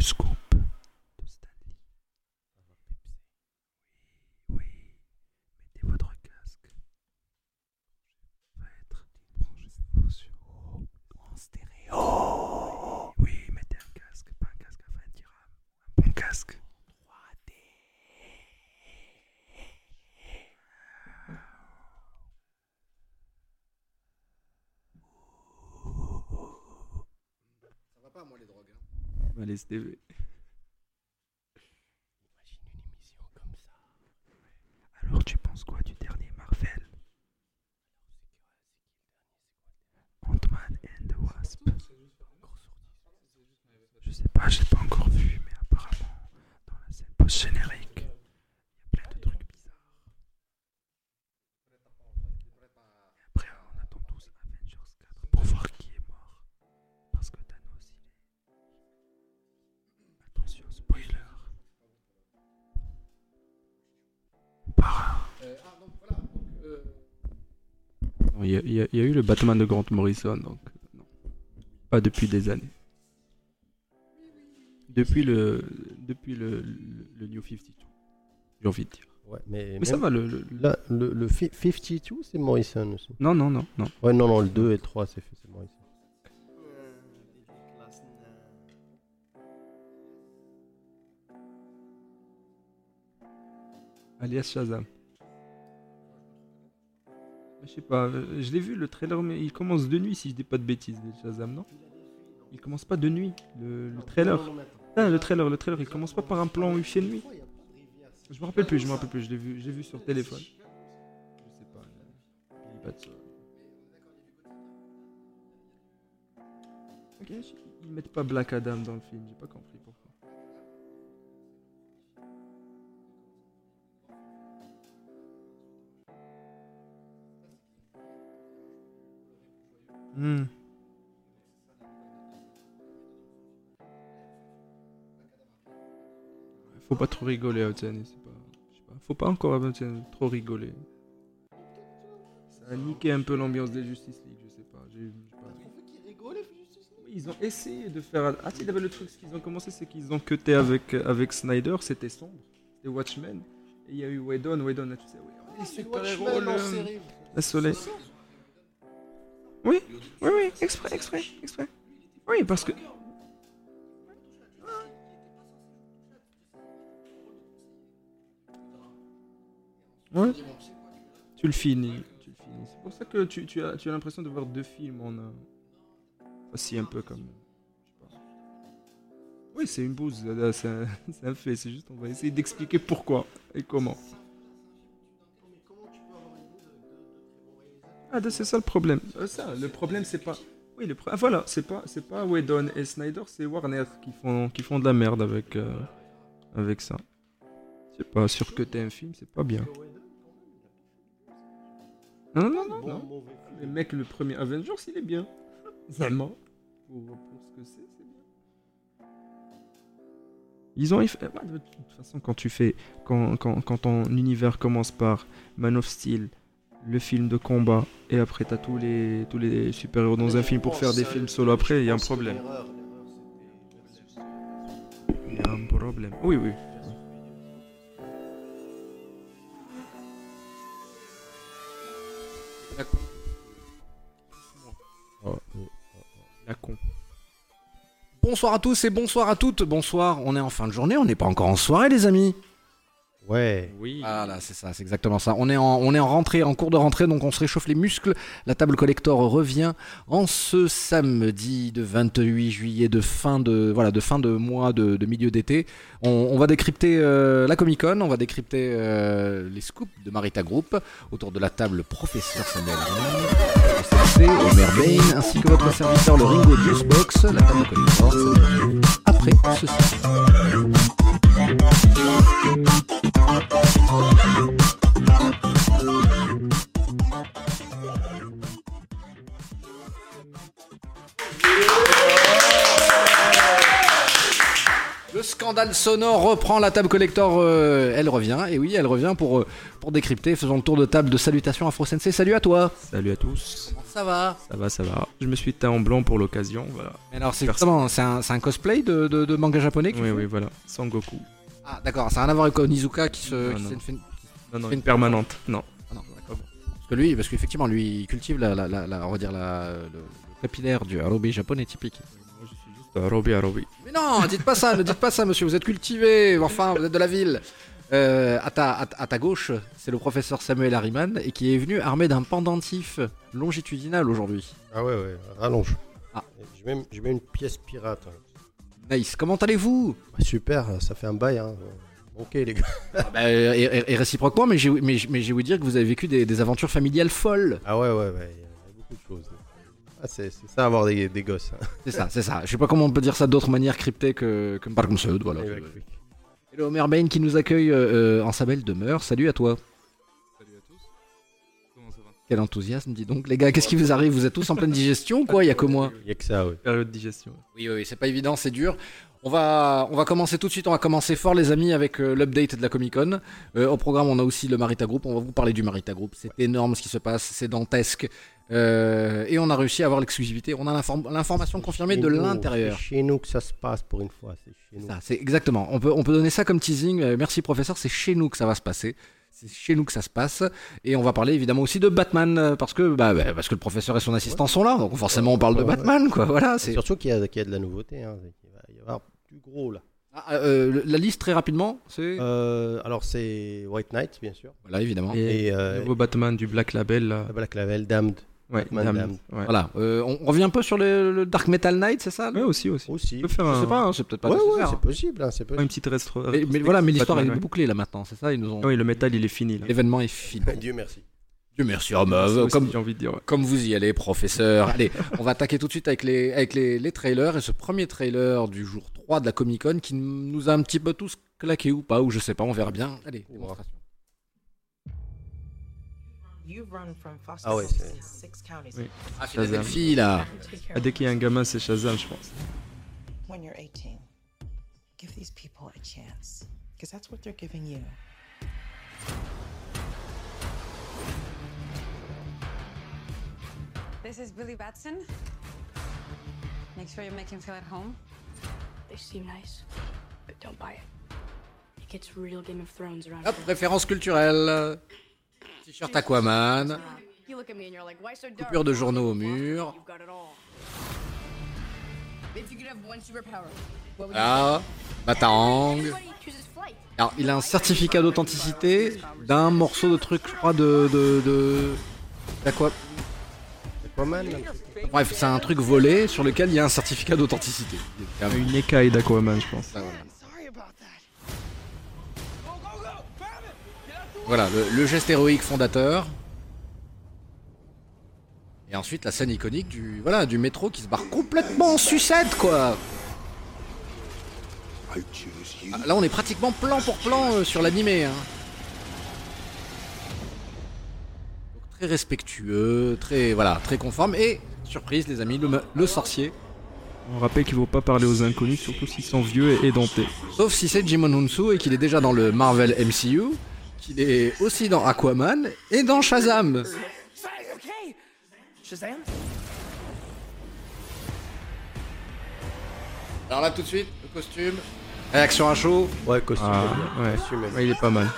Le scoop de Stanley. Oui, mettez votre casque. Va être branchez-vous sur en stéréo. Oui, mettez un casque, pas un casque à 20 dirhams. Un bon casque. 3D. Ça va pas, moi, les drogues. Hein. Allez, TV. Il y, y y a eu le Batman de Grant Morrison, donc non. pas depuis des années. Depuis le, depuis le, le, le New 52, j'ai envie de dire. Ouais, mais, Mais ça va, le, le- le- Là, le, le fi- 52, c'est Morrison aussi. Non, non, non, non. Ouais, non, non, le 2 et le 3, c'est fait, c'est Morrison. Alias Shazam. Je sais pas, euh, je l'ai vu le trailer, mais il commence de nuit si je dis pas de bêtises, Shazam, non? Il commence pas de nuit, le, le trailer. Ah, le trailer, le trailer, il commence pas par un plan où il fait nuit? Je me rappelle plus, je me rappelle plus, je l'ai vu, vu sur téléphone. Je sais pas. euh, Billy Batson. Ok, ils mettent pas Black Adam dans le film, j'ai pas compris Hmm. Faut pas trop rigoler, Otiani, c'est pas. Faut pas encore trop rigoler. Ça a niqué un peu l'ambiance des Justice League, je sais pas. j'ai- Ils ont essayé de faire. Ah, si, il y avait le truc, ce qu'ils ont commencé, c'est qu'ils ont cuté avec, avec Snyder, c'était sombre, c'était Watchmen. Et il y a eu Whedon, Whedon, tu sais, oui, les super-héros, le, le soleil. Oui, oui, oui, exprès, exprès, exprès. Oui, parce que. Ouais. Tu le finis. Tu le finis. C'est pour ça que tu, tu as, tu as l'impression de voir deux films en un. Aussi un peu comme. Oui, c'est une bouse, c'est un, un fait. C'est juste, on va essayer d'expliquer pourquoi et comment. Ah, c'est ça le problème. Euh, ça, le problème, c'est pas. Oui, le pro- ah, voilà, c'est pas, c'est pas Whedon et Snyder, c'est Warner qui font, qui font de la merde avec, euh, avec ça. C'est pas sûr que t'es un film, c'est pas bien. Non, non, non, non. Le mec, le premier Avengers, il est bien. Vraiment. Pour, pour ce que c'est, c'est bien. Ils ont. de toute façon, quand tu fais. Quand, quand, quand ton univers commence par Man of Steel, le film de combat, et après t'as tous les, tous les super-héros dans un film pour faire des films solo après, il y a un problème. Il y a un problème. Oui, oui. Bonsoir à tous et bonsoir à toutes. Bonsoir, on est en fin de journée, on n'est pas encore en soirée les amis. Ouais. Oui. Ah là, c'est ça, c'est exactement ça. On est, en, on est en rentrée, en cours de rentrée, donc on se réchauffe les muscles. La table collector revient en ce samedi de 28 juillet, de fin de, voilà, de, fin de mois, de, de milieu d'été. On, on va décrypter euh, la Comic Con, on va décrypter euh, les scoops de Marita Group autour de la table professeur Samuel Bain, ainsi que votre serviteur le Ringo Juicebox. La table collector, après ceci. Le scandale sonore reprend la table collector. euh, elle revient, et oui, elle revient pour, euh, pour décrypter. Faisons le tour de table de salutations Afro Sensei. Salut à toi. Salut à tous. Comment ça va? Ça va, ça va. Je me suis teint en blanc pour l'occasion, voilà. Alors, c'est Personne. justement, c'est un, c'est un cosplay de, de- de manga japonais que tu Oui, fais oui, voilà. Sangoku. Ah, d'accord, ça n'a rien à voir avec Onizuka qui se. Non, qui non. s'est fait- Non, non, Une une permanente. Non. Ah non, d'accord. Parce que lui, parce qu'effectivement, lui, il cultive la, la, la, la- on va dire la, le, le capillaire du harobe japonais typique. Moi, je suis juste Arobi Arobi. Mais non, dites pas ça, ne dites pas ça, monsieur. Vous êtes cultivé, enfin, vous êtes de la ville. Euh, à, ta, à, ta- à ta gauche, c'est le professeur Samuel Harriman et qui est venu armé d'un pendentif longitudinal aujourd'hui. Ah ouais, ouais, rallonge. Ah. J'ai même, j'ai même une pièce pirate. hein. Nice. Comment allez-vous? Bah, super, ça fait un bail. Hein. Ok, les gars. Ah bah, et, réciproquement, mais j'ai mais, vous dire que vous avez vécu des, des aventures familiales folles. Ah ouais, ouais, ouais, il y a beaucoup de choses. Ah, c'est, ça, avoir des, des gosses. hein. C'est ça, c'est ça. Je sais pas comment on peut dire ça d'autre manière cryptée que, que par comme ça. Voilà. Homer Bain qui nous accueille euh, en sa belle demeure. Salut à toi. Quel enthousiasme, dis donc. Les gars, qu'est-ce qui vous arrive? Vous êtes tous en pleine digestion ou quoi? Il y a que moi Il y a que ça, ouais. Période de digestion. Oui, oui, oui, c'est pas évident, c'est dur. On va, on va commencer tout de suite, on va commencer fort les amis avec euh, l'update de la Comic Con. Euh, au programme, on a aussi le Marita Group, on va vous parler du Marita Group. C'est énorme ce qui se passe, c'est dantesque. Euh, et on a réussi à avoir l'exclusivité, on a l'inform- l'information confirmée de l'intérieur. C'est chez nous que ça se passe pour une fois. C'est chez nous. Ça, c'est exactement. On peut, on peut donner ça comme teasing. Euh, merci professeur, c'est chez nous que ça va se passer. C'est chez nous que ça se passe. Et on va parler évidemment aussi de Batman euh, parce que, bah, bah, parce que le professeur et son assistant sont là. Donc forcément, on parle de. Batman, quoi. Voilà. C'est. Surtout qu'il y, y a de la nouveauté. Hein. Il va y avoir plus gros là. Ah, euh, la liste très rapidement, c'est. Euh, alors c'est White Knight, bien sûr. Voilà, évidemment. Et, Et le euh, nouveau Batman du Black Label, là. Black Label, Damned Ouais, Damned. Ouais. Voilà. Euh, on revient un peu sur le, le Dark Metal Knight, c'est ça Ouais, aussi, aussi. aussi. On peut faire Je un, sais pas, hein, c'est peut-être pas ouais, ouais, c'est hein. possible. Hein, c'est possible. une petite restro... mais, mais voilà, mais l'histoire elle est bouclée là maintenant, c'est ça Ils nous ont. Oui, le métal, il est fini, là. L'événement est fini. Dieu merci. Dieu merci. Oh, bah, Aussi, comme, J'ai envie de dire. ouais. Comme vous y allez, professeur. Allez, on va attaquer tout de suite avec les, avec les, les trailers. Et ce premier trailer du jour 3 de la Comic Con qui nous a un petit peu tous claqué ou pas, ou je sais pas, on verra bien. Allez, démonstration. Ah ouais, homes c'est- in six counties. Oui. Ah, c'est la Shazam. belle fille là. Ah, dès qu'il y a un gamin, c'est Shazam, je pense. when you're 18. Give these people a chance. Because that's what they're giving you. This is Billy Batson. Make sure you make him feel at home. They seem nice, but don't buy it. It gets real Game of Thrones around Hop, here. référence culturelle. T-shirt Aquaman. Coupure de journaux au mur. Chooses flight. Alors, il a un certificat d'authenticité d'un morceau de truc, je crois, de. de, de... Aquaman, truc. Bref, c'est un truc volé sur lequel il y a un certificat d'authenticité. Une écaille d'Aquaman, je pense. Ah, voilà. Voilà, le, le geste héroïque fondateur. Et ensuite la scène iconique du voilà du métro qui se barre complètement en sucette quoi. Ah, Là on est pratiquement plan pour plan euh, sur l'animé. Hein. Très respectueux, très voilà, très conforme et surprise les amis, le sorcier. On rappelle qu'il ne faut pas parler aux inconnus, surtout s'ils sont vieux et édentés. Sauf si c'est Jimon Hunsu et qu'il est déjà dans le Marvel MCU, qu'il est aussi dans Aquaman et dans Shazam. Shazam? Alors là tout de suite, le costume. Réaction à chaud. Ouais, costume. Ah, ouais. Costume, Ouais, il est pas mal.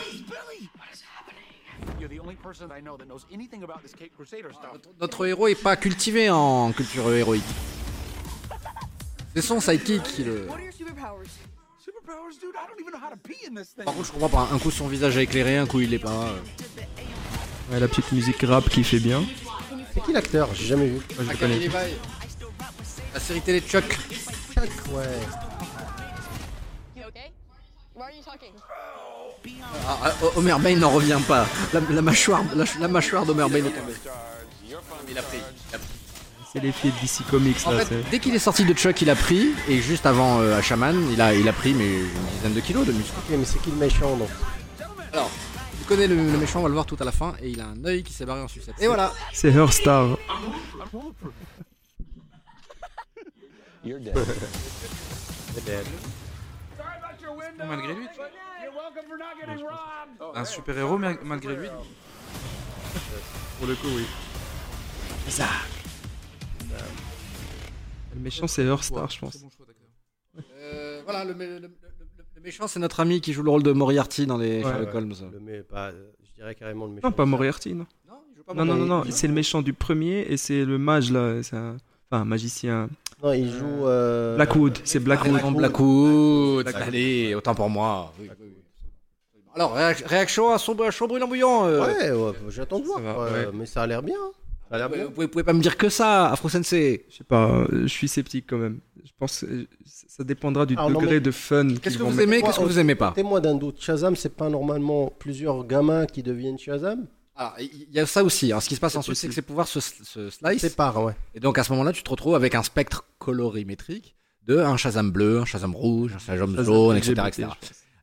You're the only person I know that knows anything about this Cape Crusader stuff. Notre héros est pas cultivé en culture héroïque. C'est son sidekick qui le. Par contre, je comprends pas. Un coup son visage est éclairé, un coup il est pas. euh. Ouais, la petite musique rap qui fait bien. C'est qui l'acteur? J'ai jamais vu. Moi, je le Zachary connais. Levi. La série télé de Chuck. Ouais. Ah, ah, Homer Bain n'en revient pas. La, la mâchoire, la, la mâchoire d'Homer Bain est tombée. Il a pris. il a pris. C'est les filles de DC Comics, En là. fait, dès qu'il est sorti de Chuck, il a pris. Et juste avant euh, à Shaman, il a, il a pris mais une dizaine de kilos de muscles. Ok, mais c'est qui le méchant donc Alors, tu connais le, le méchant, on va le voir tout à la fin. Et il a un œil qui s'est barré en sucette. Et voilà. C'est. C'est dead. Malgré lui, tu. Un super-héros ma- malgré lui. Pour le coup, oui. Le méchant, c'est Earthstar, je pense. Euh, voilà, le, mé- le- le- le- le méchant, c'est notre ami qui joue le rôle de Moriarty dans les Ouais, Sherlock Ouais, Holmes. le mé- pas, euh, je dirais carrément le méchant. Non, pas Moriarty, non. Non, il joue pas Non, non, non, Moriarty. non, c'est le méchant du premier et c'est le mage là. C'est un... Enfin, un magicien. Non, il joue. euh, Blackwood, c'est Blackwood. Blackwood. Blackwood. Allez, autant pour moi. Oui, oui, oui. Alors, réac- réaction à chaud, chaud brûlant bouillant. euh, Ouais, ouais, j'attends de voir. Ça va, quoi, ouais. Mais ça a l'air bien. Hein. Vous, pouvez, vous pouvez pas me dire que ça, Afro Sensei. Je sais pas, euh, je suis sceptique quand même. Je pense que ça dépendra du Alors, non, degré mais de fun. Qu'est-ce que vous aimez, qu'est-ce que vous aimez pas? Témoin d'un doute. Shazam, c'est pas normalement plusieurs gamins qui deviennent Shazam? Alors, il y a ça aussi. Alors, ce qui se passe ensuite, c'est que ses pouvoirs se, se slice. Ouais. Et donc, à ce moment-là, tu te retrouves avec un spectre colorimétrique de un Shazam bleu, un Shazam rouge, un Shazam jaune, etc.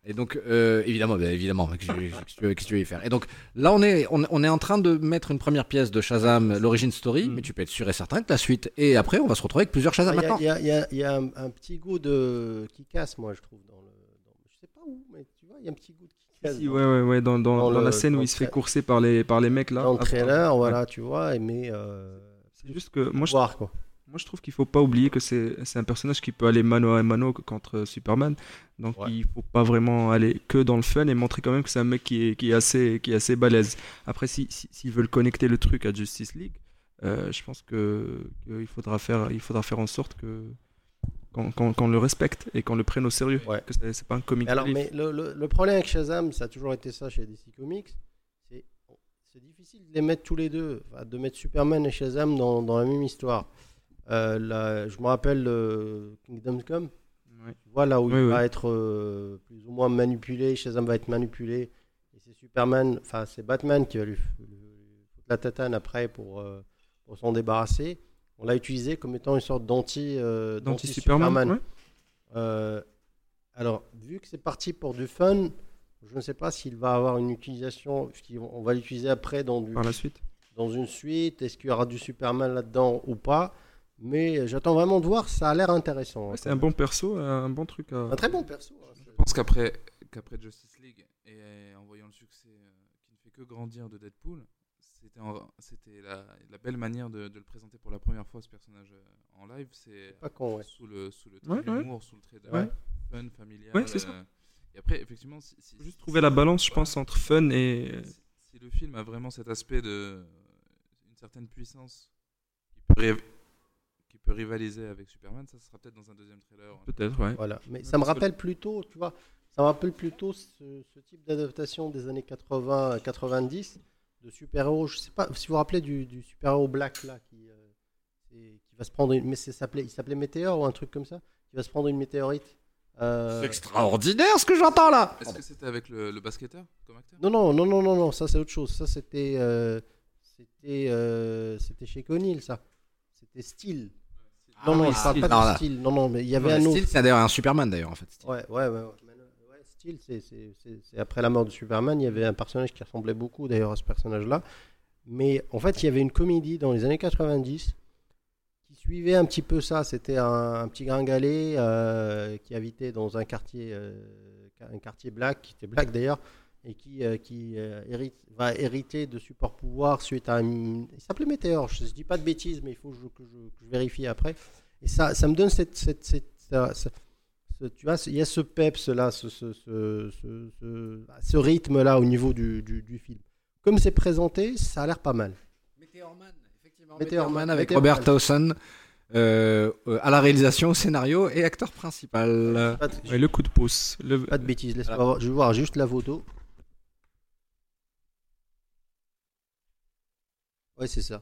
Et donc, euh, évidemment, bah, évidemment, qu'est-ce que tu- qu'est-ce que tu veux- y faire? Et donc, là, on est, on, on est en train de mettre une première pièce de Shazam, l'origine story, Mm. mais tu peux être sûr et certain que la suite. Et après, on va se retrouver avec plusieurs Shazam Il y a, maintenant. il y a- il y a- il y a un, un petit goût de qui casse, moi, je trouve. Dans le, dans- je sais pas où, mais tu vois, il y a un petit goût de qui casse. Si, dans- ouais, ouais, ouais, dans, dans, Dans dans le- la scène dans où il se fait courser par les, par les mecs là. Dans le Ah, trailer, ouais. voilà, tu vois, et mais. euh, C'est juste que moi je, voir, quoi. Moi je trouve qu'il faut pas oublier que c'est c'est un personnage qui peut aller mano à mano contre Superman. Donc Ouais. il faut pas vraiment aller que dans le fun et montrer quand même que c'est un mec qui est, qui est, assez, qui est assez balèze. Après, si- si- s'ils veulent connecter le truc à Justice League, euh, je pense que, que il, faudra faire, il faudra faire en sorte que qu'on qu'on- qu'on le respecte et qu'on le prenne au sérieux. Ouais. Que c'est pas un comic alors, relief. mais le, le- le problème avec Shazam, ça a toujours été ça chez DC Comics, c'est c'est difficile de les mettre tous les deux, de mettre Superman et Shazam dans, dans la même histoire. Euh, là, je me rappelle euh, Kingdom Come, Ouais. tu vois là où Oui, il oui. va être euh, plus ou moins manipulé, Shazam va être manipulé, et c'est Superman, enfin c'est Batman qui va lui, foutre la tatane après pour, pour s'en débarrasser. On l'a utilisé comme étant une sorte d'anti ouais. Euh, alors, vu que c'est parti pour du fun, je ne sais pas s'il va avoir une utilisation, on va l'utiliser après dans, du, par la suite. dans une suite, est-ce qu'il y aura du Superman là-dedans ou pas? Mais j'attends vraiment de voir, ça a l'air intéressant. Ouais, c'est un bon perso, un bon truc à. Un très bon perso. hein. Je pense qu'après qu'après Justice League et en voyant le succès euh, qui ne fait que grandir de Deadpool, c'était la, la belle manière de, de le présenter pour la première fois ce personnage euh, en live, c'est Pas con, ouais. sous le sous le trait Ouais, sous le trait de Ouais. fun familial. Ouais, c'est ça. euh, et après effectivement si, juste si- trouver la balance, je pense, entre fun et. si, si le film a vraiment cet aspect de une certaine puissance qui peut, qui peut rivaliser avec Superman, ça sera peut-être dans un deuxième trailer. Peut-être, ouais. Voilà. Mais ça me rappelle plutôt, tu vois, ça me rappelle plutôt ce, ce type d'adaptation des années 80-90 de super-héros. Je sais pas si vous vous rappelez du, du super-héros Black là qui, euh, qui va se prendre une, mais c'est s'appelait, il s'appelait Météore ou un truc comme ça, qui va se prendre une météorite. Euh, C'est extraordinaire ce que j'entends là Est-ce que c'était avec le, le basketteur comme acteur? Non, non, non, non, non, non, ça c'est autre chose. Ça c'était, euh, c'était, euh, c'était chez Conil, ça. C'était Steel. Ah non, non, je parle Steel. pas Non, de là. Steel. Non, non, mais il y avait un autre. Steel, c'est d'ailleurs un Superman d'ailleurs en fait. Steel. Ouais, ouais, ouais. ouais. Ouais, Steel, c'est- c'est c'est- c'est après la mort de Superman. Il y avait un personnage qui ressemblait beaucoup d'ailleurs à ce personnage-là. Mais en fait, il y avait une comédie dans les années 90 qui suivait un petit peu ça. C'était un, un petit gringalet euh, qui habitait dans un quartier, euh, un quartier black, qui était black d'ailleurs, et qui, euh, qui euh, hérite, va hériter de super pouvoirs suite à un. Il s'appelait Météore, je ne dis pas de bêtises, mais il faut que je, que je- que je vérifie après. Et ça, ça me donne cette. cette, cette- ça- ça- ce- tu vois, il y a ce peps là, ce, ce, ce, ce, ce- ce rythme là au niveau du, du, du film. Comme c'est présenté, ça a l'air pas mal. Meteorman, effectivement. Meteorman, Meteorman avec. Robert Towson euh, à la réalisation, au scénario et acteur principal. De, Ouais, le coup de pouce. Le... pas de bêtises, laisse-moi Voilà. voir. Je vais voir juste la photo. Ouais, c'est ça.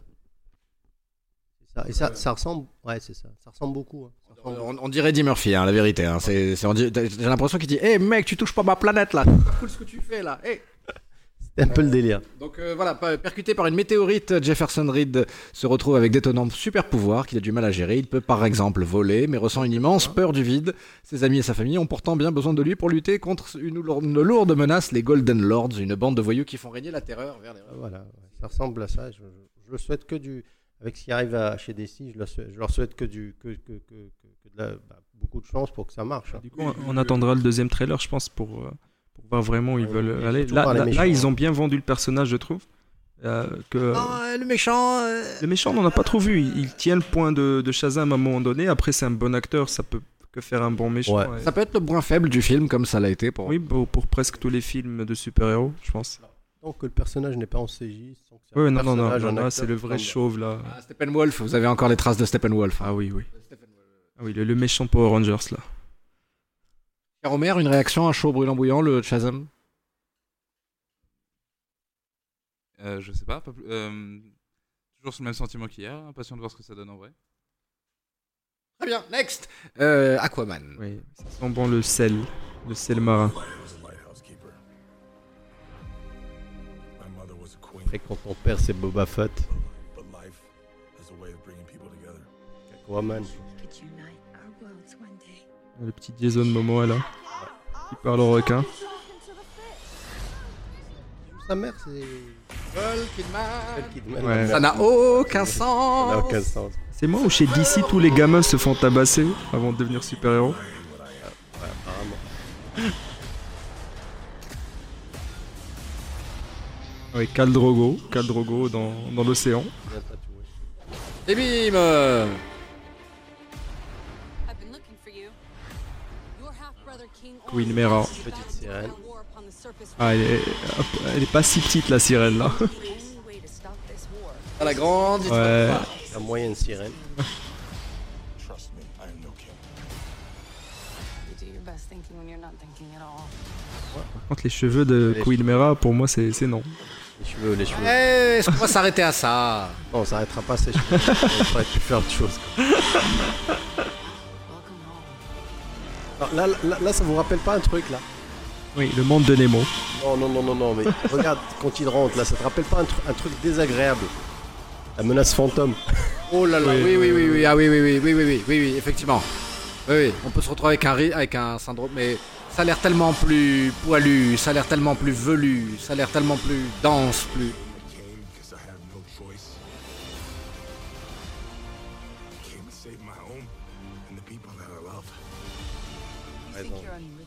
Et ça, ça ressemble. Ouais, c'est ça. Ça ressemble beaucoup. hein. Ça ressemble On, on dirait Eddie Murphy, hein, la vérité. hein. C'est- J'ai l'impression qu'il dit Hé mec, tu touches pas ma planète là. C'est pas cool ce que tu fais là. Hey. C'est un peu le délire. Donc euh, voilà, percuté par une météorite, Jefferson Reed se retrouve avec d'étonnants super pouvoirs qu'il a du mal à gérer. Il peut par exemple voler, mais ressent une immense peur du vide. Ses amis et sa famille ont pourtant bien besoin de lui pour lutter contre une, lourde- une lourde menace, les Golden Lords, une bande de voyous qui font régner la terreur vers les Voilà, ouais, ça ressemble à ça. Je, je, le souhaite que du. avec ce qui arrive à, chez DC, je leur, souhaite, je leur souhaite que, du, que, que, que, que- que de la- bah, beaucoup de chance pour que ça marche. hein. Du coup, on, on attendra le deuxième trailer, je pense, pour, euh, pour voir vraiment où ils Ouais, veulent aller. Là, ils hein. ont bien vendu le personnage, je trouve. Euh, que Ah, le méchant. euh, le méchant, on n'en a pas trop vu. Il, il tient le point de, de Shazam à un moment donné. Après, c'est un bon acteur, ça peut que faire un bon méchant. Ouais. Ça peut être le point faible du film, comme ça l'a été pour. Oui, pour, pour presque tous les films de super-héros, je pense. Tant que le personnage n'est pas en CJ, sans que c'est un Oui, non, non, non, personnage, non, un là, acteur c'est le qui vrai chauve, là. Ah, Steppenwolf, vous avez encore les traces de Steppenwolf. Ah oui, oui. Ah oui, le, le méchant Power Rangers, là. Pierre Homer, une réaction à chaud brûlant bouillant, le Shazam Euh, je sais pas. pas plus- euh, toujours sur le même sentiment qu'hier. Impatient de voir ce que ça donne en vrai. Très bien, next Euh, Aquaman. Oui, ça sent bon le sel, le sel marin. Après, quand ton père c'est Boba Fett, Aquaman. Le petit Jason Momoa, là. Qui parle au requin. Sa mère, c'est. Kidman. Ouais. Ça n'a aucun Ça sens. n'a aucun sens. C'est moi ou chez DC, tous les gamins se font tabasser avant de devenir super-héros? Ouais, apparemment. Oui, Cal Drogo, Cal Drogo dans, dans l'océan. Et bim euh. Queen Mera. Petite sirène. Ah, elle est, elle est pas si petite la sirène là. À la grande, ouais. la moyenne sirène. Par contre, les cheveux de Queen pour moi, c'est non. Cheveux, les cheveux. Eh, est-ce qu'on va s'arrêter à ça Non, on s'arrêtera pas à ces cheveux. on aurait pu faire autre chose. Non, là, là, là, ça vous rappelle pas un truc là Oui, le monde de Nemo. Non, non, non, non, non, mais regarde quand il rentre là, ça te rappelle pas un, tru- un truc désagréable La menace fantôme. Oh là là, oui, oui, oui, oui, ah oui, oui, oui, oui, oui, oui, oui, oui, effectivement. Oui, oui, on peut se retrouver avec un, ri- avec un syndrome, mais ça a l'air tellement plus poilu, ça a l'air tellement plus velu, ça a l'air tellement plus dense, plus...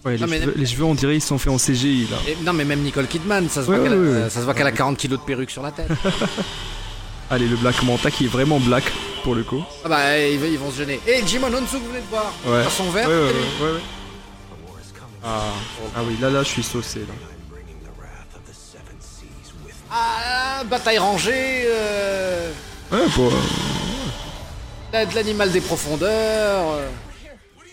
Ouais, les, Non, mais- cheveux, les cheveux, on dirait, ils sont faits en CGI là. Et- non, mais même Nicole Kidman, ça se Ouais, voit qu'elle a- ouais, ouais. euh, ça se voit qu'elle a 40 kilos de perruque sur la tête. Allez, le Black Manta qui est vraiment black pour le coup. ah bah, ils, vont- ils vont se gêner. Et Jim Ononsu, que vous venez de voir, Ouais. son ouais, ouais. Ah, ah oui, là, là, je suis saucé là. Ah, bataille rangée, euh, Ouais, pour, de l'animal des profondeurs... euh.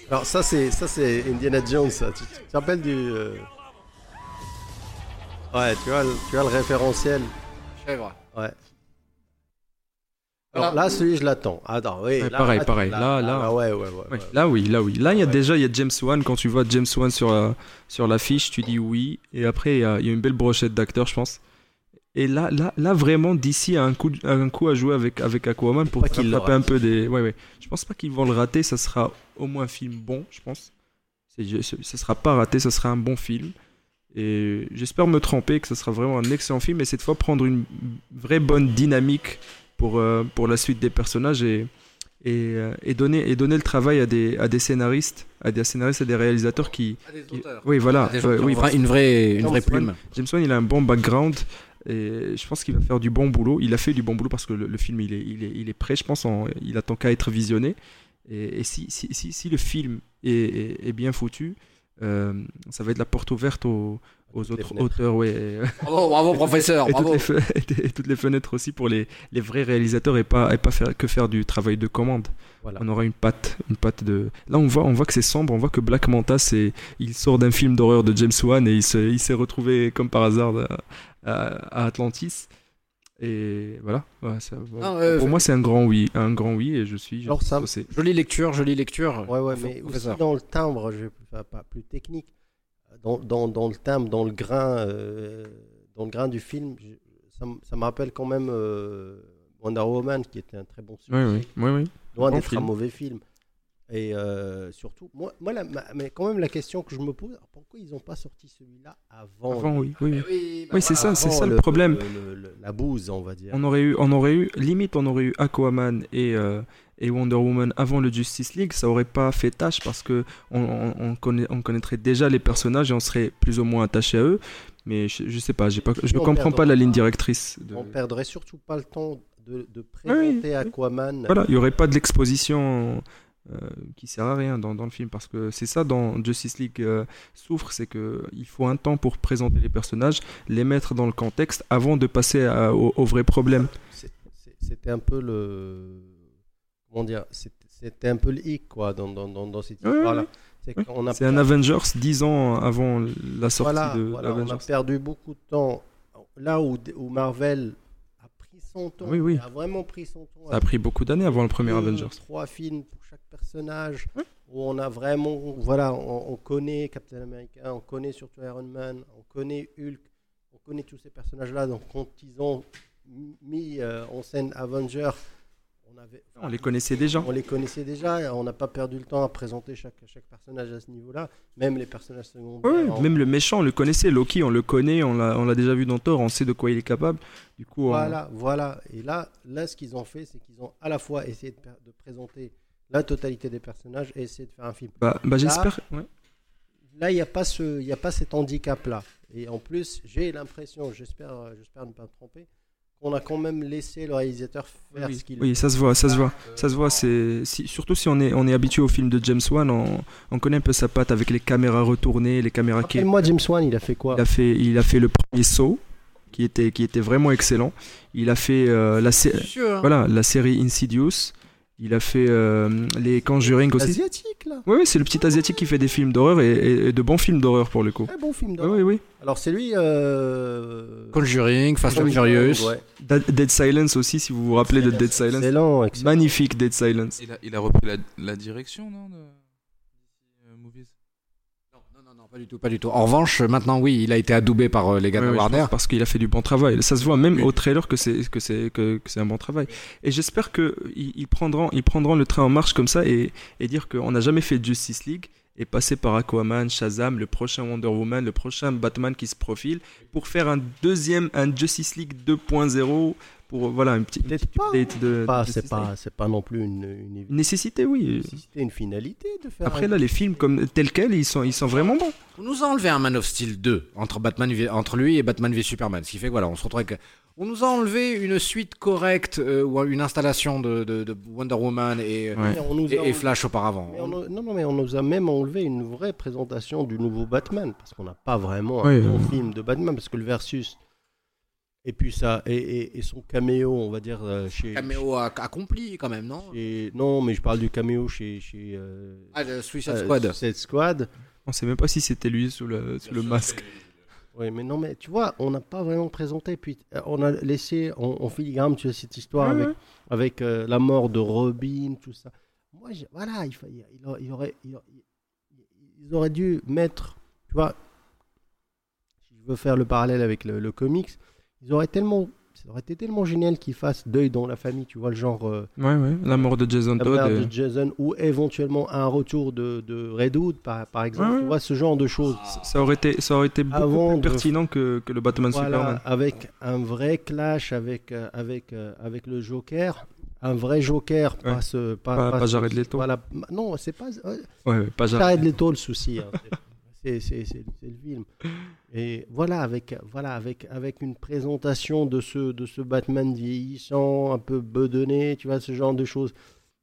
Alors ça c'est ça c'est Indiana Jones ça. Tu, tu te rappelles du euh, Ouais, tu vois, le- tu vois le référentiel. Chèvre. Ouais. Alors là, celui je l'attends. Attends, oui. Ouais, là, pareil, pareil. Là, là. ouais, ouais, ouais. ouais, ouais. là oui, là oui. Là, il y a déjà il y a James Wan. Quand tu vois James Wan sur la, sur l'affiche, tu dis oui. Et après, il y a, il y a une belle brochette d'acteurs, je pense. Et là, là, là vraiment, DC a un coup, a un coup à jouer avec, avec Aquaman pour qu'il rattraper un peu des. Ouais, ouais. Je pense pas qu'ils vont le rater. Ça sera au moins un film bon, je pense. Je- ça sera pas raté. Ça sera un bon film. Et j'espère me tromper, que ce sera vraiment un excellent film. Et cette fois, prendre une vraie bonne dynamique pour, euh, pour la suite des personnages et, et, euh, et donner, et donner le travail à des, à des scénaristes, à des scénaristes et des réalisateurs qui. Ah, des qui- auteurs. oui, voilà. Des ont oui, vra- une vraie, une James vraie Wan- plume. James Wan, il a un bon background et je pense qu'il va faire du bon boulot. Il a fait du bon boulot parce que le, le film, il est, il, est, il est prêt, je pense. en- il attend qu'à être visionné. Et, et si, si, si, si le film est, est, est bien foutu, euh, ça va être la porte ouverte aux, aux toutes les autres auteurs. Ouais, Bravo, bravo, professeur, et, toutes bravo. les fe- et toutes les fenêtres aussi pour les, les vrais réalisateurs et pas, et pas faire, que faire du travail de commande. Voilà. On aura une patte, une patte de. Là, on voit, on voit que c'est sombre. On voit que Black Manta, c'est, il sort d'un film d'horreur de James Wan et il, se- il s'est retrouvé comme par hasard à, à- à Atlantis. Et voilà. Ouais, ça- Non, euh, pour moi, c'est un grand oui, un grand oui, et je suis. je Alors, ça-. Jolie lecture, jolie lecture. Ouais, ouais, mais aussi dans le timbre, je enfin, pas plus technique, dans, dans, dans le timbre, dans le grain, euh, dans le grain du film, je- ça, me- ça me rappelle quand même euh, Wonder Woman, qui était un très bon succès, Oui, oui, oui, oui. loin bon d'être un mauvais film. Et euh, surtout, moi, moi la- ma- mais quand même, la question que je me pose, pourquoi ils n'ont pas sorti celui-là avant Avant, oui. Oui, oui. Oui, c'est ça, c'est ça le, le- problème. le- le- la bouse, on va dire. On aurait eu, on aurait eu, limite, on aurait eu Aquaman et, euh, et Wonder Woman avant le Justice League, ça aurait pas fait tâche parce que on, on- on connaît, on connaîtrait déjà les personnages et on serait plus ou moins attaché à eux. Mais je, je sais pas, pas, je on comprends pas la ligne directrice. de- On perdrait surtout pas le temps de, de présenter Aquaman. Voilà, il y aurait pas de l'exposition euh, qui sert à rien dans, dans le film parce que c'est ça dont Justice League euh, souffre, c'est que il faut un temps pour présenter les personnages, les mettre dans le contexte avant de passer à- au, au vrai problème. C'était un peu le. Comment dire C'était un peu le hic, quoi, dans, dans, dans, dans cette histoire-là. C'est un Avengers 10 ans avant la sortie voilà, de voilà, on a perdu beaucoup de temps. Là où, où Marvel a pris son temps, Oui, oui. a vraiment pris son temps. Ça a pris beaucoup d'années avant le premier deux, Avengers. Trois films pour chaque personnage. Où on a vraiment, voilà, on, on connaît Captain America, on connaît surtout Iron Man, on connaît Hulk, on connaît tous ces personnages-là. Donc quand ils ont mis euh, en scène Avengers, on avait, On les connaissait déjà. on les connaissait déjà. On n'a pas perdu le temps à présenter chaque, chaque personnage à ce niveau-là, même les personnages secondaires. Ouais, en- même le méchant, on le connaissait. Loki, on le connaît, on l'a déjà vu dans Thor, on sait de quoi il est capable. Du coup, on- Voilà, voilà. Et là, là, ce qu'ils ont fait, c'est qu'ils ont à la fois essayé de, présenter la totalité des personnages et essayé de faire un film. bah, bah, j'espère. ouais. Là, il n'y a pas ce, y a pas cet handicap-là. Et en plus, j'ai l'impression, j'espère ne pas me tromper, qu'on a quand même laissé le réalisateur faire ce qu'il Oui, ça se voit, ça se voit, ça se voit. C'est si- surtout si on est on est habitué au film de James Wan, on, on connaît un peu sa patte avec les caméras retournées, les caméras qui. Rappelle-moi, James Wan, il a fait quoi Il a fait il a fait le premier Saw, qui était qui était vraiment excellent. Il a fait euh, la sé- Sûr. voilà la série Insidious. Il a fait euh, les Conjuring aussi. Asiatique, là. Oui, oui, c'est le petit asiatique qui fait des films d'horreur et, et- et de bons films d'horreur pour le coup. Très bon film. Oui, d'horreur. oui, oui. Alors, c'est lui. Euh... Conjuring, Fast and Conjuring, Furious. ouais. Da- Dead Silence aussi, si vous vous rappelez de Dead Silence. Excellent, excellent. Magnifique Dead Silence. Il a, il a repris la, la direction, non de... DC, euh, Movies Non, non, non, pas du tout, pas du tout. En revanche, maintenant, oui, il a été adoubé par euh, les gars Ouais, de Warner. parce qu'il a fait du bon travail. Ça se voit même au trailer que c'est que c'est que, que c'est un bon travail. Et j'espère que ils, ils prendront ils prendront le train en marche comme ça et, et dire qu'on n'a jamais fait Justice League et passer par Aquaman, Shazam, le prochain Wonder Woman, le prochain Batman qui se profile pour faire un deuxième un Justice League 2.0 pour voilà une petite, une update de, Pas- de c'est pas, c'est pas non plus une, une, Une nécessité oui. C'était une finalité de faire. Après un- là les films comme tels quels ils sont ils sont vraiment bons. On nous a enlevé un Man of Steel 2 entre, Batman, entre lui et Batman v Superman. Ce qui fait que voilà, on se retrouve avec. On nous a enlevé une suite correcte euh, ou une installation de, de- de Wonder Woman et, Ouais. Flash auparavant. on non, non, mais on nous a même enlevé une vraie présentation du nouveau Batman parce qu'on n'a pas vraiment un bon euh. film de Batman parce que le versus et puis ça et, et- et son caméo, on va dire euh, chez. Caméo ac- accompli quand même, non? chez- non, mais je parle du caméo chez chez. euh, Ah, le Suicide euh, Squad. Suicide Squad. On sait même pas si c'était lui sous le sous le masque. Oui, mais non, mais tu vois, on n'a pas vraiment présenté. Puis euh, on a laissé en, en filigrane tu sais, cette histoire avec, avec euh, la mort de Robin, tout ça. Moi, voilà, il, il, il aurait, il aurait- il aurait- ils auraient dû mettre, tu vois, si je veux faire le parallèle avec le, le comics, ils auraient tellement, ça aurait été tellement génial qu'ils fassent deuil dans la famille, tu vois, le genre euh, Ouais ouais, la mort de Jason la Todd. et- de Jason ou éventuellement un retour de, de Redwood, par, par exemple, Ouais, tu vois, ce genre de choses. Ça aurait été, ça aurait été beaucoup Avant plus de- pertinent que, que le Batman Voilà, Superman. avec un vrai clash avec, euh, avec, euh, avec le Joker. Un vrai Joker, pas Ouais. ce. Pas, Pas- pas ce- Jared Leto. Voilà. Non, c'est pas. ouais, pas Jared. Jared Leto le souci. hein. C'est- le film. Et voilà, avec, voilà avec, avec une présentation de ce, de ce Batman vieillissant, un peu bedonné, tu vois, ce genre de choses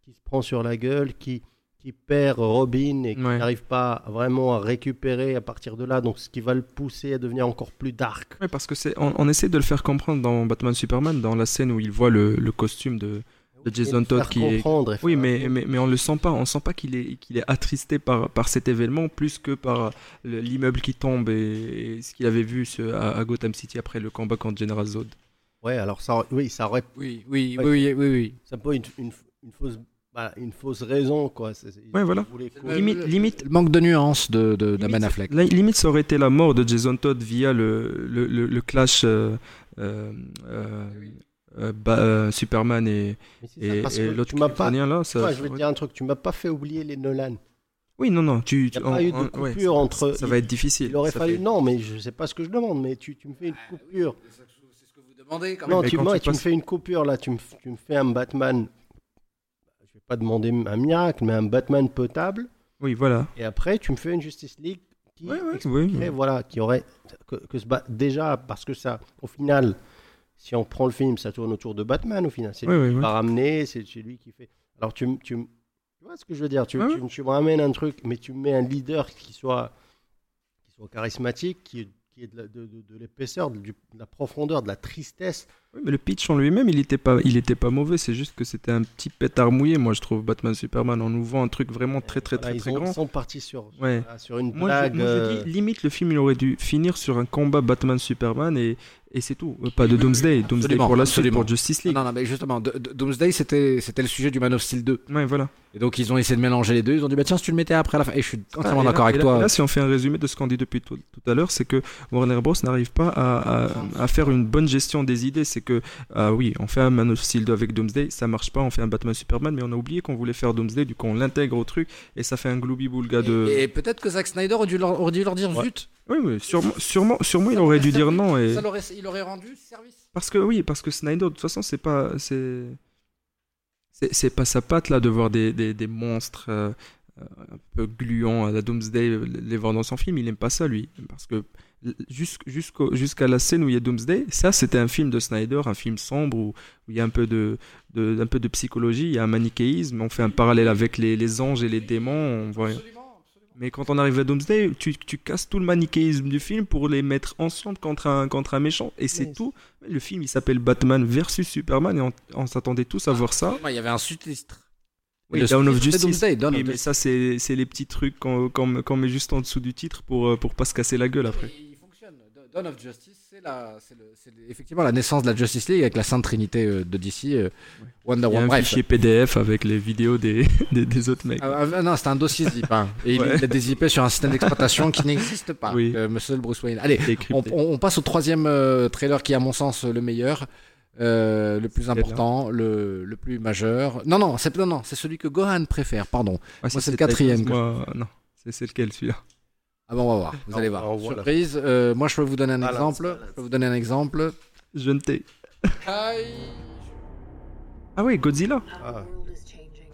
qui se prend sur la gueule, qui, qui perd Robin et qui Ouais. n'arrive pas vraiment à récupérer à partir de là, donc ce qui va le pousser à devenir encore plus dark. Ouais, parce que c'est, on, on essaie de le faire comprendre dans Batman Superman, dans la scène où il voit le, le costume de, de Jason Todd qui est. Oui, mais, mais, mais on le sent pas. On sent pas qu'il est, qu'il est attristé par, par cet événement plus que par le- l'immeuble qui tombe et, et ce qu'il avait vu ce- à, à Gotham City après le combat contre General Zod. Ouais, alors ça, aurait- oui, ça aurait, Oui, oui, Ouais. oui, oui, oui, oui. ça peut être une, une, fausse, voilà, une fausse raison, quoi. C'est- Ouais, voilà. Euh, Limite, le- limite, Le manque de nuance de, de, de Limite, Affleck. La limite, ça aurait été la mort de Jason Todd via le, le, le, le clash euh, euh, euh, euh, euh, Superman et, ça, et, et l'autre tu m'as pas. Là, ça, Ouais, ça je vais va te dire un truc, tu m'as pas fait oublier les Nolan. Oui, non, non, tu, Il tu n'y a pas eu de en- ouais, coupure ça- entre. Ça va être difficile. Il aurait Ça fallu. fait- Non, mais je sais pas ce que je demande, mais tu, tu me fais une coupure. C'est ce que vous demandez quand Non, mais tu, quand moi, tu tu me fais une coupure là, tu me, tu me fais un Batman. Je vais pas demander un miracle, mais un Batman potable. Oui, voilà. Et après, tu me fais une Justice League qui Ouais, voilà, qui aurait que, que ce déjà parce que ça, au final, si on prend le film, ça tourne autour de Batman au final. C'est Ouais, lui ouais, qui va ramener, c'est lui qui fait. Alors tu, tu, vois ce que je veux dire? Tu, tu, tu me ramènes un truc, mais tu me mets un leader qui soit qui soit charismatique, qui qui est de de- de- de l'épaisseur, de, la profondeur, de la tristesse. Oui, mais le pitch en lui-même, il était pas, il était pas mauvais. C'est juste que c'était un petit pétard mouillé, moi, je trouve, Batman Superman. On nous vend un truc vraiment très, très, Voilà, très, ils très ont- grand. ils sont partis sur, Ouais. sur- une Moi, je, blague. moi, je euh, dis, limite, le film, il aurait dû finir sur un combat Batman-Superman et, et c'est tout. Euh, Pas de Doomsday. Doomsday Absolument, pour la suite, pour Justice League. Non, non, mais justement, D- D- Doomsday, c'était c'était le sujet du Man of Steel 2. Ouais, voilà. Et donc, ils ont essayé de mélanger les deux. Ils ont dit, bah tiens, si tu le mettais après à la fin. Et je suis entièrement Ah, d'accord avec là- toi. Là, si on fait un résumé de ce qu'on dit depuis tout, tout à l'heure, c'est que Warner Bros n'arrive pas à, à- à faire une bonne gestion des idées. C'est que, ah oui, on fait un Man of Steel 2 avec Doomsday, ça marche pas, on fait un Batman Superman, mais on a oublié qu'on voulait faire Doomsday, du coup on l'intègre au truc et ça fait un glooby boulga de. Et peut-être que Zack Snyder aurait dû leur, aurait dû leur dire Ouais. zut. Oui, oui, sûrement, sûrement, sûrement il aurait dû dire non. Et... Ça l'aurait- il aurait rendu service. Parce que oui, parce que Snyder, de toute façon, c'est pas, c'est, c'est, pas sa patte là de voir des, des, des monstres euh, euh, un peu gluants à la Doomsday les voir dans son film. Il aime pas ça lui, parce que jusqu'- jusqu'à la scène où il y a Doomsday, ça c'était un film de Snyder, un film sombre où, où il y a un peu de, de, un peu de psychologie, il y a un manichéisme, on fait un parallèle avec les, les anges et les démons, on voit. Mais quand on arrive à Doomsday, tu, tu casses tout le manichéisme du film pour les mettre ensemble contre un, contre un méchant. Et c'est Oui. tout. Le film, il s'appelle Batman versus Superman et on, on s'attendait tous à voir ça. Il y avait un sous-titre. Oui, le Dawn of Justice. Doomsday, Dawn Oui, of mais ça, c'est c'est les petits trucs qu'on qu'on- qu'on met juste en dessous du titre pour, euh, pour pas se casser la gueule après. Dawn of Justice, c'est la- c'est le- c'est le- effectivement la naissance de la Justice League avec la Sainte Trinité euh, de DC, euh, Wonder Il y a Woman. un Bref. fichier PDF avec les vidéos des, des, des autres mecs. Ah, ah, non, c'est un dossier zip. hein. Et il est dézippé sur un système d'exploitation qui n'existe pas. Oui. euh, Monsieur Bruce Wayne. Allez, on, crypté. on- on passe au troisième euh, trailer qui est à mon sens le meilleur. euh, le plus important, le, le plus majeur. Non, non, c'est non, non, c'est celui que Gohan préfère, pardon. Moi, c'est le quatrième Moi, non. C'est lequel celui-là? Ah bon, on va voir, vous On- allez voir. la- Surprise, euh, moi je peux vous donner un Balance, exemple. balance. Je peux vous donner un exemple. Je ne t'ai. Ah oui, Godzilla. Ah,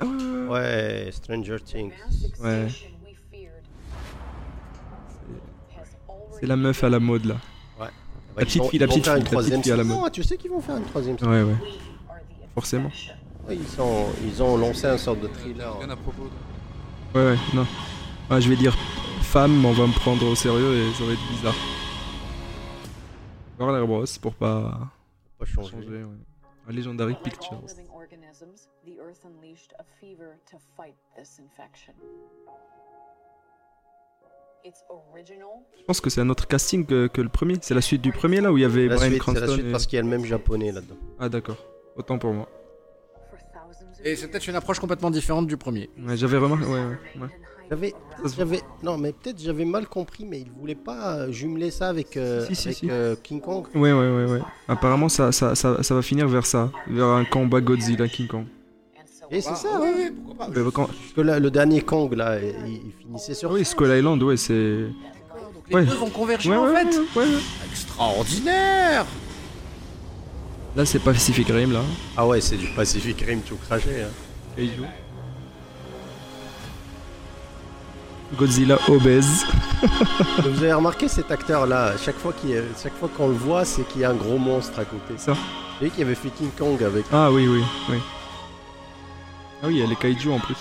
Ah ouais, ouais, ouais. ouais, Stranger Things. Ouais. C'est la meuf à la mode là. Ouais, petite ils vont- fille, la petite fille, la petite fille à la mode. Ah, tu sais qu'ils vont faire une troisième saison. Ouais, ouais. Forcément. Ouais, Ils, sont, ils ont lancé un sorte de thriller. Rien à propos de... Ouais, ouais, non. Ah, je vais dire femme, on va me prendre au sérieux et ça va être bizarre. Warner Bros pour pas Pas changer. changer. Ouais. Un Legendary Pictures. living organisms, the Earth unleashed a fever to fight this infection. It's original. Je pense que c'est un autre casting que, que le premier. C'est la suite du premier là où il y avait La Brian suite, c'est la Cranston. suite et- parce qu'il y a le même japonais là-dedans. Ah d'accord. Autant pour moi. Et c'est peut-être une approche complètement différente du premier. Ouais, j'avais remarqué. Ouais, ouais, ouais. J'avais, j'avais, non, mais peut-être j'avais mal compris, mais ils voulaient pas euh, jumeler ça avec, euh, Si, si, avec si. euh, King Kong. Ouais, ouais, ouais, ouais. Apparemment, ça, ça, ça, ça va finir vers ça. Vers un combat Godzilla King Kong. Et c'est ça, oui, ouais. oui, pourquoi pas. Quand- Parce que là, le dernier Kong là, il, il finissait sur. Oui, Skull Island, ouais, c'est. Donc les Ouais. deux vont converger Ouais, en ouais, fait. ouais, ouais, ouais. Extraordinaire Là, c'est Pacific Rim, là. Ah ouais, c'est du Pacific Rim tout craché. Hein. Kaiju. Godzilla obèse. Vous avez remarqué cet acteur là, chaque fois qu'il, chaque fois qu'on le voit, c'est qu'il y a un gros monstre à côté. Ça. Vous savez qu'il avait fait King Kong avec. Ah oui, oui, oui. Ah oui, il y a les kaiju en plus.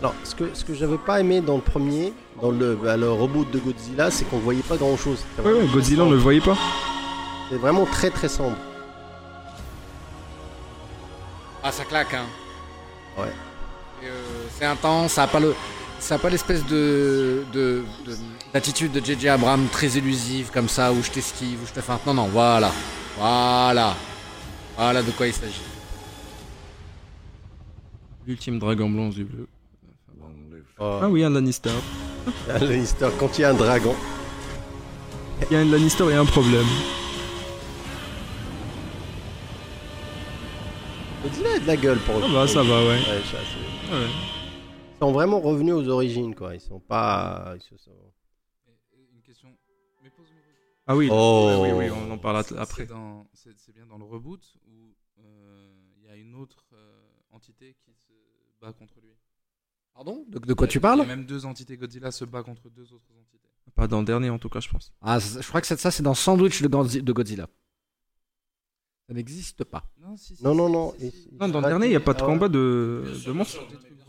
Alors, ce que, ce que j'avais pas aimé dans le premier, dans le, bah, le reboot de Godzilla, c'est qu'on voyait pas grand chose. Ouais, ouais, Godzilla, on le voyait pas. C'est vraiment très très sombre. Ah, ça claque, hein. Ouais. Euh, c'est intense, ça a pas le. Ça a pas l'espèce de, de, de- d'attitude de JJ Abrams très élusive comme ça où je t'esquive, où je te feinte. Non, non, voilà. Voilà. Voilà de quoi il s'agit. L'ultime dragon blanc aux yeux bleus. Oh, Ah oui, un Lannister. Lannister, quand il y a un dragon. Il y a un Lannister et un problème. Godzilla a de la gueule pour le Ah bah, ça va, ouais. ça, c'est- Ouais. Ils sont vraiment revenus aux origines, quoi. Ils sont pas. ils se sont- Une question. Mais. Ah oui, Oh. oui, oui, oui, on en parle après. C'est bien dans le reboot où euh, il y a une autre euh, entité qui se bat contre lui. Pardon? De, de quoi tu Il y parles a même deux entités. Godzilla se bat contre deux autres entités. Pas dans le dernier en tout cas, je pense. Ah, je crois que c'est ça, c'est dans Sandwich de Godzi- de Godzilla. Ça n'existe pas. Non, si, si, Non, non, si, non. dans le dernier, il n'y a pas de Ah combat de, de monstres.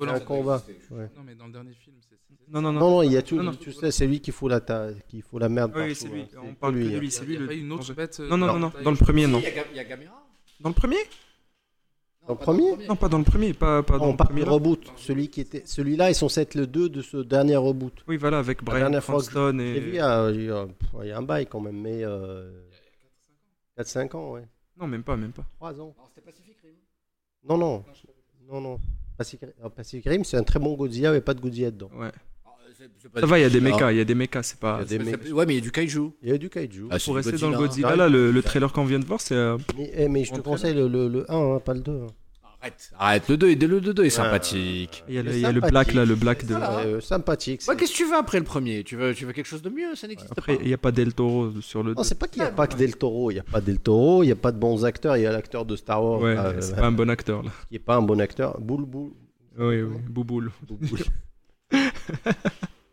C'est un combat. ouais. Non, mais dans le dernier film, c'est. c'est- Non, non, non. Non, non, il y a tout. Non, non. Tu sais, c'est lui qui fout la, ta... qui fout la merde. Oui, c'est lui. hein. On C'est parle lui, de hein. lui, Il c'est y a une autre bête. euh, Non, non, dans non, non. Dans le premier, non. Il y a, Gamera? Dans le premier Dans le premier? Non, pas dans le premier. Pas, pas dans On le parle premier. reboot. Celui qui était, celui-là, ils sont censés être le 2 de ce dernier reboot. Oui, voilà, avec Brian Cranston vu, il et. y a, il y a- pff, il y a un bail quand même, mais euh, 4-5 ans, ouais. Non, même pas, même pas. 3 ans. C'était Pacific Rim? Non, non. Non, non. Pacific, euh, Pacific Rim, c'est un très bon Godzilla, mais pas de Godzilla dedans. Ouais. Ça va, il y a des mechas, il y a des mechas, c'est pas. des Ouais, mais il y a du kaiju. Il y a du kaiju. Ah, Pour rester dans le Godzilla. Là, le, le trailer qu'on vient de voir, c'est. euh, Mais, eh, mais je te conseille le, le, le 1, hein, pas le 2. hein. Arrête, arrête, le 2, est- le 2 est sympathique. Il y a le, Il est il y a le sympathique. black là, le black de. Voilà. Euh, sympathique. Ouais, qu'est-ce que tu veux après le premier? Tu veux, tu veux quelque chose de mieux? Ça n'existe Après, pas. il n'y a pas Del Toro sur le. Non, c'est pas qu'il n'y a pas que Del Toro. Il n'y a pas Del Toro, il n'y a pas de bons acteurs. Il y a l'acteur de Star Wars Ouais, euh, c'est pas un bon acteur là. qui n'est pas un bon acteur. Boule Boule. Oui, oui, Bouboule. Boule.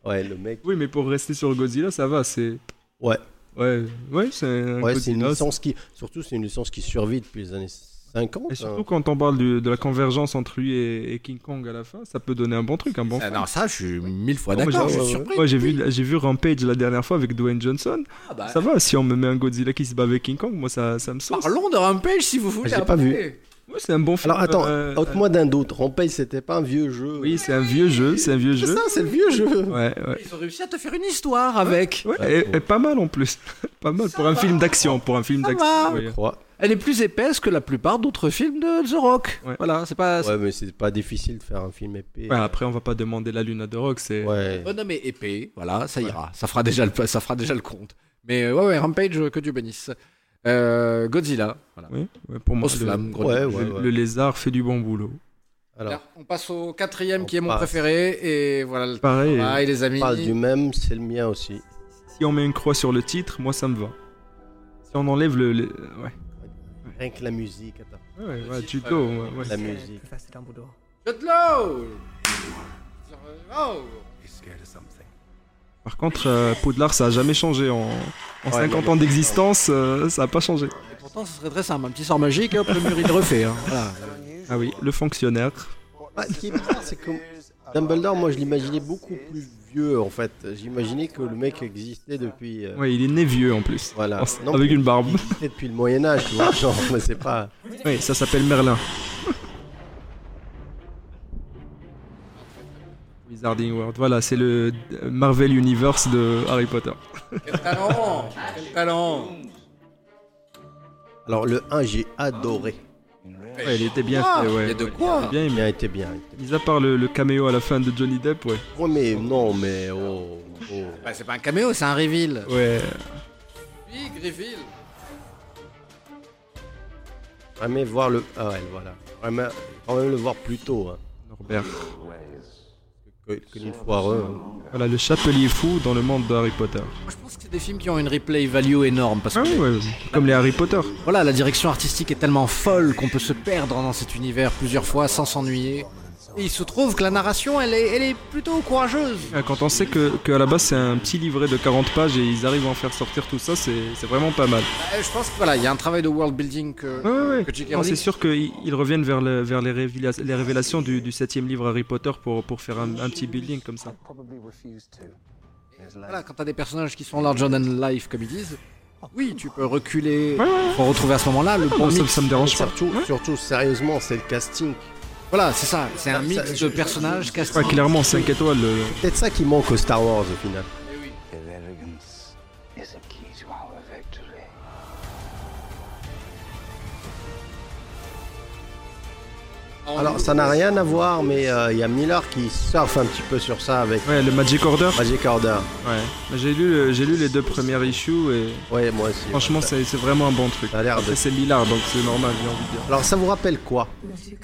ouais, le mec. Oui, mais pour rester sur Godzilla, ça va, c'est. Ouais. Ouais, ouais, c'est un Ouais, c'est une licence qui. Surtout, c'est une licence qui survit depuis les années 50. Et surtout quand on parle du- de la convergence entre lui et, et King Kong à la fin, ça peut donner un bon truc, un bon Ah, non, ça, je suis mille fois moi, d'accord. j'ai- Je suis ouais, surpris. Ouais, j'ai vu, j'ai vu Rampage la dernière fois avec Dwayne Johnson. Ah, bah, Ça va, si on me met un Godzilla qui se bat avec King Kong, moi ça, ça me sauce. Parlons de Rampage si vous voulez. J'ai pas vu. C'est un bon film. Alors attends, euh, ôte-moi d'un doute. Rampage, c'était pas un vieux jeu. Oui, c'est un vieux jeu, c'est un vieux c'est jeu. ça, c'est le vieux jeu. Ouais, ouais. Ils ont réussi à te faire une histoire avec. Ouais, et, et pas mal en plus. pas mal pour un film d'action, pour un film d'action. Je crois. Elle est plus épaisse que la plupart d'autres films de The Rock. Ouais. Voilà, c'est pas. Ouais, mais c'est pas difficile de faire un film épais. Ouais, après on va pas demander la lune à The Rock, c'est Ouais. Oh non, mais épais, voilà, ça ira. Ça fera déjà le, ça fera déjà le compte. Mais ouais, ouais, Rampage, que Dieu bénisse. Euh, Godzilla, voilà. oui, ouais, pour moi le, flamme, gros Ouais, le- ouais, le ouais. lézard fait du bon boulot. Alors, Là, on passe au quatrième qui est mon passe. préféré. Et voilà le Pareil. travail, les amis. on parle du même, c'est le mien aussi. Si on met une croix sur le titre, moi ça me va. Si on enlève le, le- ouais. Rien que la musique, attends. Ouais, ouais, Law, ouais, ouais. La musique. Jude Law Oh Par contre, euh, Poudlard, ça a jamais changé. En, en 50 non, ans d'existence, euh, ça a pas changé. Et pourtant, ce serait très simple. Un petit sort magique, et hop, le mur il refait. hein. Voilà. Ah oui, le fonctionnaire. Ah, ce qui est bizarre, c'est que Dumbledore, moi, je l'imaginais beaucoup plus vieux, en fait. J'imaginais que le mec existait depuis. euh, Ouais, il est né vieux en plus. Voilà. En- Non, avec une barbe. Il existait depuis le Moyen-Âge, tu vois. Genre, mais c'est pas. Oui, ça s'appelle Merlin. Wizarding World. Voilà, c'est le euh, Marvel Universe de Harry Potter. Quel talent Quel talent Alors, le 1, j'ai adoré. Ouais, il était bien Ah, fait, ouais. il y a de quoi Bien Il a été bien. il était Mis à part le, le caméo à la fin de Johnny Depp, ouais. mais non, mais. Oh, oh. Bah, C'est pas un caméo, c'est un reveal. Ouais. Oui, reveal. Vraiment voir le. Ah ouais, voilà. Quand même le voir plus tôt. Hein. Norbert. Une foireux. hein. Voilà, le chapelier fou dans le monde de Harry Potter. Moi, je pense que c'est des films qui ont une replay value énorme parce que Ah oui, ouais, comme les Harry Potter. voilà, la direction artistique est tellement folle qu'on peut se perdre dans cet univers plusieurs fois sans s'ennuyer. Et il se trouve que la narration, elle est, elle est plutôt courageuse. Ah, Quand on sait que, que à la base c'est un petit livret de 40 pages et ils arrivent à en faire sortir tout ça, c'est c'est vraiment pas mal. Euh, je pense que voilà, il y a un travail de world building que, Ouais, ouais, ouais. que J.K. Rowling- c'est sûr qu'ils ils reviennent vers, le- vers les, révéla- les révélations du, du septième livre Harry Potter pour, pour faire un, un petit building comme ça. Voilà, quand t'as des personnages qui sont larger than life, comme ils disent, oui, tu peux reculer Ouais, ouais. pour retrouver à ce moment-là le bon non, ça- ça me dérange pas. Surtout, surtout, sérieusement, c'est le casting. Voilà, c'est ça, c'est un mix ça- de personnages. Ouais, clairement, 5 étoiles. le- Peut-être ça qui manque au Star Wars au final. Alors, ça n'a rien à voir, mais euh, il y a Miller qui surfe un petit peu sur ça avec Ouais, le Magic Order. Magic Order. Ouais. J'ai lu, le- j'ai lu les deux premières issues et Ouais, moi aussi. franchement, c'est c'est vraiment un bon truc. ça a l'air de. C'est Millard, donc c'est normal, j'ai envie de dire. Alors, ça vous rappelle quoi? Monsieur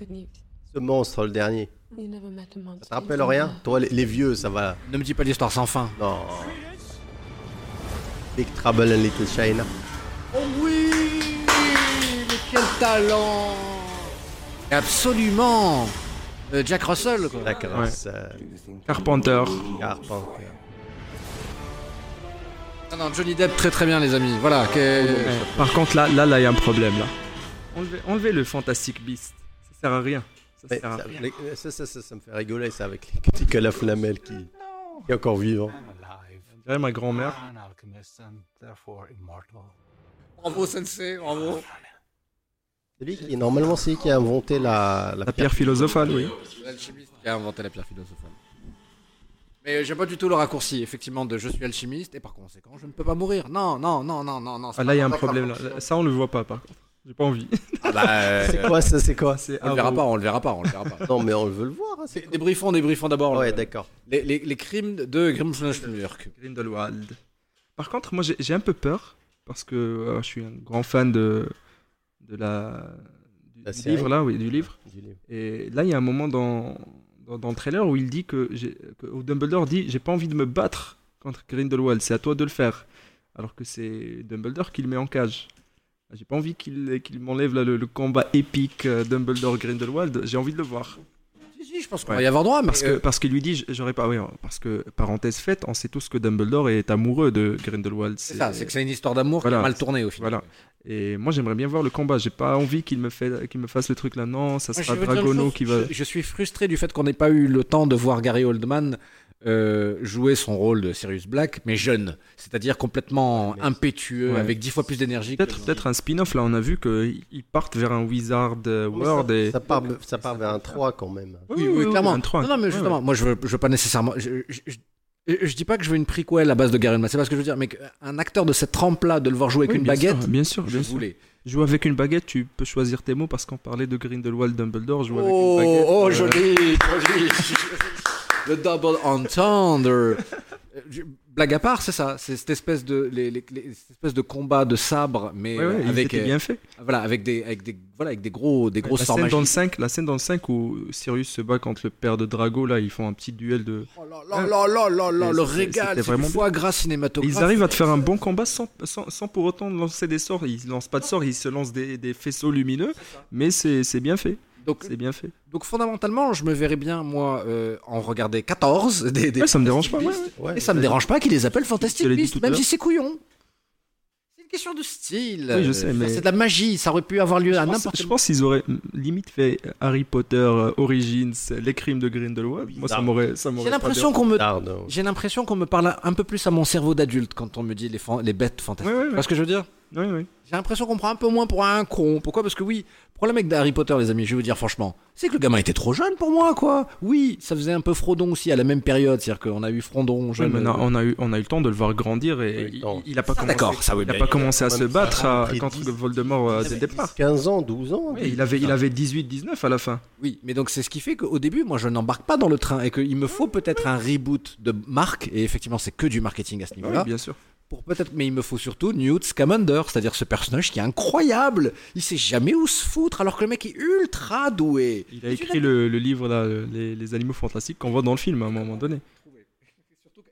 Ce monstre, le dernier you never met a monster. Ça te rappelle rien? Toi, les, les vieux, ça va. Ne me dis pas l'histoire sans fin. Non. Big Trouble in Little China. Oh oui Mais quel talent Absolument Euh, Jack Russell, quoi. La caresse. Carpenter. Carpenter. Non, non, Johnny Depp, très très bien, les amis. Voilà. que- Ouais. Par contre, là, là, là, il y a un problème, là. Enlevez, enlevez le Fantastic Beast. Ça sert à rien. Ça à ça, ça, ça, ça, ça me fait rigoler, ça, avec les petits Calaflamel qui, qui est encore vivant. Dirait ma grand-mère. Bravo, Sensei, bravo. C'est lui qui, normalement, c'est lui qui a inventé la, La pierre philosophale, oui. L'alchimiste qui a inventé la pierre philosophale. Mais euh, j'aime pas du tout le raccourci, effectivement, de je suis alchimiste et par conséquent, je ne peux pas mourir. Non, non, non, non, non, non. Ah, là, il y a un problème, là. Ça, on le voit pas, par contre. J'ai pas envie. Ah bah, euh, C'est quoi ça, c'est quoi C'est on le verra pas, on le verra pas, on le verra pas. Non, mais on veut le voir. hein, c'est Débriefons, débriefons d'abord. Ouais, d'accord. les, les, les crimes de Grimflashmurk. Grindelwald. Par contre, moi, j'ai j'ai un peu peur parce que euh, je suis un grand fan de, de la, du, La du série. livre, là, oui, du livre. Du livre. Et là, il y a un moment dans, dans, dans le trailer où il dit que, j'ai- que où Dumbledore dit J'ai pas envie de me battre contre Grindelwald, c'est à toi de le faire. Alors que c'est Dumbledore qui le met en cage. J'ai pas envie qu'il qu'il m'enlève là, le, le combat épique euh, Dumbledore-Grindelwald, j'ai envie de le voir. Si, si, je pense qu'on Ouais. va y avoir droit, mais Parce que euh, parce qu'il lui dit J'aurais pas. Oui, parce que, parenthèse faite, on sait tous que Dumbledore est amoureux de Grindelwald. c'est ça, c'est que c'est une histoire d'amour qui Voilà. a mal tourné au final. Voilà. Et moi, j'aimerais bien voir le combat. J'ai pas envie qu'il me, fait, qu'il me fasse le truc là. Non, ça Moi, je sera veux dire une Dragono chose, qui va. Je, je suis frustré du fait qu'on n'ait pas eu le temps de voir Gary Oldman euh, jouer son rôle de Sirius Black, mais jeune, c'est-à-dire complètement Mais- impétueux, Ouais. avec dix fois plus d'énergie. Peut-être peut-être un spin-off. Là, on a vu qu'ils partent vers un Wizard World. ça, et... ça part, ça part vers un 3 quand même. Oui, oui, clairement. un trois. Non, non, mais justement, ouais. moi, je veux, je veux pas nécessairement. Je, je, je- je dis pas que je veux une prequel à base de Gary Oldman, c'est pas ce que je veux dire, mais un acteur de cette trempe-là, de le voir jouer avec Oui, une bien baguette, sûr, bien sûr, je bien sûr. voulais. Jouer avec une baguette, tu peux choisir tes mots parce qu'on parlait de Grindelwald Dumbledore. Jouer Oh, avec une baguette. oh, euh, joli, joli. Le double entendre. Blague à part, c'est ça, c'est cette espèce de, les, les- les- cette espèce de combat de sabre, mais Ouais, ouais, euh, avec, était euh, bien fait. voilà, avec des, avec des, voilà, avec des gros, des la, sorts scène dans le magiques. 5, la scène dans le 5 où Sirius se bat contre le père de Drago, là, ils font un petit duel de. Oh là là là là là là, le régal, c'est vraiment foie gras cinématographique. Ils arrivent à te faire un bon combat sans, sans, sans pour autant lancer des sorts. Ils lancent pas de sorts, ils se lancent des, des faisceaux lumineux, mais c'est c'est bien fait. Donc, C'est bien fait. donc fondamentalement, je me verrais bien, moi, euh, en regarder 14 des, des Ouais, ça me dérange pas. Ouais, Et ça me dérange pas qu'ils les appellent Fantastic Beasts, même si c'est couillon. C'est une question de style. Oui, je sais, mais- C'est de la magie, ça aurait pu avoir lieu à Je n'importe Je pense qu'ils auraient limite fait Harry Potter euh, Origins, les crimes de Grindelwald. Moi, ça m'aurait. ça m'aurait J'ai l'impression qu'on me. J'ai l'impression qu'on me parle un peu plus à mon cerveau d'adulte quand on me dit les, fan- les bêtes fantastiques. Ouais, ouais, Tu ouais. vois ce que je veux dire? Oui, oui. J'ai l'impression qu'on prend un peu moins pour un con. Pourquoi? Parce que oui, le problème avec Harry Potter, les amis, je vais vous dire franchement, c'est que le gamin était trop jeune pour moi, quoi. Oui, ça faisait un peu Frodon aussi à la même période, c'est-à-dire qu'on a eu Frondon Oui, mais on, a, euh, on, a eu, on a eu le temps de le voir grandir et il, il a pas Ah, commencé, d'accord, ça oui, il a mais pas il- commencé à se battre à- contre 10. Voldemort euh, dès le départ. 15 ans, 12 ans. Oui, il avait, il avait 18-19 à la fin. Oui, mais donc c'est ce qui fait qu'au début, moi, je n'embarque pas dans le train et qu'il me faut peut-être un reboot de marque. Et effectivement, c'est que du marketing à ce Oui, niveau-là. bien sûr. Pour peut-être, mais il me faut surtout Newt Scamander, c'est-à-dire ce personnage qui est incroyable. Il sait jamais où se foutre, alors que le mec est ultra doué. Il a tu écrit le, le livre là, les, les animaux fantastiques qu'on voit dans le film à un moment donné.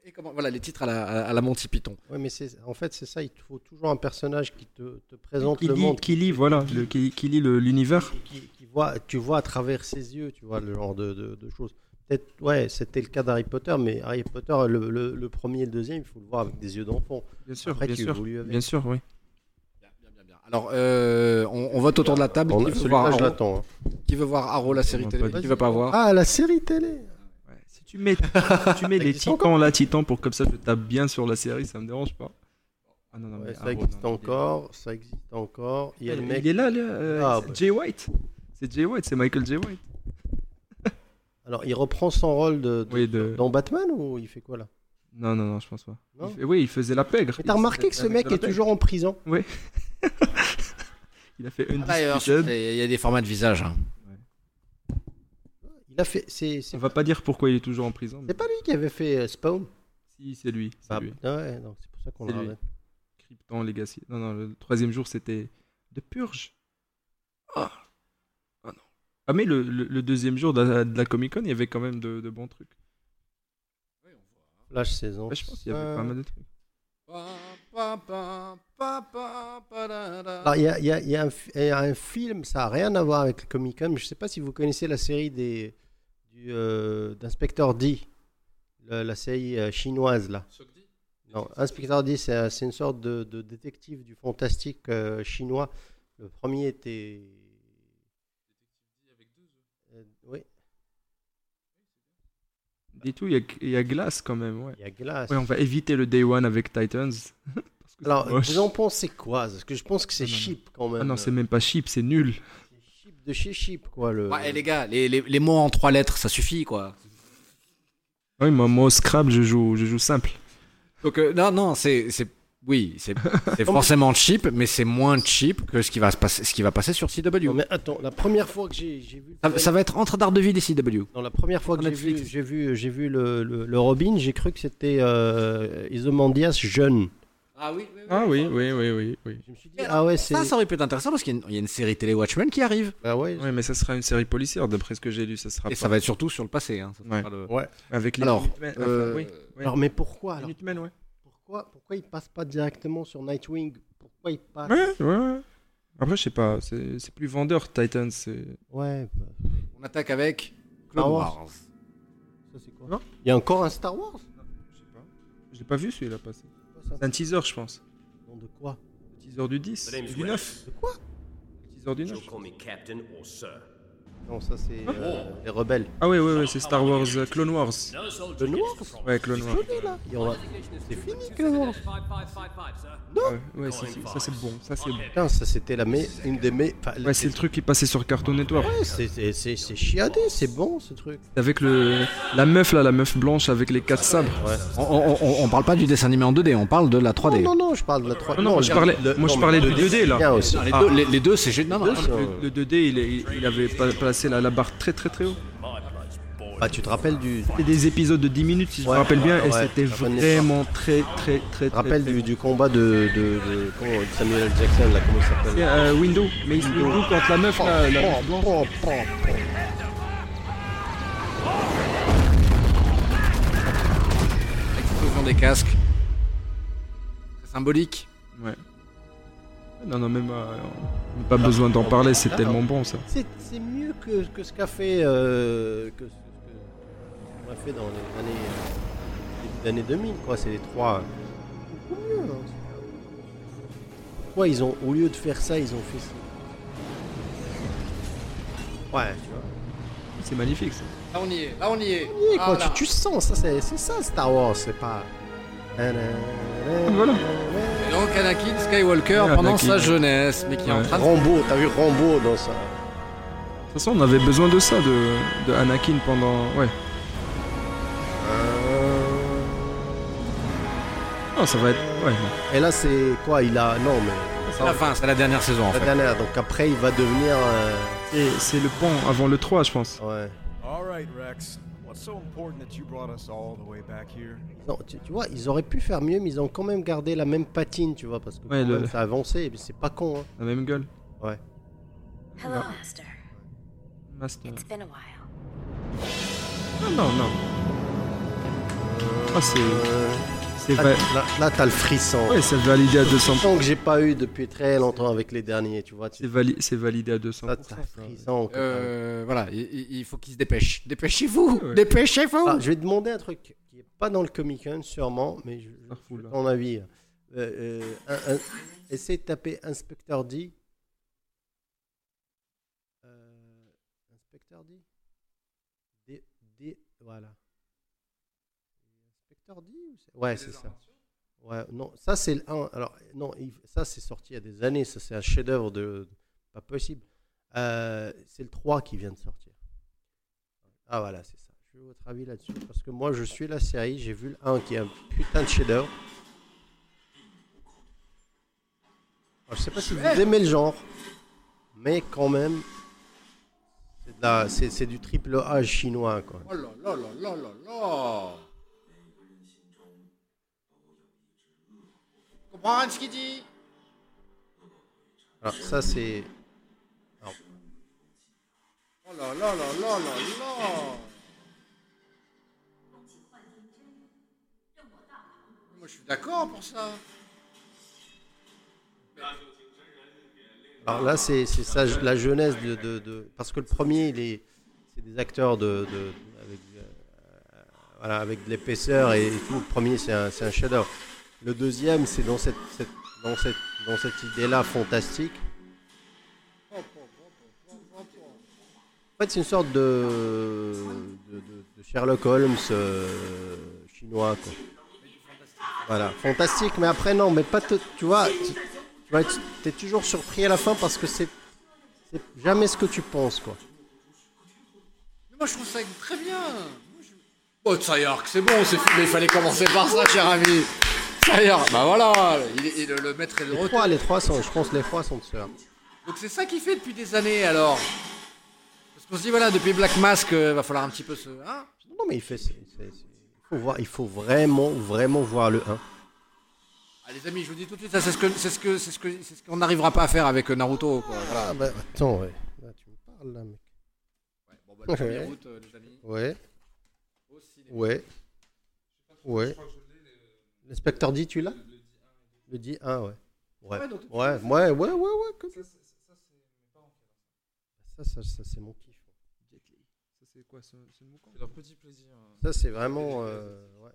Et comment, voilà les titres à la, à- la Monty Python. Ouais, mais c'est, en fait, c'est ça. Il faut toujours un personnage qui te, te présente Qui le lit, monde, qui lit, voilà, le, qui, qui lit le- l'univers. qui, qui voit, tu vois à travers ses yeux, tu vois le genre de, de- de choses. Peut-être, ouais, c'était le cas d'Harry Potter, mais Harry Potter, le, le- le premier et le deuxième, il faut le voir avec des yeux d'enfant. Bien sûr, Après, bien sûr. avec. Bien sûr, oui. Alors, euh, on, on vote autour de la table. On- qui, veut voir je Arrow, hein. qui veut voir Arrow, la série télé Qui veut pas voir Ah, la série télé Ouais, Si tu mets, si tu mets les titans là, titans, pour comme ça je tape bien sur la série, ça me dérange pas. Ah non, non, Ouais, mais Ça Arrow, existe non, encore, ça existe encore. Il y a le Il, mec. il est là, là euh, Ah, c'est bah. Jay White. C'est Jay White, c'est Michael Jay White. Alors, il reprend son rôle de, de- Oui, de... dans Batman ou il fait quoi là? Non, non, non, je pense pas. Non Il fait- Oui, il faisait la pègre. Mais t'as remarqué que ce mec est toujours en prison? Il a fait une épisode. il y a des formats de visage. hein. Il a fait. C'est c'est On va pas dire pourquoi il est toujours en prison. mais- c'est pas lui qui avait fait euh, Spawn? Si, c'est lui. C'est Ah, lui. ouais, donc c'est pour ça qu'on l'a. Krypton Legacy. Non, non, le troisième jour, c'était de purge. Ah. Ah non. Ah, mais le, le- le deuxième jour de la, de la Comic Con, il y avait quand même de, de bons trucs. Flash saison. Ouais, je pense qu'il y avait pas mal de trucs. Alors, il y a, il y a- il y a un, fi- il y a un film, ça n'a rien à voir avec le Comic Con, mais je ne sais pas si vous connaissez la série des, du, euh, d'Inspecteur D, la, la série euh, chinoise là. Non, Inspecteur D, c'est une sorte de, de détective du fantastique euh, chinois. Le premier était. Euh, oui, Dis tout, il y a, il y a Glace quand même, ouais. il y a Glace. Ouais, on va éviter le Day One avec Titans. Parce que c'est Alors, vous en pensez quoi? Parce que je pense que c'est Ah, cheap quand même. Ah non, c'est même pas cheap, c'est nul. C'est cheap de chez cheap quoi. Le... Ouais, les gars, les, les- les mots en trois lettres, ça suffit quoi. Oui, moi, moi au Scrabble, je joue, je joue simple. Donc euh, non, non, c'est, c'est, oui, c'est, forcément cheap, mais c'est moins cheap que ce qui va se passer, ce qui va passer sur CW. Non, mais attends, la première fois que j'ai, vu. Ça, ça va être entre Daredevil et CW. Non, la première fois que j'ai vu, j'ai vu, vu le, le, le Robin, j'ai cru que c'était euh, Isomandias jeune. Ah oui. Ah oui, oui, oui, oui. oui. Je me suis dit, ah ouais. Ça, ça aurait pu être intéressant parce qu'il y a une, il y a une série télé Watchmen qui arrive. Ah ouais, Ouais, mais ça sera une série policière, d'après ce que j'ai lu. Ça sera Et pas- ça va être surtout sur le passé. Hein. Ça Ouais. sera le- ouais. Avec les Alors, enfin, euh, oui, oui. Alors, mais pourquoi Les alors Minutemen, ouais. Pourquoi, pourquoi il passe pas directement sur Nightwing? Pourquoi il passe? Ouais, ouais, ouais. Après, je sais pas, c'est c'est plus vendeur, Titans. c'est- Ouais, bah, On attaque avec Star Clone Wars. Wars. ça c'est quoi? Non. Il y a encore un Star Wars? Je sais pas. Je l'ai pas vu celui-là passer. C'est un teaser, je pense. Non, de quoi? Le teaser du 10, My name's du 9. De quoi? Le teaser du 9. You'll call me Captain or Sir. Non, ça c'est euh, les rebelles. Ah ouais, ouais, ouais, c'est Star Wars euh, Clone Wars. Le noir Ouais, Clone Wars. C'est fini Clone Wars Ouais, ouais, ça, c'est- ça, c'est bon, ça c'est bon. Putain, ça c'était la me... une des enfin, Ouais, c'est le truc qui passait sur Cartoon Network. Ouais, c'est- c'est c'est- c'est chiadé, c'est bon ce truc. Avec le la meuf là, la meuf blanche avec les quatre sabres. Ouais. On, on, on- on parle pas du dessin animé en 2D, on parle de la 3D. Non, non, non, je parle de la 3D. Non, non, je parlais- moi, je mais parlais du 2D, là. Non, les, Ah. deux, c'est génial. Non, non, Le, le 2D, il, est- il- il avait pa- placé la, la barre très très très haut. Bah, tu te rappelles du. C'était des épisodes de 10 minutes, si je Ouais, me rappelle bien, et c'était vraiment très très très Tu te très. rappelles très du, du combat de, de, de- Samuel. Jackson, là, comment il C'est, s'appelle euh, Window, mais Window contre la meuf là. la meuf blanche. Oh, oh, oh. Explosion des casques. C'est symbolique. Ouais. Non, non, même euh, on pas besoin d'en parler, c'est tellement bon ça. C'est c'est mieux que, que ce qu'a fait. euh, que ce que- qu'on a fait dans les années. euh, début d'année 2000, quoi. C'est les trois. Beaucoup mieux. hein. Pourquoi ils ont. Au lieu de faire ça, ils ont fait ça Ouais, tu vois. C'est magnifique ça. Là, on y est. Là, on y est. Oui, Ah, quoi, tu, tu sens, ça, c'est c'est ça Star Wars, c'est pas. Voilà. Et donc Anakin Skywalker Ouais, pendant Anakin. sa jeunesse, mais qui est en Ouais. train de... Rambo, t'as vu Rambo dans ça De toute façon, on avait besoin de ça, de, de Anakin pendant. Ouais. Non, ça va être. Ouais. Et là, c'est quoi Il a. Non, mais. C'est la fin, c'est la dernière saison en La fait. dernière, donc après, il va devenir. euh, C'est, c'est le pont avant le 3, je pense. Ouais. All right, Rex. What's so important that you brought us all the way back here? Non, tu, tu vois, ils auraient pu faire mieux, mais ils ont quand même gardé la même patine, tu vois, parce que Ouais, quand le- même, ça a avancé, mais c'est pas con. Hein. La même gueule. Ouais. Hello. Master. Master. It's been a while. Ah, non, non. Ah, c'est. C'est Là, là, là, t'as le frisson. C'est validé à 200%. Frisson que j'ai pas eu depuis très longtemps avec les derniers, tu vois. C'est, vali- c'est validé à 200%. Ça, t'as le frisson. Euh, voilà, il, faut qu'il se dépêche. Dépêchez-vous Ouais. Dépêchez-vous Ah, je vais demander un truc qui est pas dans le Comic Con, sûrement, mais je, Ça refoule, là. ton avis. Euh, euh, un- un- essaie de taper Inspecteur D. Euh, Inspecteur D D, D, voilà. Inspecteur D ou c'est- Ouais, c'est ça. Ouais, non, ça c'est le 1. Alors, non, ça c'est sorti il y a des années, ça c'est un chef-d'œuvre de. Pas possible. Euh, c'est le 3 qui vient de sortir. Ah voilà, c'est ça. Je veux votre avis là-dessus. Parce que moi, je suis la série, j'ai vu le 1 qui est un putain de chef-d'œuvre. Je sais pas si vous aimez le genre, mais quand même, c'est du triple A chinois, quoi. Oh là là là là là là Ce qu'il dit Alors, ça, c'est. Oh là là là là là là Moi je suis d'accord pour ça. Alors là, c'est ça, la jeunesse de, de- de- Parce que le premier, il est, c'est des acteurs de, de- avec, euh, voilà, avec de l'épaisseur et, tout. Le premier, c'est un, un chef-d'œuvre. Le deuxième, c'est dans cette, cette- dans cette, dans cette idée-là fantastique. En fait, c'est une sorte de, Sherlock Holmes euh, chinois. Quoi. Voilà, fantastique, mais après, non, mais pas. te- tu vois, tu, es toujours surpris à la fin parce que c'est jamais ce que tu penses, quoi. Mais moi je trouve ça très bien. Oh Tsayark, c'est bon, il fallait commencer par ça, cher ami. Tsayark, bah voilà, il le, maître est de Les retour. trois, les trois sont, je pense, les trois sont de sœurs. Donc c'est ça qu'il fait depuis des années alors. Parce qu'on se dit voilà, depuis Black Mask, euh, va falloir un petit peu se. Hein Non, mais il fait. c'est- c'est- c'est- il, faut voir, il faut vraiment, vraiment voir le 1. Ah, les amis, je vous dis tout de suite, ça c'est ce que c'est ce que c'est ce que c'est ce qu'on n'arrivera pas à faire avec euh, Naruto. Quoi. Voilà. Ah, bah, attends, ouais. Là, tu me parles, là, mec. Ouais, bon, bah, le premier Ouais. route, euh, les amis. Ouais, Au cinéma. ouais, ouais. L'inspecteur dit, tu l'as? Le dit 1, ouais. Ouais, Ouais, donc- ouais, ouais, ouais, ouais, ouais. comme- Ça, ça, ça, c'est mon kiff. Ça, c'est quoi C'est leur petit plaisir. Ça, c'est vraiment. euh, ouais.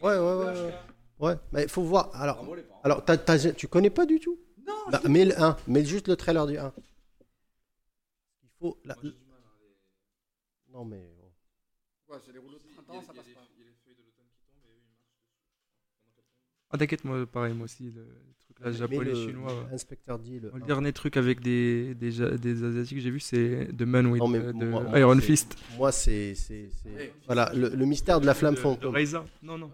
Ouais, ouais, ouais, ouais. Ouais, mais il faut voir. Alors, Bravo, les parents. alors t'as- t'as- tu connais pas du tout? Non, Bah, Mets le 1, mets juste le trailer du 1. Il faut. la- Moi, j'ai du mal. hein, les- Non, mais. Quoi, c'est les rouleaux de printemps, ça passe pas. Il y a les feuilles de l'automne qui tombent et eux, ils marchent dessus. Pendant quatre ans. Ah, t'inquiète, moi, pareil, moi aussi, le truc là, japonais, le- chinois. Inspecteur dit le. Le 1. dernier truc avec des, des, des Asiatiques que j'ai vu, c'est The Man with Non, mais euh, de moi- moi, Iron Fist. Moi, c'est. c'est- c'est- Ouais. Voilà, le, le mystère de la flamme fantôme. Reza. Non, non.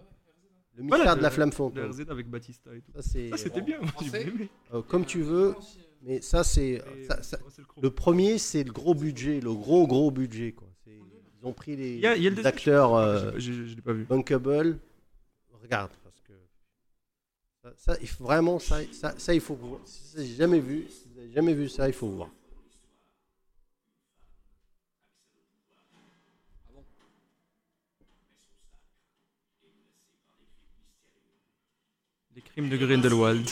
Le mystère Voilà, de la flamme fantôme. De RZ avec Batista et tout. Ça, c'était bien, moi, j'ai Français bien aimé. euh, comme tu veux, mais ça, c'est. Le. Le premier, c'est le gros budget, le gros, gros budget, quoi. Ils ont pris les, y a- y a le les acteurs je- euh, je- je- je l'ai pas vu. bankable. Regarde. Ça, il vraiment, ça, ça, ça, il faut voir. Si vous n'avez jamais si jamais vu ça, il faut voir. Les crimes de Grindelwald.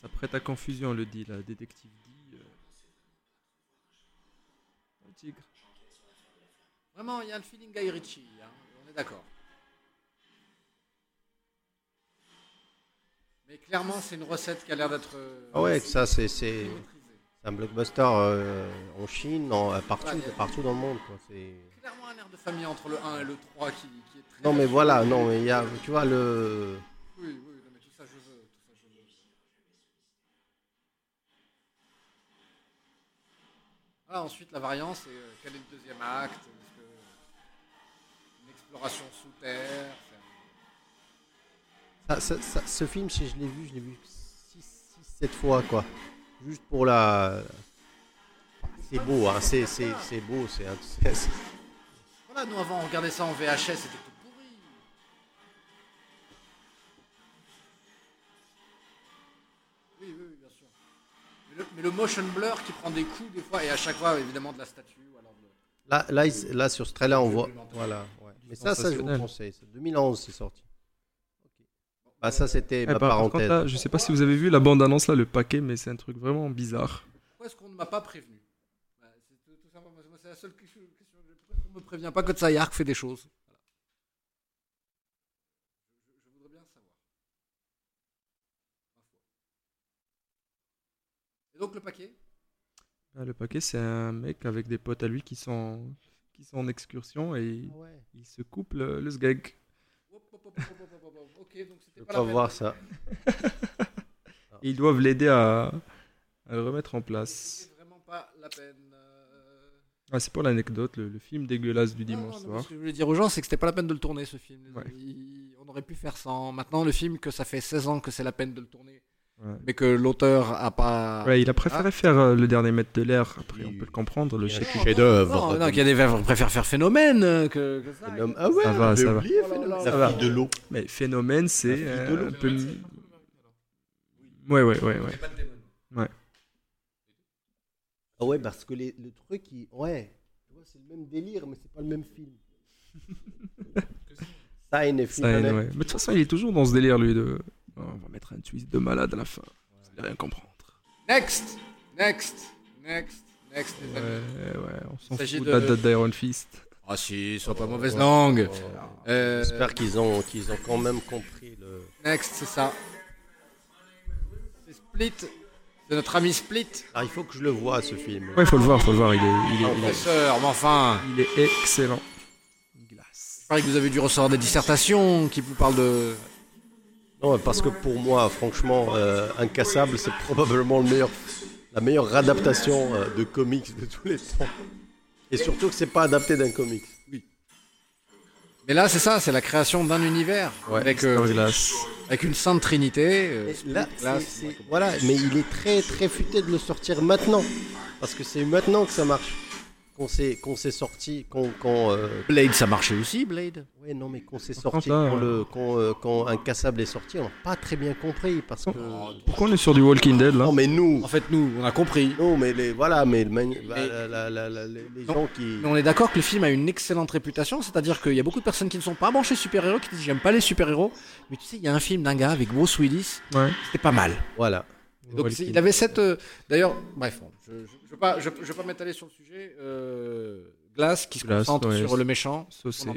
Ça prête à confusion le dit là, détective dit. euh. Un tigre. Vraiment, il y a le feeling Guy Ritchie, hein, on est d'accord. Mais clairement, c'est une recette qui a l'air d'être. euh, Ah ouais, ça, c'est c'est- un blockbuster euh, en Chine, en, euh, partout, Ouais, il y a- partout dans le monde. Quoi. C'est... Clairement un air de famille entre le 1 et le 3 qui, qui est très. Non, mais voilà, non, mais il y a, tu vois, le. Oui, oui, non, mais tout ça je veux. Tout ça, je veux. Voilà, ensuite, la variante, c'est euh, quel est le deuxième acte Est-ce que une exploration sous terre c'est un- Ça, ça- ça- ce film, si je l'ai vu, je l'ai vu 6-7 fois, quoi. Juste pour la. C'est beau, hein, c'est, c'est, c'est beau, c'est, un- c'est- c'est- Voilà, nous avant, on regardait ça en VHS, c'était le, mais le motion blur qui prend des coups des fois, et à chaque fois, évidemment, de la statue. ou Alors de- Là, là, sur ce trailer, on voit. Voilà, ouais. Mais ça, ça, je vous Sensationnel. conseille. C'est 2011, c'est sorti. Bah, ça, c'était Eh, ma par, par contre, parenthèse. là, je sais pas si vous avez vu la bande-annonce là, le paquet, mais c'est un truc vraiment bizarre. Pourquoi est-ce qu'on ne m'a pas prévenu? Bah, c'est tout, tout simplement, moi, c'est la seule question. question- Pourquoi est-ce qu'on me prévient pas que Tsayark fait des choses Voilà. je, je- je voudrais bien savoir. Ma foi. Et donc le paquet Ah, le paquet, c'est un mec avec des potes à lui qui sont, qui sont en excursion et Ah ouais. il se coupe le, le sgeg. Ok, donc c'était pas, pas la peine. voir ça. Ils doivent l'aider à, à le remettre en place. C'était vraiment pas la peine. euh, Ah, c'est pour l'anecdote, le, le film dégueulasse du dimanche Non, non, soir. Ce que je voulais dire aux gens, c'est que c'était pas la peine de le tourner ce film. Ouais. Il- On aurait pu faire sans. Maintenant, le film, que ça fait 16 ans que c'est la peine de le tourner, Ouais. mais que l'auteur a pas. Ouais, il a préféré Ah. faire euh, le dernier mètre de l'air. Après, on peut le comprendre. Le un chef-d'œuvre. Non, non, qu'il y a des qui préfèrent faire phénomène euh, que, que ça. Phénomène- Ah ouais, Ça va, ça va. Oh Ça va. de l'eau. Mais phénomène, c'est euh, un peu. Ouais, ouais, ouais, ouais. Ah ouais, parce que les- le truc, il... ouais, tu vois, c'est le même délire, mais c'est pas le même film. Sign et Ça, ouais. Mais de toute façon, il est toujours dans ce délire, lui, de. Oh, on va mettre un twist de malade à la fin. Vous allez rien comprendre. Next, next, next, next. les Ouais, amis. ouais, on s'en s'agit fout de- de la date d'Iron Fist. Ah si, sois pas mauvaise langue. Euh, J'espère qu'ils ont, qu'ils ont quand même compris le. Next, c'est ça. C'est Split. C'est notre ami Split. Ah, il faut que je le vois ce film. Ouais, faut le voir, faut le voir. Il est, il est, il est, Professeur, mais enfin. il est excellent. Glace. Paraît que vous avez dû recevoir des dissertations qui vous parlent de. Non, parce que pour moi, franchement, euh, Incassable, c'est probablement le meilleur, la meilleure adaptation euh, de comics de tous les temps. Et surtout que c'est pas adapté d'un comics. Mais là, c'est ça, c'est la création d'un univers Ouais, avec, euh, avec une sainte trinité. euh, voilà, mais il est très très futé de le sortir maintenant, parce que c'est maintenant que ça marche, qu'on s'est qu'on s'est sorti, qu'on qu'on, euh, Blade, ça marchait aussi, Blade? ouais non mais qu'on s'est sorti, quand le quand, euh, quand Incassable est sorti, on n'a pas très bien compris parce que Pourquoi on est sur du Walking Dead là? Non mais nous, En fait, nous, on a compris. non mais les voilà mais le mani- bah, la- la- la- la- les Non. gens qui Mais on est d'accord que le film a une excellente réputation, c'est-à-dire qu'il y a beaucoup de personnes qui ne sont pas branchées super-héros, qui disent j'aime pas les super-héros, mais tu sais, il y a un film d'un gars avec Bruce Willis, Ouais. c'était pas mal. voilà. Donc il avait cette. euh, D'ailleurs, bref, je ne veux pas, je, je veux pas m'étaler sur le sujet. Euh, Glace qui se Glass, concentre ouais, sur le méchant. Saucé, Ouais.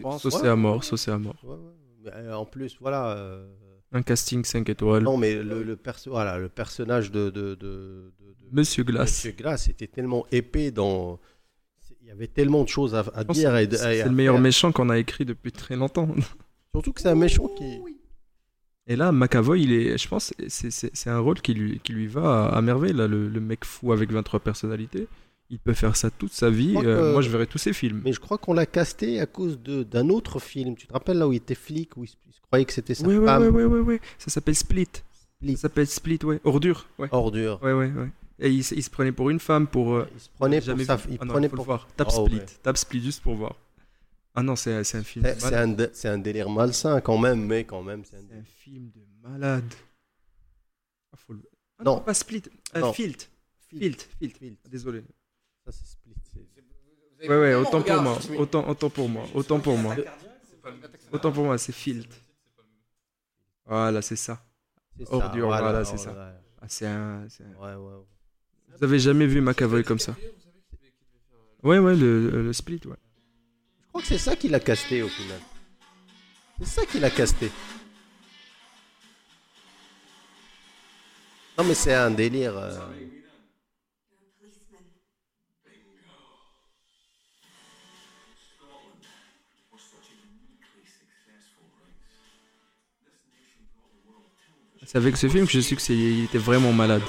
à mort, saucé à mort. Ouais, ouais. Mais, euh, en plus voilà. euh, Un casting 5 étoiles. non mais le, le perso voilà le personnage de de, de, de- de- Monsieur Glass. Monsieur Glass était tellement épais dans. Il y avait tellement de choses à, à Je dire. C'est le meilleur faire. méchant qu'on a écrit depuis très longtemps. Surtout que c'est un méchant qui. Et là, McAvoy, il est, je pense, c'est- un rôle qui lui, qui lui va à, à merveille. Là, le, le mec fou avec 23 personnalités, il peut faire ça toute sa vie. Euh, Moi, je verrai tous ses films. Mais je crois qu'on l'a casté à cause d'un autre film. Tu te rappelles là où il était flic, où il, se- il se croyait que c'était sa Oui, femme? oui, oui, oui, oui. Ça s'appelle Split. Split. Ça s'appelle Split, ouais. Ordure. Ouais, Ordure. ouais, ouais. ouais. Et il, se- il se prenait pour une femme pour. euh, Il se prenait pour sa. Il Ah non, prenait faut le pour. voir. Tape Oh, Split. ouais. Tape Split juste pour voir. Ah non, c'est c'est un film. C'est de c'est malade. un, dé- c'est un délire malsain quand même, mais quand même. c'est un un film de malade. Ah, faut le- Ah Non. pas Split. Euh, Non. Filt. Filt. Filt. Filt. Filt. Désolé. Ça, c'est Split. Ouais, ouais, autant pour moi. Autant, autant pour moi. Autant pour moi. Autant pour moi, c'est Filt. Voilà, c'est ça. c'est ça, Ordure, voilà, c'est ça. Ah, c'est un, c'est un- ouais, ouais. Vous avez jamais vu McAvoy comme ça? Ouais, ouais, le, le split, ouais. Je crois que c'est ça qu'il a casté au final. C'est ça qu'il a casté. Non mais c'est un délire. euh, C'est avec ce film que j'ai su que c'est- il était vraiment malade.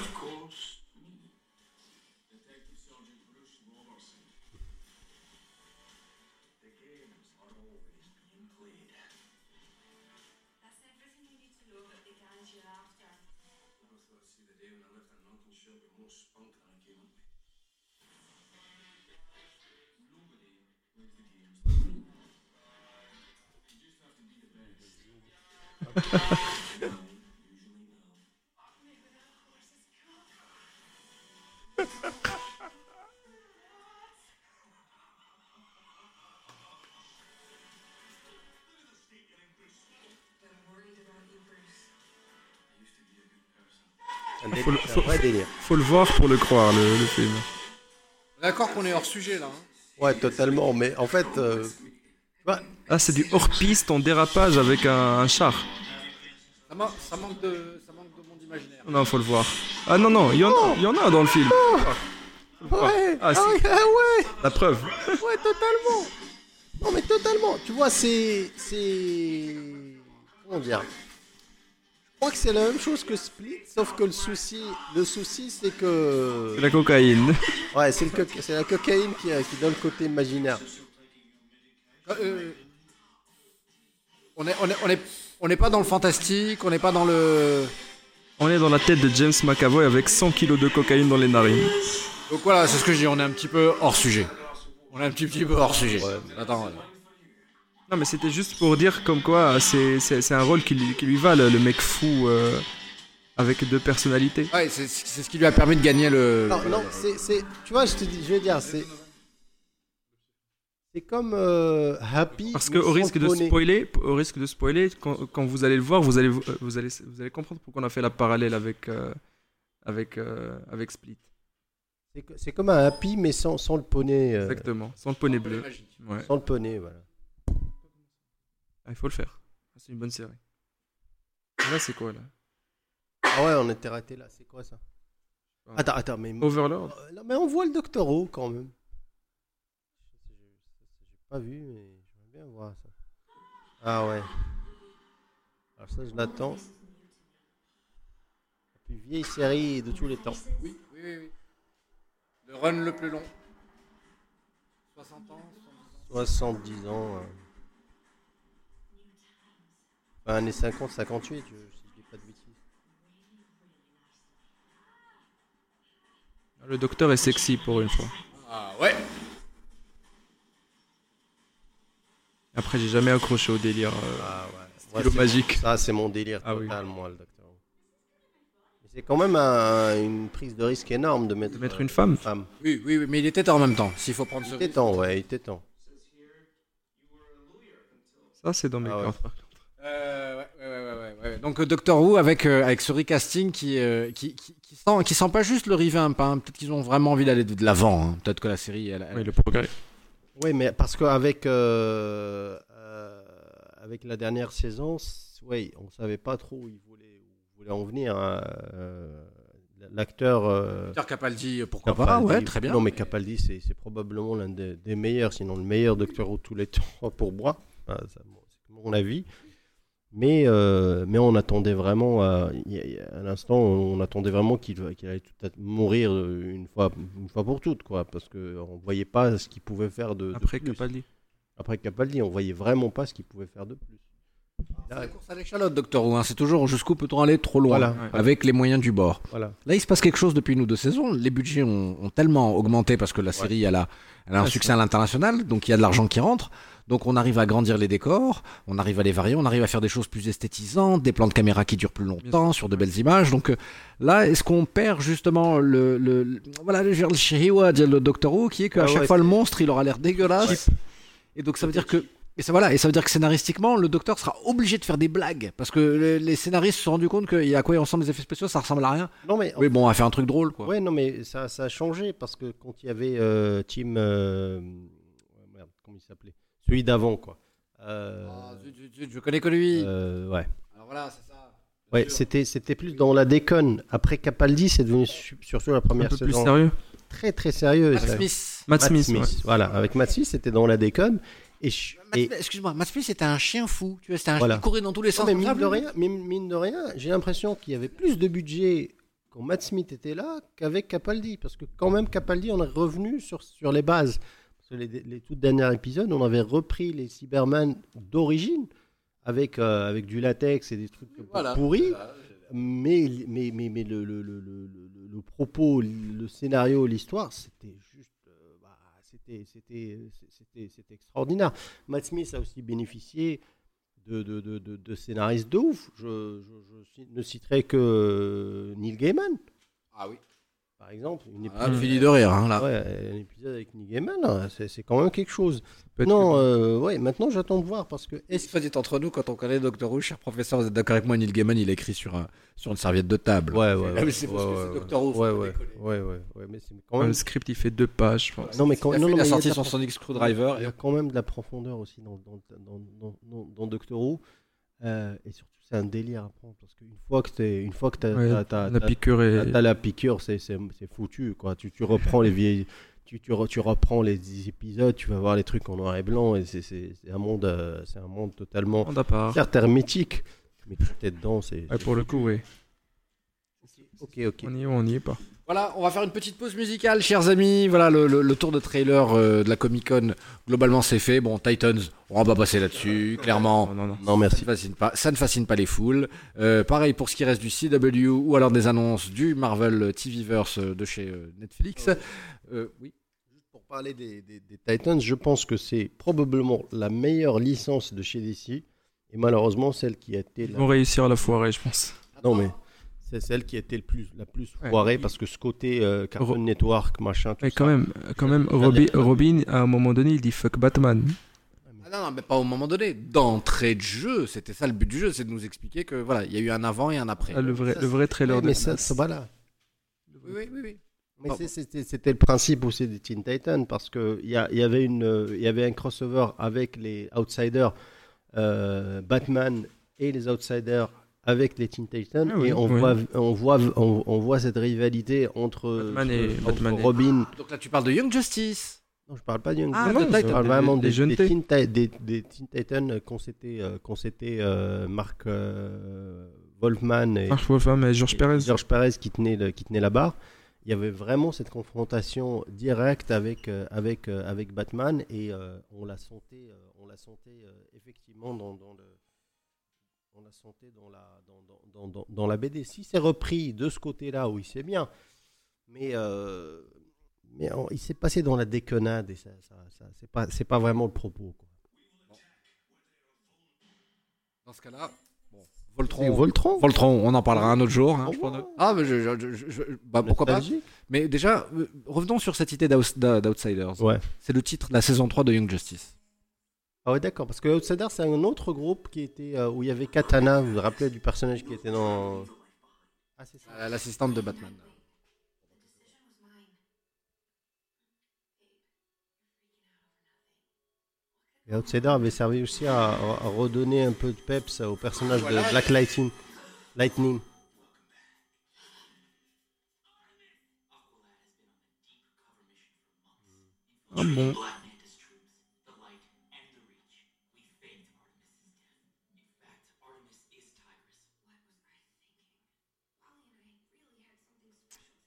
Un délire, Faut le- c'est un faut- vrai délire. Faut le voir pour le croire, le, le film. D'accord qu'on est hors sujet là. hein. Ouais, totalement. Mais en fait, euh, bah, Ah, c'est du hors-piste en dérapage avec un, un char. Ça, man- ça manque de, ça manque de monde imaginaire. Non, faut le voir. Ah non, non, il y, en a- il y en a dans le film. Le voir. ouais, Ah, ah, ouais, ah ouais, La preuve. ouais, totalement. Non mais totalement. Tu vois, c'est, c'est, comment dire? Crois que c'est la même chose que Split, sauf que le souci, le souci c'est que. C'est la cocaïne. Ouais, c'est le co- c'est la cocaïne qui, qui donne le côté imaginaire. Euh, on est, on est, on est, on n'est pas dans le fantastique, on n'est pas dans le. On est dans la tête de James McAvoy avec 100 kilos de cocaïne dans les narines. Donc voilà, c'est ce que je dis, on est un petit peu hors sujet. On est un petit, petit peu hors sujet. Attends, ouais. Non, mais c'était juste pour dire comme quoi c'est c'est- c'est un rôle qui lui, qui lui va, le, le mec fou euh, avec deux personnalités. Ouais, c'est c'est ce qui lui a permis de gagner le. Non, le- non, c'est, c'est- tu vois, je te dis, je vais dire, c'est, c'est comme euh, Happy. Parce que au risque de spoiler, au risque de spoiler, quand, quand vous allez le voir, vous allez vous, euh, allez vous allez comprendre pourquoi on a fait la parallèle avec euh, avec euh, avec Split. C'est, comme un Happy, mais sans, sans le poney. euh, Exactement, sans le poney bleu. Ouais. Sans le poney, voilà. Ah, il faut le faire. Ah, C'est une bonne série. Là, c'est quoi là? Ah ouais, on était raté là. C'est quoi ça? Attends, attends, mais. Overlord Euh, non, mais on voit le Doctor Who quand même. J'ai pas vu, mais j'aimerais bien voir ça. Ah ouais. Alors ça, je l'attends. La plus vieille série de tous les temps. Oui, oui, oui, oui. Le run le plus long. 60 ans 70 ans. hein. Enfin, années 50, 58, je, si je dis pas de bêtises. Le docteur est sexy pour une fois. Ah ouais Après, j'ai jamais accroché au délire. euh, Ah ouais. stylo c'est- magique. Ça, c'est mon délire Ah oui. total, moi, le. Mais C'est quand même un- une prise de risque énorme de mettre, De mettre euh, une femme. Oui, oui, oui, mais il était temps en même temps, s'il faut prendre ce Il était temps, ouais, il était temps. Ça, c'est dans mes Ah ouais. Euh, ouais, ouais, ouais, ouais, ouais, ouais. Donc euh, Doctor Who avec, euh, avec ce recasting qui, euh, qui, qui, qui sent, qui sent pas juste le revamp, hein. peut-être qu'ils ont vraiment envie d'aller de, de l'avant, hein. peut-être que la série... Elle, elle- Oui, le progrès. Oui, mais parce qu'avec euh, euh, avec la dernière saison, ouais, on savait pas trop où il voulait, où il voulait en venir. hein, L'acteur. euh, Capaldi, pourquoi pas Capaldi- Ouais, très bien. Non, mais Capaldi, c'est c'est probablement l'un des, des meilleurs, sinon le meilleur docteur de tous les temps pour moi. Enfin, c'est mon avis. Mais, euh, mais on attendait vraiment, à, à l'instant, on attendait vraiment qu'il qu'il allait tout à- mourir euh, une fois, une fois pour toutes, quoi, parce qu'on ne voyait pas ce qu'il pouvait faire de, de Après plus. Capaldi. Après Capaldi, on voyait vraiment pas ce qu'il pouvait faire de plus. C'est la course à l'échalote, Doctor Who. hein. C'est toujours jusqu'où peut-on aller trop loin Voilà. Ouais. avec les moyens du bord. Voilà. Là, il se passe quelque chose depuis une ou deux saisons. Les budgets ont, ont tellement augmenté parce que la série elle a, elle a un Ouais, succès à l'international, donc il y a de l'argent qui rentre. Donc on arrive à agrandir les décors, on arrive à les varier, on arrive à faire des choses plus esthétisantes, des plans de caméra qui durent plus longtemps, sur de belles images. Donc euh, là, est-ce qu'on perd justement le, le, le- voilà le, Shiriwa, le Doctor Who, qui est qu'à Ah chaque ouais, fois le monstre, il aura l'air dégueulasse. Et donc ça veut dire que et ça, voilà, et ça veut dire que scénaristiquement, le docteur sera obligé de faire des blagues. Parce que les, scénaristes se sont rendus compte qu'il y a quoi ressemblent les effets spéciaux, ça ressemble à rien. Non, mais Oui, bon, on va faire un truc drôle, quoi. Ouais, non, mais ça, ça a changé parce que quand il y avait euh, Tim. euh, merde, comment il s'appelait? Celui d'avant, quoi. Euh, zut, zut, zut, je connais que lui. euh, ouais. Alors voilà, c'est ça. Ouais, c'était, c'était plus dans la déconne. Après Capaldi, c'est devenu su- surtout la Un première peu plus sérieux. Très, très sérieux. Matt. Smith. Matt Smith. ouais. Voilà, avec Matt Smith, c'était dans la déconne. Et, et- Excuse-moi, Matt Smith c'était un chien fou. Tu vois, c'était un Voilà. chien qui courait dans tous les Non, sens. mais mine de rien, mine de rien, j'ai l'impression qu'il y avait plus de budget quand Matt Smith était là qu'avec Capaldi. Parce que quand même, Capaldi, on est revenu sur, sur les bases. Les, les tout derniers épisodes, on avait repris les Cybermen d'origine avec, euh, avec du latex et des trucs Voilà. pourris. Mais, mais, mais, mais le, le, le, le, propos, le scénario, l'histoire, c'était juste. euh, bah, c'était, extraordinaire. Matt Smith a aussi bénéficié de, de, de, de, de scénaristes de ouf. Je, je, je ne citerai que euh, Neil Gaiman, Ah oui. Par exemple. Une Ah, épisode- fini de rire, hein, là. Ouais, un épisode avec Neil Gaiman, là, c'est, c'est quand même quelque chose. Non, euh, ouais, maintenant j'attends de voir parce que. Est-ce que dit entre nous, quand on connaît Doctor Who, cher professeur, vous êtes d'accord avec moi, Neil Gaiman, il a écrit sur, un, sur une serviette de table. Ouais, ouais. Ah, mais c'est parce ouais, que c'est ouais, Doctor Who, Ouais, ouais, ouais, ouais, mais c'est quand Ouais, même. Le script, il fait deux pages, je pense. Non, mais quand, Il a, non, fait, non, il a sorti la Sonic Screwdriver. Il y a quand même de la profondeur aussi dans, dans, dans, dans, dans, dans Doctor Who. Euh, et surtout, c'est un délire à prendre. Parce qu'une fois que tu une fois que t'as, Ouais, t'as- t'as- la piqûre la c'est, foutu. Quoi. Tu, tu reprends les vieilles. Tu, tu, re- tu reprends les épisodes, tu vas voir les trucs en noir et blanc. Et c'est, un, monde, euh, c'est un monde totalement. Certes hermétique, tu mets toute tête dedans, c'est. Ouais, pour le coup, oui. Ok, ok. On y est ou on n'y est pas. Voilà, on va faire une petite pause musicale, chers amis. Voilà, le, le- le tour de trailer euh, de la Comic Con, globalement, c'est fait. Bon, Titans, on va pas passer là-dessus, clairement. Non, non, non. Non, Ça merci. ne, fascine pas, ça ne fascine pas les foules. Euh, pareil pour ce qui reste du CW ou alors des annonces du Marvel TVverse euh, de chez euh, Netflix. Euh, oui. Pour parler des, des- des Titans, je pense que c'est probablement la meilleure licence de chez DC. Et malheureusement, celle qui a été. Ils La... vont réussir à la foirer, je pense. Non, mais c'est celle qui a été le plus, la plus Ouais. foirée parce que ce côté euh, Cartoon Ro- Network, machin, tout Mais ça. quand même, quand même Robin, Robin, à un moment donné, il dit fuck Batman. Ah non, non, mais pas au moment donné. D'entrée de jeu, c'était ça le but du jeu, c'est de nous expliquer que voilà, il y a eu un avant et un après. Ah, le vrai, Ça, le vrai trailer Ouais, de mais ça, ça va là. Oui, oui, oui. oui. Mais c'était le principe aussi des Teen Titans parce que il y, a- il y avait une euh, il y avait un crossover avec les Outsiders euh, Batman et les Outsiders avec les Teen Titans Ah oui, et on oui. voit on voit on, on voit cette rivalité entre, Batman et- entre Batman et- Robin Donc là, tu parles de Young Justice. non je parle pas de Young Ah, Justice, de je parle des- vraiment des des, jeunes des. Teen, Ti- des, des Teen Titans qu'on s'était euh, qu'on euh, Mark euh, Wolfman et, Mark Wolfman et George et Perez. George Perez qui tenait, le- qui tenait la barre. Il y avait vraiment cette confrontation directe avec, euh, avec, euh, avec Batman et euh, on l'a sentait, on l'a sentait euh, effectivement dans, dans le. On l'a sentait dans la, dans, dans, dans, dans- la BD. Si c'est repris de ce côté-là, oui, c'est bien. Mais, euh, mais on- il s'est passé dans la déconnade et ça, ça, ça- c'est pas, pas vraiment le propos. Quoi. Dans ce cas-là, bon, Voltron. Voltron Voltron, on en parlera un autre jour. hein, Oh, je pense. ouais. Ah, mais je, je- je- je- bah, pourquoi pas. Mais déjà, euh, revenons sur cette idée d'Outsiders. Ouais. C'est le titre de la saison 3 de Young Justice. Ah ouais, d'accord. Parce que Outsider, c'est un autre groupe qui était euh, où il y avait Katana. Vous vous rappelez du personnage qui était dans. Ah, c'est ça. Euh, L'assistante de Batman. Et Outsider avait servi aussi à, à redonner un peu de peps au personnage de Black Lightning. Lightning. Ah bon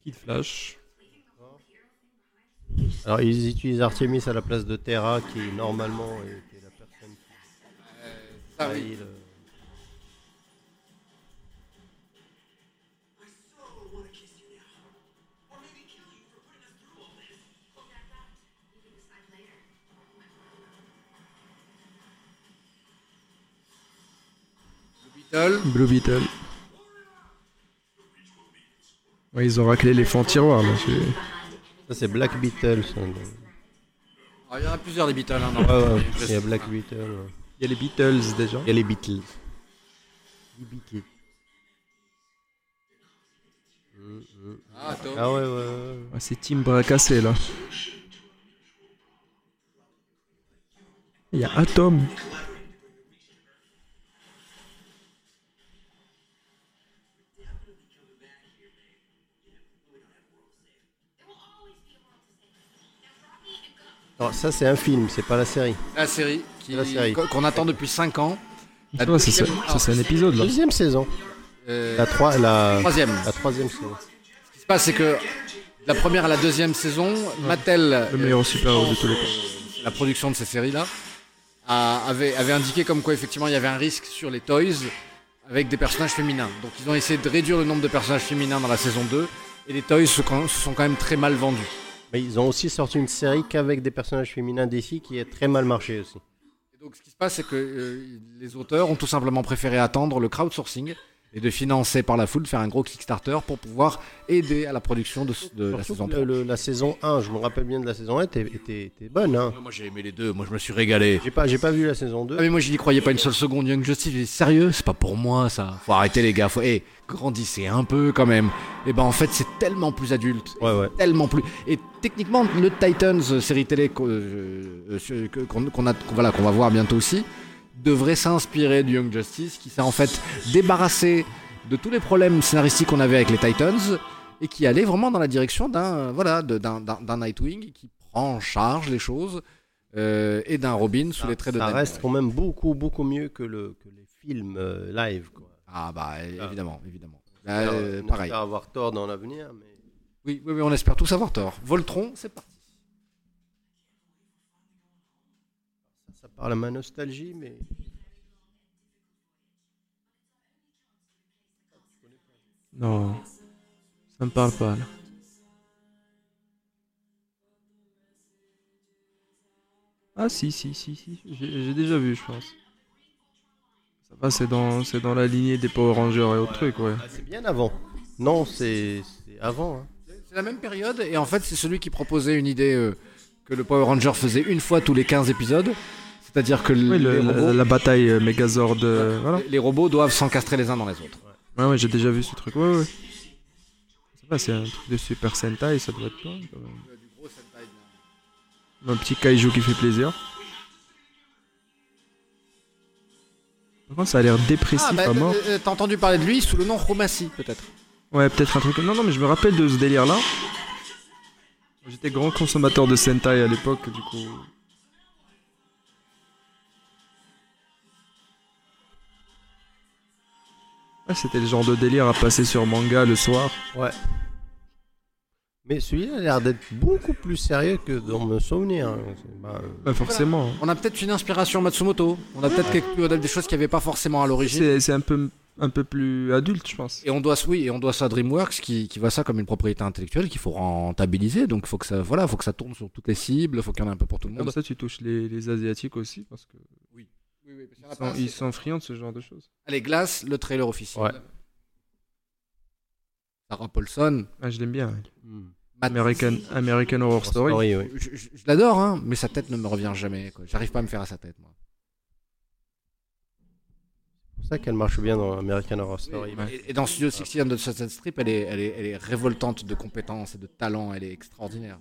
Kid Flash. Alors, ils utilisent Artemis à la place de Terra, qui normalement était la personne qui Ah le- Beetle. Blue Beetle. Ouais, ils ont raclé les fonds tiroirs là. Ça, c'est Black Beetle. ça. Ah, il y en a plusieurs des Beatles. hein, dans Ouais, ouais, il y a Black ouais. Il y a les Beatles déjà. Il y a les Beatles. Les Beatles. Ah, Tom. Ah ouais, ouais, ouais. Ah, c'est Team bras cassé là. Il y a Atom. Alors, ça, c'est un film, c'est pas la série. La série qui- La série. qu'on attend depuis 5 ans. La Ouais, c'est- deuxième- ça, c'est un épisode là. Deuxième saison. Euh, La, trois, la, troisième. la troisième saison. Ce qui se passe, c'est que la première à la deuxième saison, Mattel, Le meilleur super-héros de tous les temps. la production de ces séries-là, avait, avait indiqué comme quoi effectivement il y avait un risque sur les toys avec des personnages féminins. Donc ils ont essayé de réduire le nombre de personnages féminins dans la saison 2 et les toys se, se sont quand même très mal vendus. Ils ont aussi sorti une série qu'avec des personnages féminins d'ici qui a très mal marché aussi. Et donc ce qui se passe, c'est que euh, les auteurs ont tout simplement préféré attendre le crowdsourcing et de financer par la foule, de faire un gros Kickstarter pour pouvoir aider à la production de, de la saison que 3. le- le- la saison 1, je me rappelle bien de la saison 1, était, était, était bonne. Hein. Moi j'ai aimé les deux, moi je me suis régalé. J'ai pas, j'ai pas vu la saison 2. Ah mais moi je n'y croyais pas une seule seconde Young Justice, sérieux, c'est pas pour moi ça. Faut arrêter les gars, faut grandissez un peu quand même. Et ben en fait c'est tellement plus adulte, Ouais, ouais. tellement plus. Et techniquement le Titans euh, série télé qu'on euh, euh, que- qu'on qu'on a, voilà, qu'on va voir bientôt aussi, devrait s'inspirer du Young Justice qui s'est en fait débarrassé de tous les problèmes scénaristiques qu'on avait avec les Titans et qui allait vraiment dans la direction d'un voilà de- d'un Nightwing qui prend en charge les choses euh, et d'un Robin sous les traits de Ça reste quand même beaucoup, beaucoup mieux que, le, que les films euh, live. Quoi. Ah bah évidemment, évidemment. On Là, euh, on pareil. espère avoir tort dans l'avenir, mais Oui, oui, oui, on espère tous avoir tort. Voltron, c'est parti. ça parle à ma nostalgie. Mais Non, ça me parle pas là. Ah si, si, si, si, j'ai j'ai déjà vu, je pense. Va, c'est dans, c'est dans la lignée des Power Rangers et autres trucs, ouais. Ah, c'est bien avant. Non, c'est c'est avant. hein. C'est la même période, et en fait, c'est celui qui proposait une idée euh, que le Power Ranger faisait une fois tous les 15 épisodes. C'est-à-dire que Oui, le- les, la, robots, la bataille euh, Megazord, euh, voilà. les robots doivent s'encastrer les uns dans les autres. Ouais, ouais, j'ai déjà vu ce truc, ouais, ouais. C'est un truc de Super Sentai, ça doit être toi, quand même. Un petit kaiju qui fait plaisir. Ça a l'air dépressif Ah, bah, à mort. euh, T'as entendu parler de lui sous le nom Romassi, peut-être Ouais, peut-être un truc. Non, non, mais je me rappelle de ce délire-là. J'étais grand consommateur de Sentai à l'époque, du coup. Ouais, c'était le genre de délire à passer sur manga le soir. Ouais. Mais celui-là a l'air d'être beaucoup plus sérieux que dans mes souvenirs. hein. C'est- bah, Pas forcément. On a peut-être une inspiration Matsumoto. On a peut-être quelque- des choses qu'il n'y avait pas forcément à l'origine. C'est c'est un peu, un peu plus adulte, je pense. Et on doit, oui, et on doit ça à DreamWorks qui, qui voit ça comme une propriété intellectuelle qu'il faut rentabiliser. Donc, faut que ça, voilà, faut que ça tourne sur toutes les cibles. Faut qu'il y en ait un peu pour tout le Comme monde. ça, tu touches les, les Asiatiques aussi, parce que Oui, oui, parce ils sont, ils sont friands de ce genre de choses. Allez, Glace, le trailer officiel. Ouais. Sarah Paulson. Ah, je l'aime bien. hmm. American, American Horror Story. Story, oui. Je, je- je l'adore, hein, mais sa tête ne me revient jamais. quoi. J'arrive pas à me faire à sa tête, moi. C'est pour ça qu'elle marche bien dans American Horror Story. Et, et dans Studio 61 de Sunset Strip, elle est, elle, est, elle est révoltante de compétences et de talent. Elle est extraordinaire.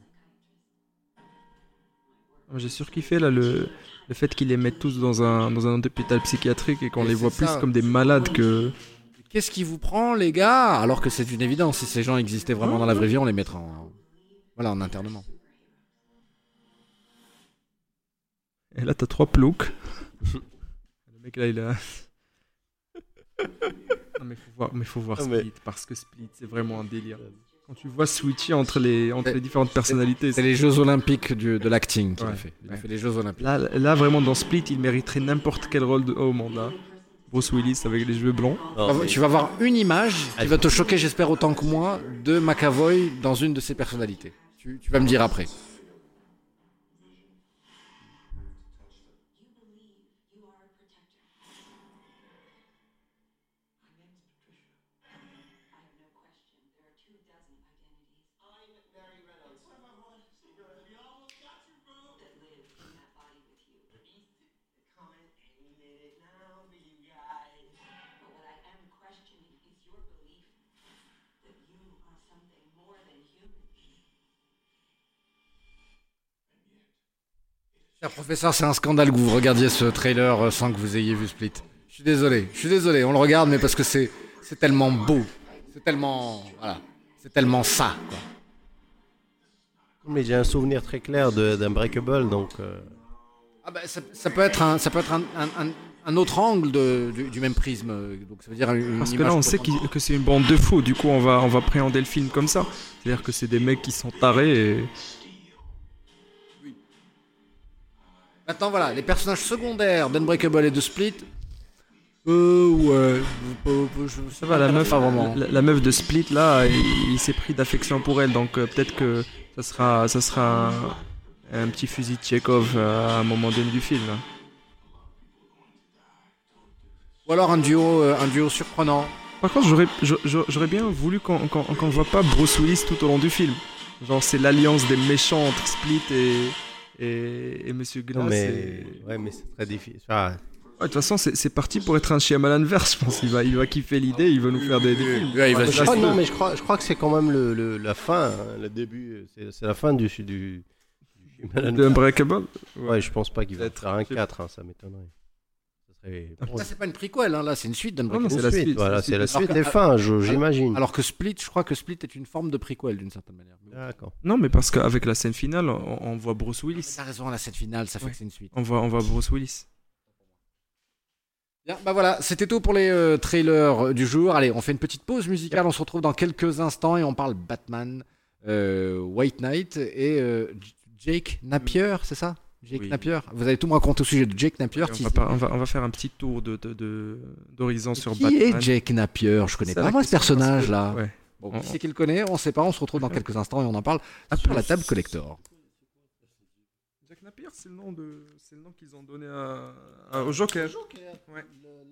Moi, J'ai surkiffé là le, le fait qu'ils les mettent tous dans un, dans un hôpital psychiatrique et qu'on Et les voit plus comme des malades que. Qu'est-ce qui vous prend, les gars Alors que c'est une évidence. Si ces gens existaient vraiment dans la vraie vie, on les mettrait en, voilà, en internement. Et là, t'as trois ploucs. le mec là, il a. non, mais faut voir, mais faut voir Non, mais- Split, parce que Split, c'est vraiment un délire. Quand tu vois switcher entre les, entre les différentes personnalités. C'est les Jeux Olympiques du- de l'acting qu'il a Ouais, fait. Il a ouais. fait les Jeux Olympiques. Là, là, vraiment, dans Split, il mériterait n'importe quel rôle de... au monde. Bruce Willis avec les cheveux blonds. Non, vas- mais- Tu vas voir une image qui va te choquer, j'espère autant que moi, de McAvoy dans une de ses personnalités. Tu, tu vas me dire après. Professeur, c'est un scandale que vous regardiez ce trailer euh, sans que vous ayez vu Split. Je suis désolé, je suis désolé, on le regarde, mais parce que c'est c'est tellement beau. C'est tellement. Voilà. C'est tellement ça, quoi. Mais j'ai un souvenir très clair de- d'Unbreakable, donc. euh, Ah bah, ça, ça peut être un, ça peut être un, un- un- un autre angle de- du, du même prisme. Donc ça veut dire une Parce que là, on sait que c'est une bande de fous. Du coup, on va, on va préhender le film comme ça. C'est-à-dire que c'est des mecs qui sont tarés et. Maintenant, voilà, les personnages secondaires d'Unbreakable et de Split. Euh, ouais. Ça va, la meuf, pas vraiment. la, la meuf de Split, là, il, il s'est pris d'affection pour elle. Donc euh, peut-être que ça sera, ça sera un, un petit fusil de Chekhov euh, à un moment donné du film. là. Ou alors un duo, euh, un duo surprenant. Par contre, j'aurais, j'a- j'a- j'aurais bien voulu qu'on qu'on qu'on voit pas Bruce Willis tout au long du film. Genre, c'est l'alliance des méchants entre Split et, et, et Monsieur Glass. Mais. et- Ouais, mais c'est très difficile. Enfin, Ouais, De toute façon, c'est c'est parti pour être un Shyamalan verse, je pense. Il va, il va kiffer l'idée, il va nous faire des, des films. Ouais, il va je crois, non, mais je crois, je crois que c'est quand même le, le- la fin, hein, le début. C'est c'est la fin du. du, du De Unbreakable Ouais, je pense pas qu'il va faire un Je sais 4, hein, ça m'étonnerait. Ça très. Ça, c'est pas une prequel, hein, là, c'est une suite d'Unbreakable. c'est la suite, Voilà, c'est la suite suite. et Alors que- fin, je- alors- j'imagine. Alors que Split, je crois que Split est une forme de prequel d'une certaine manière. D'accord. Non, mais parce qu'avec la scène finale, on, on voit Bruce Willis. T'as raison, la scène finale, ça fait Ouais. que c'est une suite. On voit, on voit Bruce Willis. Bien, bah voilà, c'était tout pour les euh, trailers du jour. Allez, on fait une petite pause musicale, on se retrouve dans quelques instants et on parle Batman, euh, White Knight et euh, Jake Napier, c'est ça? Jake Oui. Napier. Vous allez tout me raconter au sujet de Jake Napier. on, qui- va pas- on va- on va faire un petit tour de, de- de- d'horizon sur Qui Batman. est Jake Napier Je connais pas moi ce question, parce personnage que- là. ouais. Bon, On- qui c'est qui le connaît On sait pas, on se retrouve dans quelques instants et on en parle Ah, sur la table collector. Jack Napier, c'est le nom de, c'est le nom qu'ils ont donné à, à- au Joker. Ouais.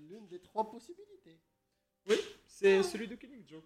L'une des trois possibilités. Oui, c'est celui de Killing Joke.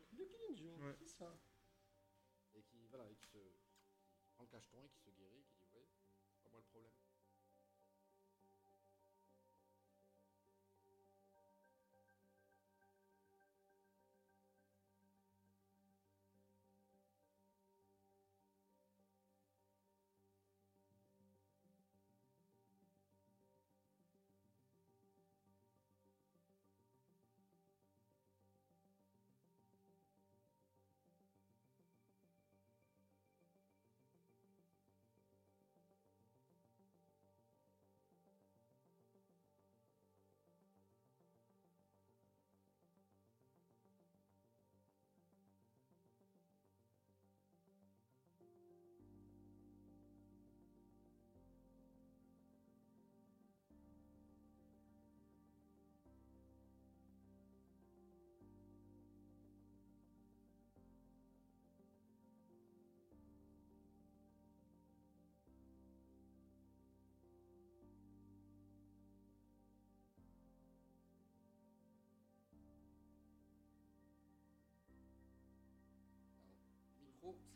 Micro,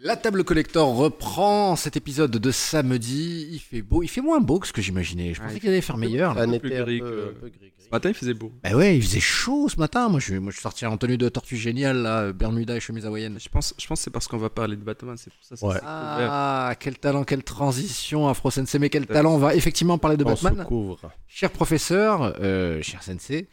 La table collector reprend cet épisode de samedi. Il fait beau, il fait moins beau que ce que j'imaginais. Je pensais il qu'il allait faire meilleur. là. Un gris peu, gris. Ce matin, il faisait beau. Bah ouais, il faisait chaud ce matin. Moi, je, moi, je suis sorti en tenue de tortue géniale, là, Bermuda et chemise hawaïenne. Je pense, je pense que c'est parce qu'on va parler de Batman, c'est pour ça. Ouais. Ah, quel talent, quelle transition, Afro Sensei. Mais quel talent, on va effectivement parler de On se Batman. couvre. Cher professeur, euh, cher Sensei,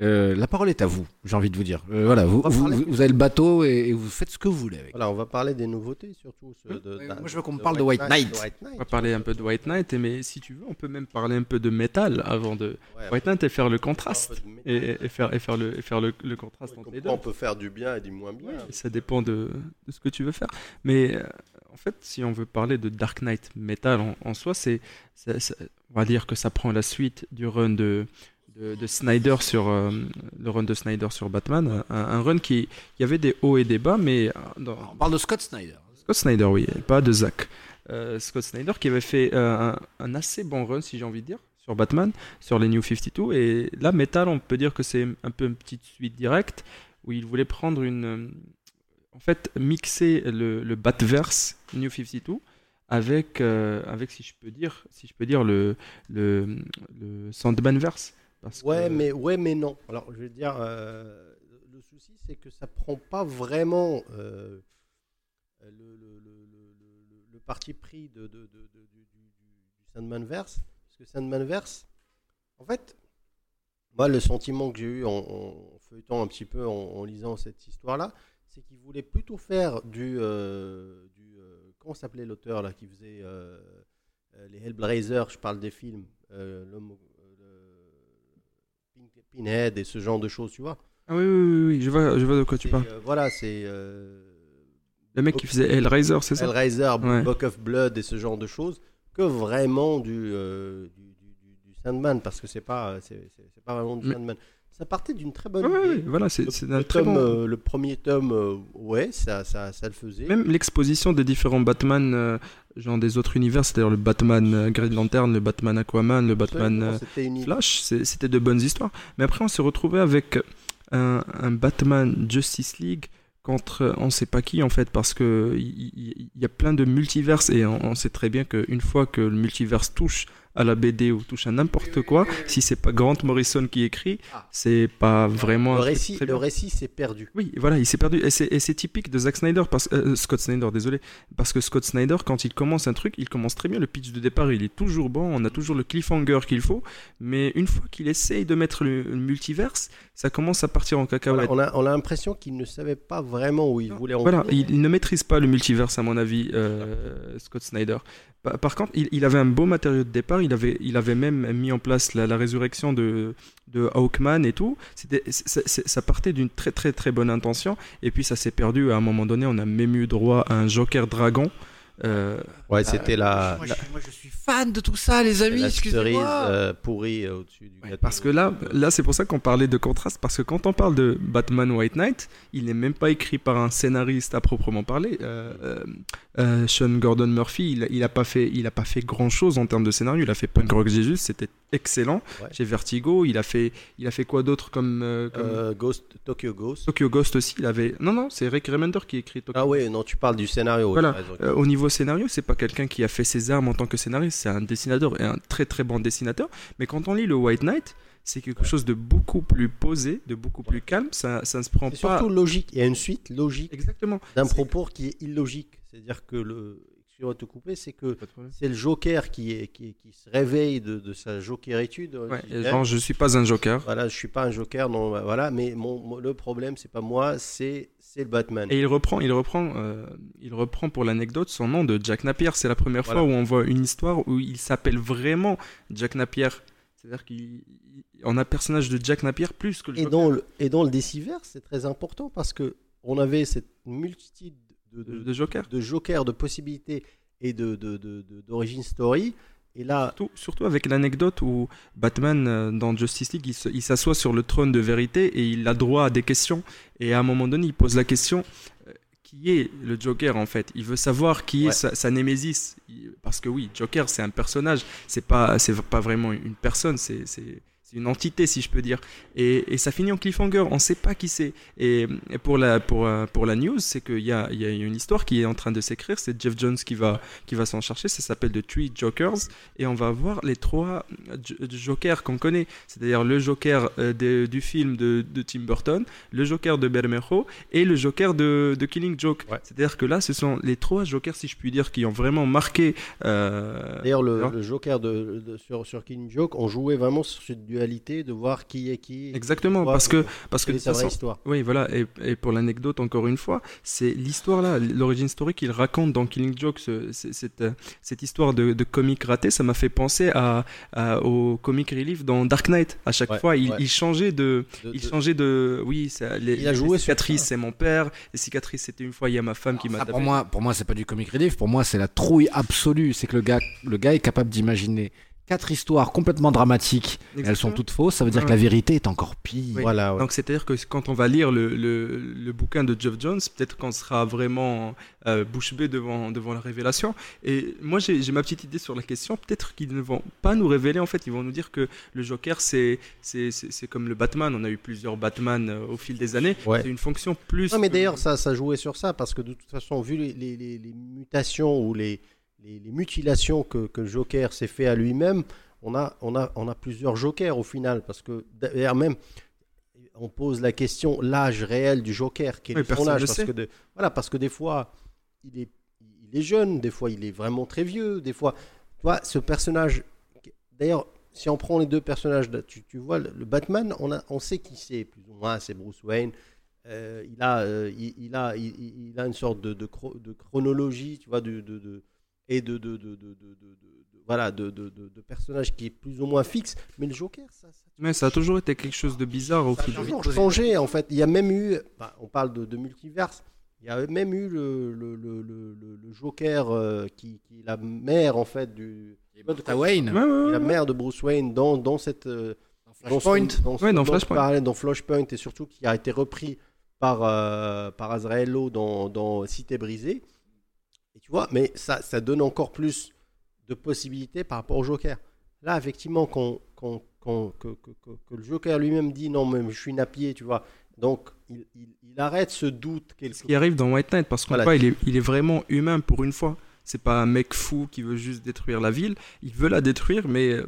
euh, la parole est à vous, j'ai envie de vous dire. Euh, voilà, vous, parler- avez le bateau et, et vous faites ce que vous voulez avec. Voilà, on va parler des nouveautés surtout. ceux de- moi, je veux qu'on me parle de White Knight. de White Knight. On va parler un peu de White Knight, mais si tu veux, on peut même parler un peu de métal avant de Ouais, White Knight et faire le contraste. Et, et faire, et faire, le, et faire le, le contraste Oui, entre les deux. on peut faire du bien et du moins bien. Ça dépend de, de ce que tu veux faire. Mais euh, en fait, si on veut parler de Dark Knight Metal en, en soi, c'est, on va dire que ça prend la suite du run de, de, de Snyder sur euh, le run de Snyder sur Batman, un, un run qui il y avait des hauts et des bas, mais euh, dans- On parle de Scott Snyder. Scott Snyder, oui, pas de Zack. Euh, Scott Snyder qui avait fait euh, un, un assez bon run, si j'ai envie de dire, sur Batman, sur les New 52. Et là, Metal, on peut dire que c'est un peu une petite suite directe où il voulait prendre une. En fait, mixer le, le Batverse New 52 avec, euh, avec, si je peux dire, si je peux dire le, le, le Sandmanverse. Parce Ouais, que- mais, ouais, mais non. Alors, je vais dire, euh, le souci, c'est que ça prend pas vraiment euh, le, le- le- parti pris de, de- de- de- du, du, du Sandmanverse. Parce que Sandmanverse, en fait, moi, le sentiment que j'ai eu en, en feuilletant un petit peu, en, en lisant cette histoire-là, c'est qu'il voulait plutôt faire du. euh, du comment s'appelait l'auteur là qui faisait les Hellblazer Je parle des films. l'homme Pinhead et ce genre de choses, tu vois. Ah oui, oui, oui, oui, je vois, je vois de quoi tu parles. euh, voilà, c'est. euh, Le mec qui faisait Hellraiser, c'est ça? Hellraiser, Ouais. Book of Blood et ce genre de choses, que vraiment du, euh, du, du- du- du Sandman, parce que c'est pas, c'est, pas vraiment du Mais- Sandman. Ça partait d'une très bonne Ah ouais, ouais, voilà, c'est un très tome, bon. le premier tome, ouais, ça, ça, ça le faisait. Même l'exposition des différents Batman, genre des autres univers, c'est-à-dire le Batman euh, Green Lantern, le Batman Aquaman, le Batman euh. Flash, c'était de bonnes histoires. Mais après, on s'est retrouvé avec un, un Batman Justice League contre on sait pas qui en fait, parce que il y, a plein de multiverses et on, on sait très bien qu'une fois que le multiverse touche à la BD ou touche à n'importe quoi, si c'est pas Grant Morrison qui écrit, c'est pas vraiment. Le récit, le récit s'est perdu. Oui, voilà, il s'est perdu. Et c'est, typique de Zack Snyder, parce, euh, Scott Snyder, désolé. Parce que Scott Snyder, quand il commence un truc, il commence très bien. Le pitch de départ, il est toujours bon. On a toujours le cliffhanger qu'il faut. Mais une fois qu'il essaye de mettre le, le multiverse, ça commence à partir en cacahuète. Voilà, on a, on a l'impression qu'il ne savait pas vraiment où il voulait en Voilà, il ne maîtrise pas le multiverse, à mon avis, euh, Scott Snyder. Par, contre, il, avait un beau matériau de départ. Il avait, il avait même mis en place la, résurrection de, de Hawkman et tout. Ça partait d'une très très très bonne intention. Et puis ça s'est perdu. À un moment donné, on a même eu droit à un Joker dragon. Euh, Ouais, c'était la, Moi, je, moi, je suis fan de tout ça, les amis. la cerise Excusez-moi. euh, pourrie euh, au-dessus du gâteau. Parce que là, là c'est pour ça qu'on parlait de contraste. Parce que quand on parle de Batman White Knight, il n'est même pas écrit par un scénariste à proprement parler. Euh, Sean Gordon Murphy, il, il a pas fait, il a pas fait grand chose en termes de scénario. Il a fait Punk Rock Jesus, c'était excellent. Ouais. Chez Vertigo, il a fait, il a fait quoi d'autre comme, euh, comme Euh, Ghost, Tokyo Ghost. Tokyo Ghost aussi. Il avait, non non, c'est Rick Remender qui écrit Tokyo Ah ouais, non, tu parles du scénario. Voilà. raison. euh, au niveau scénario, c'est pas quelqu'un qui a fait ses armes en tant que scénariste, c'est un dessinateur et un très très bon dessinateur. Mais quand on lit le White Knight, c'est quelque chose de beaucoup plus posé, de beaucoup plus calme. Ça, ça ne se prend pas. surtout logique. Il y a une suite logique Exactement. d'un propos qui est illogique. C'est-à-dire que le. Excuse-moi de te couper, c'est que c'est le Joker qui, est, qui, qui se réveille de, de sa jokeritude. euh, Ouais, genre, je suis pas un Joker. Voilà, je suis pas un Joker, non, bah, voilà, mais mon, mon- le problème, c'est pas moi, c'est c'est le Batman. Et il reprend, il reprend, euh, il reprend pour l'anecdote son nom de Jack Napier. C'est la première Voilà. fois où on voit une histoire où il s'appelle vraiment Jack Napier. C'est-à-dire qu'on a un personnage de Jack Napier plus que le Et Joker. dans le, et dans le c'est très important parce que on avait cette multitude de, de, de, de Joker. de jokers, de possibilités et de- d'origine story. Et là, Surtout, surtout avec l'anecdote où Batman euh, dans Justice League il s'assoit sur le trône de vérité et il a droit à des questions. Et à un moment donné il pose la question euh, qui est le Joker en fait? Il veut savoir qui Ouais. est sa, sa némésis. Parce que oui Joker c'est un personnage. C'est pas c'est pas vraiment une personne. C'est c'est une entité si je peux dire. Et, et ça finit en cliffhanger. On sait pas qui c'est. Et, et pour la pour euh, pour la news c'est qu'il y a il y a une histoire qui est en train de s'écrire. C'est Jeff Jones qui va qui va s'en chercher ça s'appelle The Three Jokers. Et on va voir les trois Jo- Jokers qu'on connaît, c'est-à-dire le Joker euh, de- du film de, de Tim Burton, le Joker de Bermejo et le Joker de, de Killing Joke. Ouais. C'est-à-dire que là, ce sont les trois Jokers, si je puis dire, qui ont vraiment marqué. euh, d'ailleurs, le, Joker de, de- sur, sur Killing Joke, on jouait vraiment sur cette dualité de voir qui est qui. Exactement, parce que parce que de toute façon- histoire. Oui, voilà, et, et pour l'anecdote, encore une fois, c'est l'histoire là, l'origine story qu'il raconte dans Killing Joke, ce- ce- cette, cette histoire de, de comique raté, ça m'a fait penser à, à- au comic relief dans Dark Knight. À chaque Ouais, fois, il, ouais. il changeait de. De- Il de- changeait de. Oui, ça, les, Il a les joué sur cicatrices, c'est mon père. Les cicatrices, c'était une fois, il y a ma femme qui m'a tapé. pour moi, pour moi, c'est pas du comic relief. Pour moi, c'est la trouille absolue. C'est que le gars, le gars est capable d'imaginer quatre histoires complètement dramatiques. Elles sont toutes fausses. Ça veut dire Ouais, que la vérité est encore pire. Oui. Voilà, ouais. Donc c'est-à-dire que quand on va lire le, le, le bouquin de Jeff Jones, peut-être qu'on sera vraiment euh, bouche bée devant, devant la révélation. Et moi j'ai j'ai ma petite idée sur la question, peut-être qu'ils ne vont pas nous révéler, en fait, ils vont nous dire que le Joker c'est c'est- comme le Batman, on a eu plusieurs Batman euh, au fil des années, Ouais. c'est une fonction plus... Non, mais d'ailleurs, ça, ça jouait sur ça, parce que de toute façon, vu les, les- les- les mutations ou les, les- les mutilations que, que Joker s'est fait à lui-même, on a, on, a, on a plusieurs Jokers au final, parce que d'ailleurs même, on pose la question, l'âge réel du Joker, quel Oui, est son personne âge parce que, de- voilà, parce que des fois, il est, il est jeune, des fois, il est vraiment très vieux, des fois, tu vois, ce personnage, d'ailleurs, si on prend les deux personnages, tu, tu vois, le, Batman, on, a, on sait qui c'est, plus ou moins, c'est Bruce Wayne. Euh, il, a, euh, il, il a, il, il- il a une sorte de, de, chro- de chronologie, tu vois, de- et de, de, de, de- de- de- de- voilà, de, de, de- de personnages qui est plus ou moins fixe. Mais le Joker, ça, ça, Mais ça a toujours été quelque chose de bizarre au ça fil toujours changé, en fait. Il y a même eu, bah, on parle de, de multiverse, il y a même eu le, le, le, le- Joker euh, qui, qui est la mère, en fait, du... Martha Wayne. Ouais, la mère de Bruce Wayne dans, dans cette... euh, Flashpoint. dans ce- Ouais, dans Flashpoint. parallèle, dans Flashpoint, et surtout qui a été repris par, euh, par Azraello dans, dans Cité brisée. Et tu vois, mais ça, ça donne encore plus de possibilités par rapport au Joker. Là, effectivement, qu'on, qu'on- qu'on- que, que- que- que le Joker lui-même dit non, mais je suis napier, tu vois. Donc, il, il- il arrête ce doute quelque ce qui arrive dans White Knight parce qu'on Voilà. voit il est, il est vraiment humain pour une fois C'est pas un mec fou qui veut juste détruire la ville. Il veut la détruire, mais euh,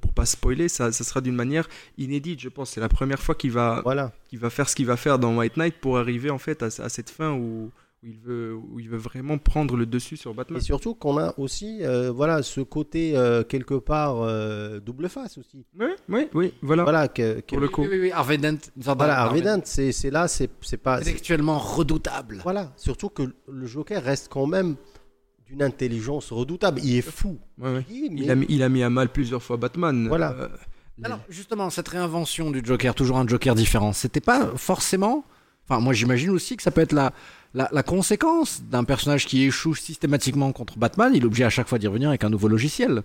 pour pas spoiler, ça, ça sera d'une manière inédite, je pense. C'est la première fois qu'il va, Voilà. qu'il va faire ce qu'il va faire dans White Knight pour arriver en fait à, à cette fin où, où il veut, où il veut vraiment prendre le dessus sur Batman. Et surtout qu'on a aussi euh, voilà, ce côté euh, quelque part euh, double face aussi. Oui, oui, oui, voilà. Voilà, que, que- Pour le coup. Oui, oui, oui, voilà de- Harvey Dent, c'est c'est là, c'est c'est pas. Intellectuellement redoutable. Voilà, surtout que le Joker reste quand même d'une intelligence redoutable. Il est fou. Ouais, ouais. Mais- Il, a mis, il a mis à mal plusieurs fois Batman. Voilà. Euh, les- Alors, justement, cette réinvention du Joker, toujours un Joker différent, c'était pas forcément. Enfin, moi, j'imagine aussi que ça peut être la, la, la conséquence d'un personnage qui échoue systématiquement contre Batman. Il est obligé à chaque fois d'y revenir avec un nouveau logiciel.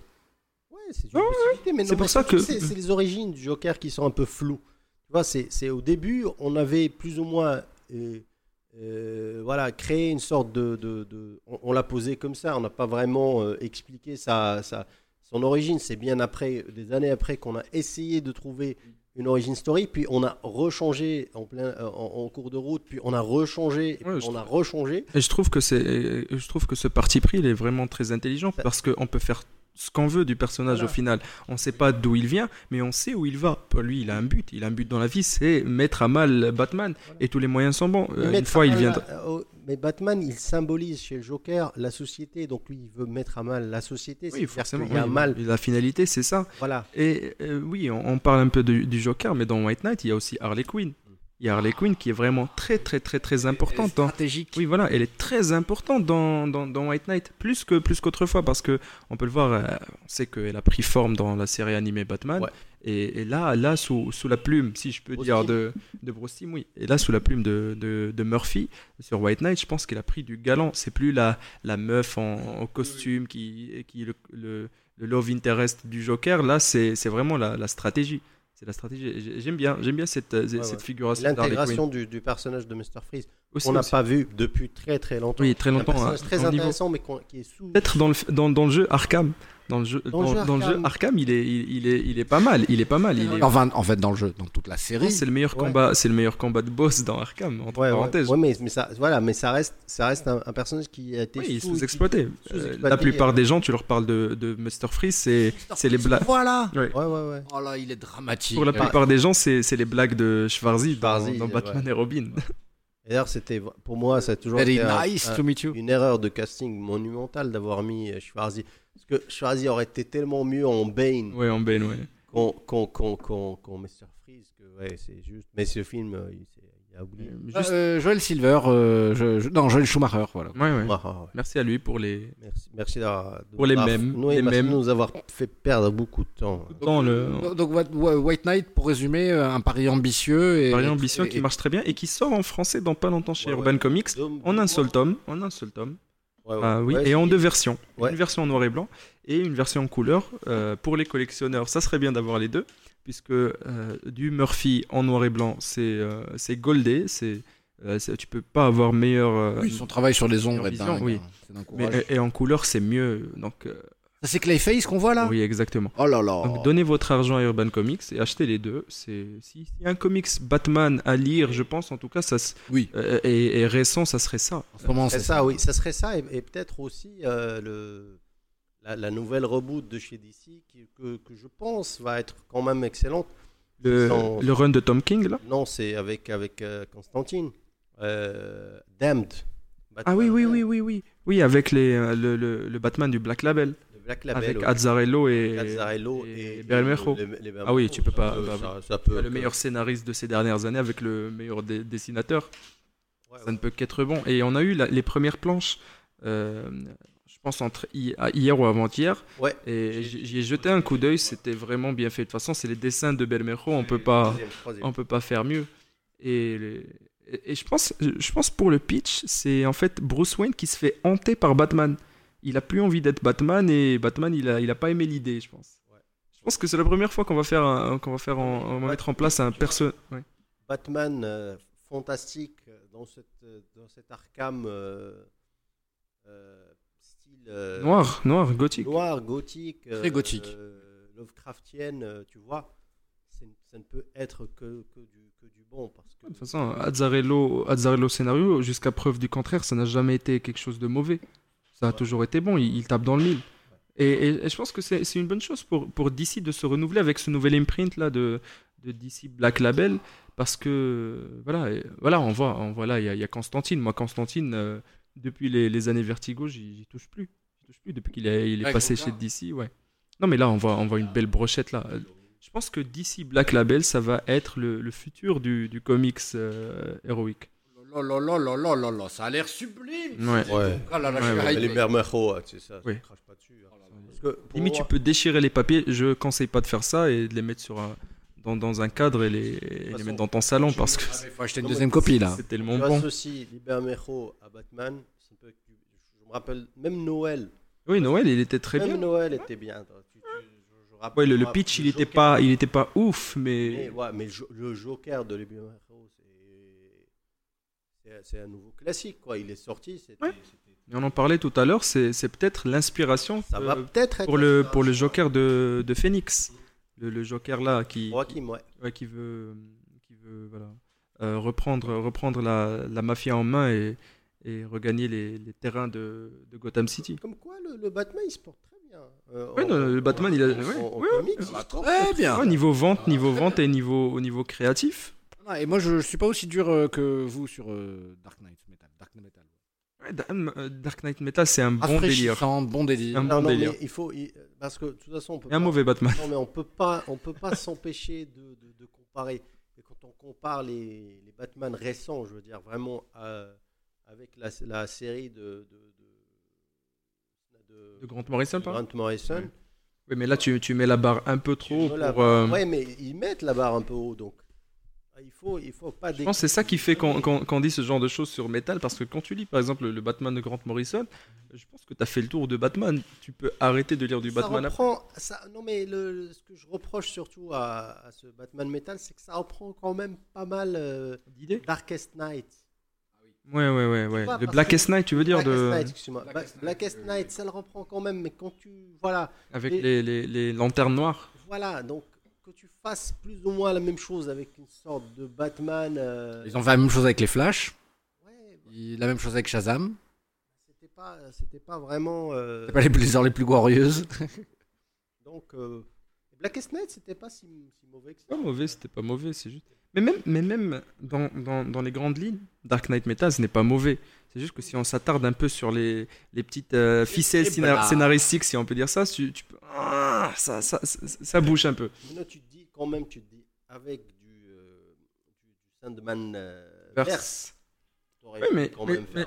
Ouais, c'est une possibilité, mais non, C'est pour ça que- c'est les origines du Joker qui sont un peu floues. Tu vois, c'est c'est au début, on avait plus ou moins euh, euh, voilà, créé une sorte de. de- de- on on l'a posé comme ça, on n'a pas vraiment euh, expliqué sa, sa- son origine. C'est bien après, des années après, qu'on a essayé de trouver une origin story, puis on a rechangé en, plein, euh, en, en cours de route, puis on a rechangé, et Ouais, on a rechangé. Et je trouve que c'est, je trouve que ce parti pris, il est vraiment très intelligent parce qu'on peut faire ce qu'on veut du personnage Voilà. au final. On sait pas d'où il vient, mais on sait où il va. Lui, il a un but. Il a un but dans la vie, c'est mettre à mal Batman. Et tous les moyens sont bons. Euh, une fois, il viendra. euh, mais Batman, il symbolise chez le Joker la société, donc lui, il veut mettre à mal la société. Oui, forcément. y a oui. mal. La finalité, c'est ça. Voilà. Et euh, oui, on, on parle un peu du Joker, mais dans White Knight, il y a aussi Harley Quinn. Il y a Harley Quinn qui est vraiment très, très, très, très importante. dans- Stratégique. Oui, voilà, elle est très importante dans, dans, dans White Knight, plus que plus qu'autrefois, parce que on peut le voir, euh, on sait qu'elle a pris forme dans la série animée Batman, Ouais. et, et là, là sous, sous la plume, si je peux Bruce dire, de, de Bruce Timm, oui, et là sous la plume de, de, de Murphy sur White Knight, je pense qu'elle a pris du galant. C'est plus la, la meuf en, en costume qui, qui est le, le, le love interest du Joker, là, c'est c'est vraiment la, la stratégie. La stratégie. J'ai- J'aime bien, j'aime bien cette, cette ouais. figuration d'Harley Quinn. L'intégration du, du personnage de Mr. Freeze, Aussi, qu'on n'a pas vu depuis très très longtemps. Oui, très Un longtemps, personnage hein, très au niveau- intéressant, mais qu'on- qui est sous. Peut-être dans le, dans, dans le jeu Arkham. Dans le jeu, Dans le jeu dans le jeu Arkham. Il est, il, il est, il est pas mal. Il est pas mal. Il est, Enfin, en fait, dans le jeu, dans toute la série. c'est le meilleur Ouais. combat. C'est le meilleur combat de boss dans Arkham. Entre Ouais, parenthèses. ouais, mais, mais ça, voilà, mais ça reste, ça reste un, un personnage qui a été Oui, sous- Euh, sous-exploité, la plupart euh, des gens, tu leur parles de, de Mr. Freeze, c'est c'est les blagues. Voilà. Ouais. Ouais, ouais, ouais. Oh là, il est dramatique. Pour la plupart des gens, c'est c'est les blagues de Schwarzy dans, Schwarzy, dans ouais. Batman et Robin. Et D'ailleurs, c'était pour moi, ça a toujours Very été un- nice un- to meet you. une erreur de casting monumentale d'avoir mis Schwarzy. Parce que Schwarzy aurait été tellement mieux en Bane Ouais, en Bane, ouais. qu'en- qu'en- qu'en Mr. Freeze. Que, ouais, c'est juste. Mais ce film, euh, il, a oublié. Juste- Euh, Joel Silver, euh, je- je- non, Joel Schumacher, voilà. ouais, ouais. Ah, ouais. Merci à lui pour les. Merci, merci de Pour les nous les mèmes. nous avoir fait perdre beaucoup de temps. Dans le. Donc, donc, White- Knight, pour résumer, un pari ambitieux. Et, Pari et- qui marche très bien et qui sort en français dans pas longtemps chez Ouais, Urban ouais. Comics en un seul tome, en un seul tome. Ouais, ouais. Ah oui, Ouais, et en deux versions. Ouais. Une version en noir et blanc et une version en couleur. Euh, pour les collectionneurs, ça serait bien d'avoir les deux, puisque euh, du Murphy en noir et blanc, c'est euh, c'est goldé, c'est euh, tu peux pas avoir meilleur. euh, Oui, son travail sur les ombres est dingue. oui. hein. Et, et en couleur, c'est mieux. Donc, euh, c'est Clayface qu'on voit là oui, exactement. Oh là là. Donc, donnez votre argent à Urban Comics et achetez les deux. C'est si- s'il y a un comics Batman à lire, je pense en tout cas, ça Oui. euh, et, et récent, ça serait ça. En ce moment, C'est c'est ça, oui, ça serait ça, et, et peut-être aussi euh, le, la, la nouvelle reboot de chez DC qui- que, que je pense va être quand même excellente. Le, Sans- le run de Tom King là? Non, c'est avec, avec euh, Constantine. Euh, Damned. Ah oui, oui, Batman oui, oui, oui. Oui, avec les, euh, le, le, le Batman du Black Label. Le Black Label. avec. Azzarello et, Azzarello et et, Bermejo. les- les Ah oui, tu peux pas- bah, ça- ça peut- le meilleur scénariste de ces dernières années avec le meilleur dessinateur. Ouais, Ça ouais. ne peut qu'être bon. Et on a eu la- les premières planches, euh, je pense entre ah, hier ou avant-hier. Ouais. Et j'y j'y ai jeté un coup d'œil, c'était vraiment bien fait. De toute façon, c'est les dessins de Bermejo, on peut pas, Troisième, troisième. on peut pas faire mieux. Et, les- et- et je pense, je pense pour le pitch, c'est en fait Bruce Wayne qui se fait hanter par Batman. Il a plus envie d'être Batman et Batman, il a, il a pas aimé l'idée, je pense. Ouais. Je pense que c'est la première fois qu'on va faire, un- qu'on va faire, en- on va Ouais. mettre en place un perso. ouais. Batman euh, fantastique euh, dans, cette, euh, dans cet Arkham euh, euh, style euh, Noir, noir, gothique. noir, gothique, Très gothique. euh, Lovecraftienne, tu vois. C'est- Ça ne peut être que, que, du, que du bon parce que De toute façon, Azzarello, Azzarello scénario, jusqu'à preuve du contraire, ça n'a jamais été quelque chose de mauvais. Ça a toujours été bon. Il, il tape dans le mille. Et, et- et je pense que c'est une bonne chose pour, pour DC de se renouveler avec ce nouvel imprint là de, de DC Black Label. Parce que voilà, et- voilà on voit, on voit là, il y, a- il y a Constantine. Moi, Constantine, euh, depuis les, les années Vertigo, j'y touche plus. J'y touche plus depuis qu'il est, il est Ouais, passé chez. DC. Ouais. Non, mais là, on voit, on voit une belle brochette là. Je pense que DC Black Label, ça va être le, le futur du, du comics euh, héroïque. Oh là là là là là là, ça a l'air sublime. Ouais. Ouais. Ah là Ouais, ouais. Les Bermejo, tu sais ça, Oui. crache pas dessus. hein. Parce que pour Limite, tu peux déchirer les papiers. Je conseille pas de faire ça et de les mettre sur un, dans, dans un cadre et les, et les mettre dans ton salon parce que Ah, mais faut acheter une Non, deuxième copie là. c'est tellement bon. associes les Bermejo à Batman, c'est un peu- je me rappelle, même Noël. Oui, Noël, il était très même bien. Noël était bien. Tu- tu- je- je rappelle- Ouais, le, le pitch, il le était Joker. pas, il était pas ouf, mais Mais, ouais, mais le, Jo- le Joker de Bermejo, c'est- un nouveau classique. Quoi. Il est sorti. Ouais. on en parlait tout à l'heure. C'est peut-être l'inspiration euh, pour le ça. pour le Joker de, de Phoenix, le, le Joker là qui Joaquin, ouais. ouais, qui veut qui veut voilà euh, reprendre reprendre la, la mafia en main et, et regagner les, les terrains de, de Gotham City. Comme quoi, le, le Batman, il se porte très bien. Euh, non, le Batman, il a- Très bien. Ouais, niveau vente, niveau vente et niveau au niveau créatif. Ah, Et moi, je, je suis pas aussi dur euh, que vous sur euh, Dark Knight Metal. Dark Knight Metal. Ouais, Da- euh, Dark Knight Metal, c'est un bon délire. Rafraîchissant, bon délire. Un Non, non, délire. mais il faut. il- parce que de toute façon, on peut Et un pas- mauvais Batman. Non, mais on peut pas, on peut pas s'empêcher de, de- de comparer. Et quand on compare les, les Batman récents, je veux dire vraiment euh, avec la, la série de de, de, De Grant Morrison, de par Grant Morrison. Oui, mais là, tu, tu mets la barre un peu trop Voilà. pour. euh, Ouais, mais ils mettent la barre un peu haut, donc il faut, il faut pas. Je pense que c'est ça qui fait qu'on qu'on- qu'on dit ce genre de choses sur Metal, parce que quand tu lis par exemple le Batman de Grant Morrison, je pense que tu as fait le tour de Batman. Tu peux arrêter de lire du ça Batman après. ça, non mais le, ce que je reproche surtout à, à ce Batman Metal, c'est que ça reprend quand même pas mal euh, D'idées Darkest Night. Ouais, ouais, ouais. ouais. pas, Le Blackest Night, tu veux dire, Blackest de... Night, excuse-moi. Blackest Night, ça le reprend quand même, mais quand tu. Voilà, avec Et- les, les, les lanternes noires. voilà, donc que tu fasses plus ou moins la même chose avec une sorte de Batman. euh, Ils ont fait la même chose avec les Flash, ouais, bah, ils- la même chose avec Shazam. c'était pas, c'était pas vraiment. euh, C'est pas les, les heures les plus glorieuses. Donc, euh, Blackest Night, c'était pas si, si mauvais que ça. Pas mauvais, c'était pas mauvais, c'est juste. Mais même, mais même dans, dans, dans les grandes lignes, Dark Knight Metal, ce n'est pas mauvais. C'est juste que si on s'attarde un peu sur les, les petites euh, ficelles Et scénar- voilà. scénaristiques, si on peut dire ça, tu, tu peux... Ah, ça, ça, ça, ça bouge un peu. Mais non, tu te dis, quand même, tu te dis, avec du, euh, du, Sandman euh, Verse. Oui,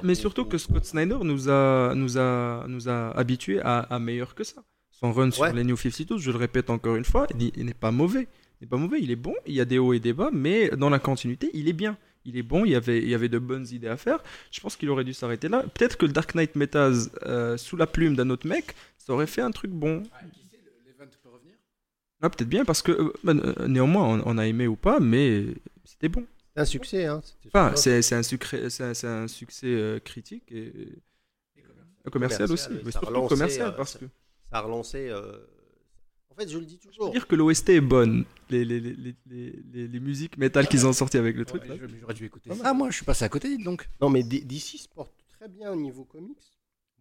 mais, surtout que Scott Snyder nous a, nous a, nous a habitués à, à meilleur que ça. Son run sur les New 52, je le répète encore une fois, il, il n'est pas mauvais. Il n'est pas mauvais, il est bon, il y a des hauts et des bas, mais dans la continuité, il est bien. Il est bon, il y avait, il y avait de bonnes idées à faire. Je pense qu'il aurait dû s'arrêter là. Peut-être que le Dark Knight Metas, euh, sous la plume d'un autre mec, ça aurait fait un truc bon. Ah, peut-être bien, parce que euh, bah, euh, néanmoins, on, on a aimé ou pas, mais c'était bon. C'est un succès, hein. Enfin, c'est c'est un, sucré- c'est un, c'est un succès euh, critique et, et commercial, Commercial, aussi. Mais surtout relancé, commercial, parce ça- que Ça a relancé. En fait, je le dis toujours. dire que l'OST est bonne. Les, les, les, les, les- musiques métal qu'ils ont sorti avec le truc. là. J'aurais dû écouter. Ah, moi, je suis passé à côté, dites donc. Non, mais DC se porte très bien au niveau comics,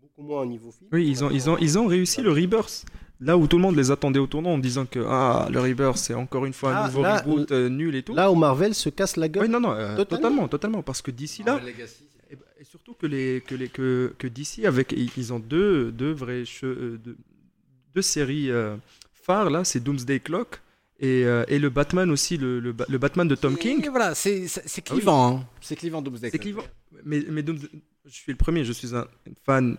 beaucoup moins au niveau film. Oui, ils ont, ils, ont, ils ont réussi le Rebirth. Là où tout le monde les attendait au tournant en disant que ah, le Rebirth c'est encore une fois un Ah, nouveau là, reboot euh, nul et tout. Là où Marvel se casse la gueule. oui, non, non, euh, Totalement. totalement, totalement, parce que d'ici là, Et, bah, et surtout que, les, que, les, que, que DC, avec, ils ils ont deux, deux vraies che- euh, deux, deux séries euh, phares, là, c'est Doomsday Clock et, euh, et le Batman aussi, le, le, Ba- le Batman de Tom Et King. voilà, c'est Ah oui. clivant. hein. C'est clivant Doomsday C'est Clock. clivant. Mais, mais Dooms- je suis le premier, je suis un fan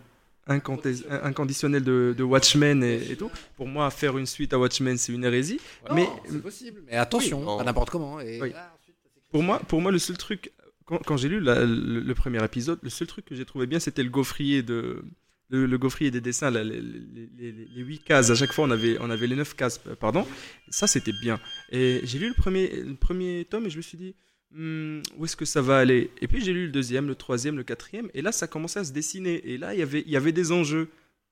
inconditionnel de, de Watchmen et, et tout. Pour moi, faire une suite à Watchmen, c'est une hérésie. Non, mais c'est possible. Mais attention, Oui, pas n'importe comment. Et Oui. là, ensuite, c'est- Pour moi, pour moi, le seul truc, quand, quand j'ai lu la- le, le premier épisode, le seul truc que j'ai trouvé bien, c'était le gaufrier de le, le gaufrier des dessins, les, les, les, les- les huit cases. À chaque fois, on avait, les neuf cases, euh, pardon. Ça, c'était bien. Et j'ai lu le premier, tome et je me suis dit, Hmm, où est-ce que ça va aller? Et puis j'ai lu le deuxième, le troisième, le quatrième, et là, ça commençait à se dessiner. Et là, il y avait, des enjeux.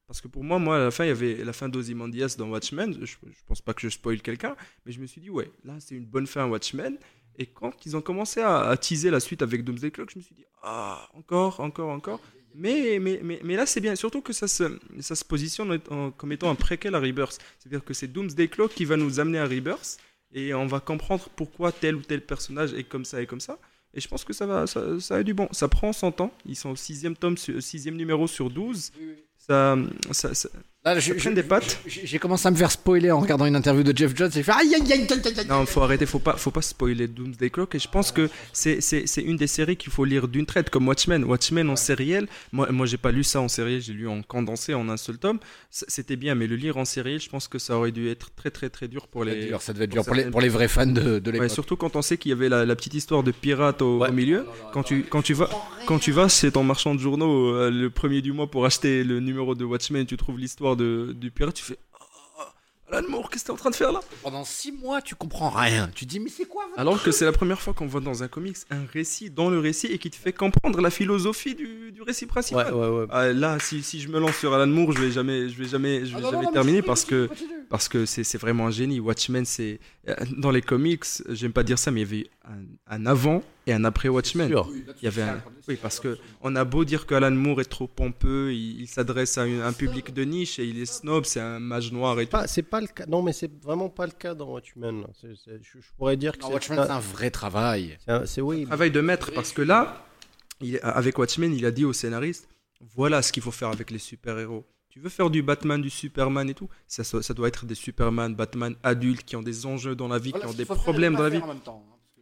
Parce que pour moi, moi, à la fin, il y avait la fin d'Ozymandias dans Watchmen. Je, je pense pas que je spoil quelqu'un, mais je me suis dit, ouais, là, c'est une bonne fin Watchmen. Et quand ils ont commencé à, à teaser la suite avec Doomsday Clock, je me suis dit, ah, encore, encore, encore. Mais, mais, mais, mais là, c'est bien. Surtout que ça se, ça se positionne en- comme étant un préquel à Rebirth. C'est-à-dire que c'est Doomsday Clock qui va nous amener à Rebirth. Et on va comprendre pourquoi tel ou tel personnage est comme ça et comme ça. Et je pense que ça va, ça, ça a du bon. Ça prend son temps. Ils sont au sixième tome, sixième numéro sur 12. Ça, ça, ça, Ça je- je- des pattes. J'ai commencé à me faire spoiler en regardant une interview de Jeff Jones. J'ai fait aïe aïe aïe. Non, faut arrêter, faut pas, faut pas spoiler Doomsday Clock. Et je pense que c'est, c'est, c'est une des séries qu'il faut lire d'une traite, comme Watchmen. Watchmen en sériel, moi, moi j'ai pas lu ça en sériel, j'ai lu en condensé en un seul tome. C'était bien, mais le lire en sériel, je pense que ça aurait dû être très très très dur pour les. dur, ça devait être dur pour les, pour les vrais fans de, de Ouais, l'époque. surtout quand on sait qu'il y avait la, la petite histoire de pirate au, au milieu. Quand tu, quand tu vas, quand tu vas chez ton marchand de journaux euh, le premier du mois pour acheter le numéro de Watchmen, tu trouves l'histoire de, du pirate, tu fais. Oh, Alan Moore, qu'est-ce que t'es en train de faire là? Pendant six mois, tu comprends rien. Tu dis mais c'est quoi Alors que c'est la première fois qu'on voit dans un comics un récit dans le récit et qui te fait comprendre la philosophie du, du récit principal. Ouais, ouais, ouais. Ah, là, si, si je me lance sur Alan Moore, je vais jamais, je vais jamais, je vais Ah non, jamais non, non, terminer parce continue, que continue. parce que c'est vraiment un génie. Watchmen, c'est euh, dans les comics, j'aime pas dire ça, mais il y avait un, un avant et un après Watchmen. sûr. Il y avait un... Oui, parce que on a beau dire que Alan Moore est trop pompeux, il, il s'adresse à une- un public de niche et il est snob, c'est un mage noir et tout. Pas- C'est pas le cas. Non, mais c'est vraiment pas le cas dans Watchmen. je, je pourrais dire que Non, Watchmen, c'est un vrai travail. c'est un- oui. travail de maître parce que là, il, avec Watchmen, il a dit au scénariste voilà ce qu'il faut faire avec les super-héros. Tu veux faire du Batman, du Superman et tout? Ça, ça, ça doit être des Superman, Batman adultes qui ont des enjeux dans la vie, qui ont des problèmes dans la vie.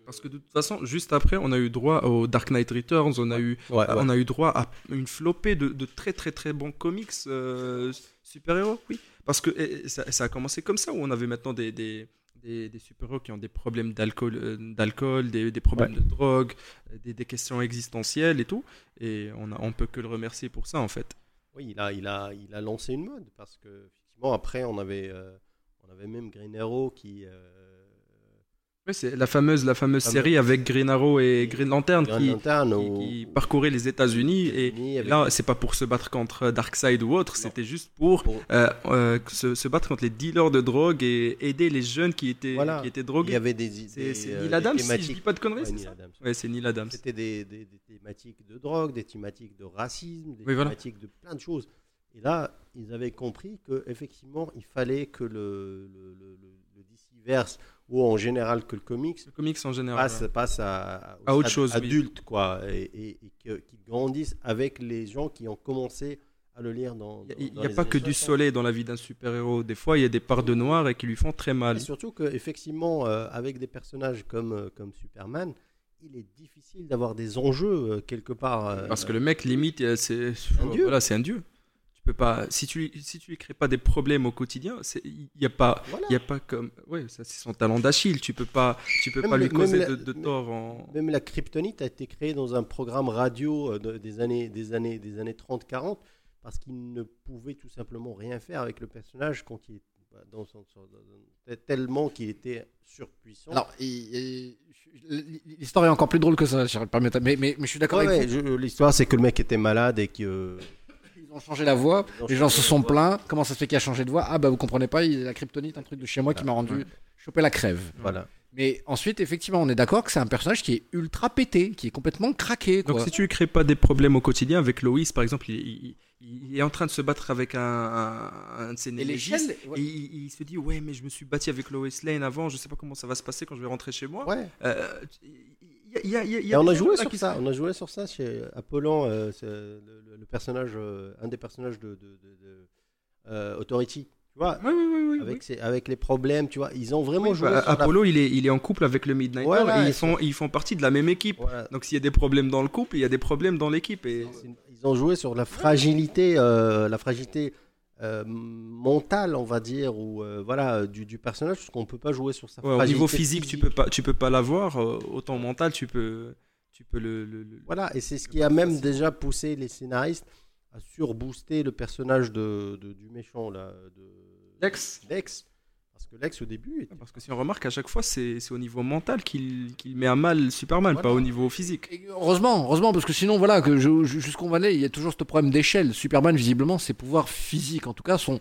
Parce que de toute façon, juste après, on a eu droit au Dark Knight Returns, on a eu, Ouais, ouais. on a eu droit à une flopée de, de très très très bons comics euh, super-héros, oui. Parce que ça, ça a commencé comme ça, où on avait maintenant des, des, des, des super-héros qui ont des problèmes d'alcool, euh, d'alcool des, des problèmes de drogue, euh, des, des questions existentielles et tout. Et on, a, on peut que le remercier pour ça, en fait. Oui, il a, il a, il a lancé une mode parce que effectivement après on avait, euh, on avait même Green Arrow qui. Oui, c'est la fameuse, la fameuse série avec Green Arrow et Green Lantern Green qui, Lantern qui, ou- qui parcourait les États-Unis. Et avec- là, c'est pas pour se battre contre Darkseid ou autre, c'était juste pour, Pour- euh, euh, se, se battre contre les dealers de drogue et aider les jeunes qui étaient, Voilà. qui étaient Il drogués. y avait des idées. c'est euh, Neil Adams, si je dis pas de conneries, Ouais, c'est Neil ça Adams. Ouais, c'est Neil Adams. C'était des, des- des thématiques de drogue, des thématiques de racisme, des Oui, voilà. thématiques de plein de choses. Et là, ils avaient compris que effectivement, il fallait que le, le, le, le- ou en général que le comics Le comics en général. passe, ouais. passe à, À autre chose, oui. adulte, quoi, et, et, et que- qu'ils grandissent avec les gens qui ont commencé à le lire dans. Il n'y a pas que du 60. soleil dans la vie d'un super-héros. Des fois, il y a des parts de noir et qui lui font très mal. Et surtout qu'effectivement, avec des personnages comme, euh, comme Superman, il est difficile d'avoir des enjeux euh, quelque part. euh, Parce que le mec, limite, euh, c'est un voilà, c'est un dieu. Peux pas, si tu si tu lui crées pas des problèmes au quotidien, c'est- il y a pas, Voilà. il y a pas comme, ouais, ça c'est son talent d'Achille. Tu peux pas, tu peux Même pas lui le- causer la- de, de même- tort en. Même la kryptonite a été créée dans un programme radio euh, de- des années, des années, des années 30-40 parce qu'il ne pouvait tout simplement rien faire avec le personnage quand il bah, dans son, son- dans- tellement qu'il était surpuissant. Alors, l'histoire est encore plus drôle que ça, Charles, permettez- mais, mais, mais je suis d'accord Ouais, avec ouais, je- l'histoire c'est que le mec était malade et que Ils ont changé la voix, les gens se sont plaints. Comment ça se fait qu'il a changé de voix Ah, bah vous comprenez pas, il a la kryptonite, un truc de chez moi qui m'a rendu choper la crève. voilà. Mais ensuite, effectivement, on est d'accord que c'est un personnage qui est ultra pété, qui est complètement craqué. Donc si tu lui crées pas des problèmes au quotidien avec Loïs, par exemple, il, il- il est en train de se battre avec un, un, un de ses Et némésis, l'échelle, ouais. et il, il se dit ouais mais je me suis battu avec Lois Lane avant, je sais pas comment ça va se passer quand je vais rentrer chez moi. Ouais. Euh, y a- y a- y a- on a joué sur ça. sont- On a joué sur ça chez Apollon, euh, c'est le, le- le personnage, euh, un des personnages de, de- de- de, euh, Authority. Tu vois, Oui, oui, oui, oui, avec, oui. ses- avec les problèmes, tu vois, ils ont vraiment Oui, joué. bah, la- Apollo, il est, il est en couple avec le Midnighter Voilà, et ils et font, ils font partie de la même équipe. Voilà. Donc s'il y a des problèmes dans le couple, il y a des problèmes dans l'équipe. Et... Ils ont joué sur la fragilité, euh, la fragilité euh, mentale, on va dire, ou euh, voilà, du, du personnage, parce qu'on peut pas jouer sur sa Ouais, au niveau physique, tu peux pas, tu peux pas l'avoir. euh, autant mental, tu peux, tu peux le. le- le- Voilà, et c'est ce qui a même déjà poussé les scénaristes à surbooster le personnage de, de- du méchant là, de Lex. Lex. Parce que Lex au début était Parce que si on remarque, à chaque fois, c'est c'est au niveau mental qu'il qu'il met à mal Superman, Voilà. pas au niveau physique. Et heureusement, heureusement, parce que sinon, voilà, que je- je- jusqu'où on va aller, il y a toujours ce problème d'échelle. Superman, visiblement, ses pouvoirs physiques, en tout cas, sont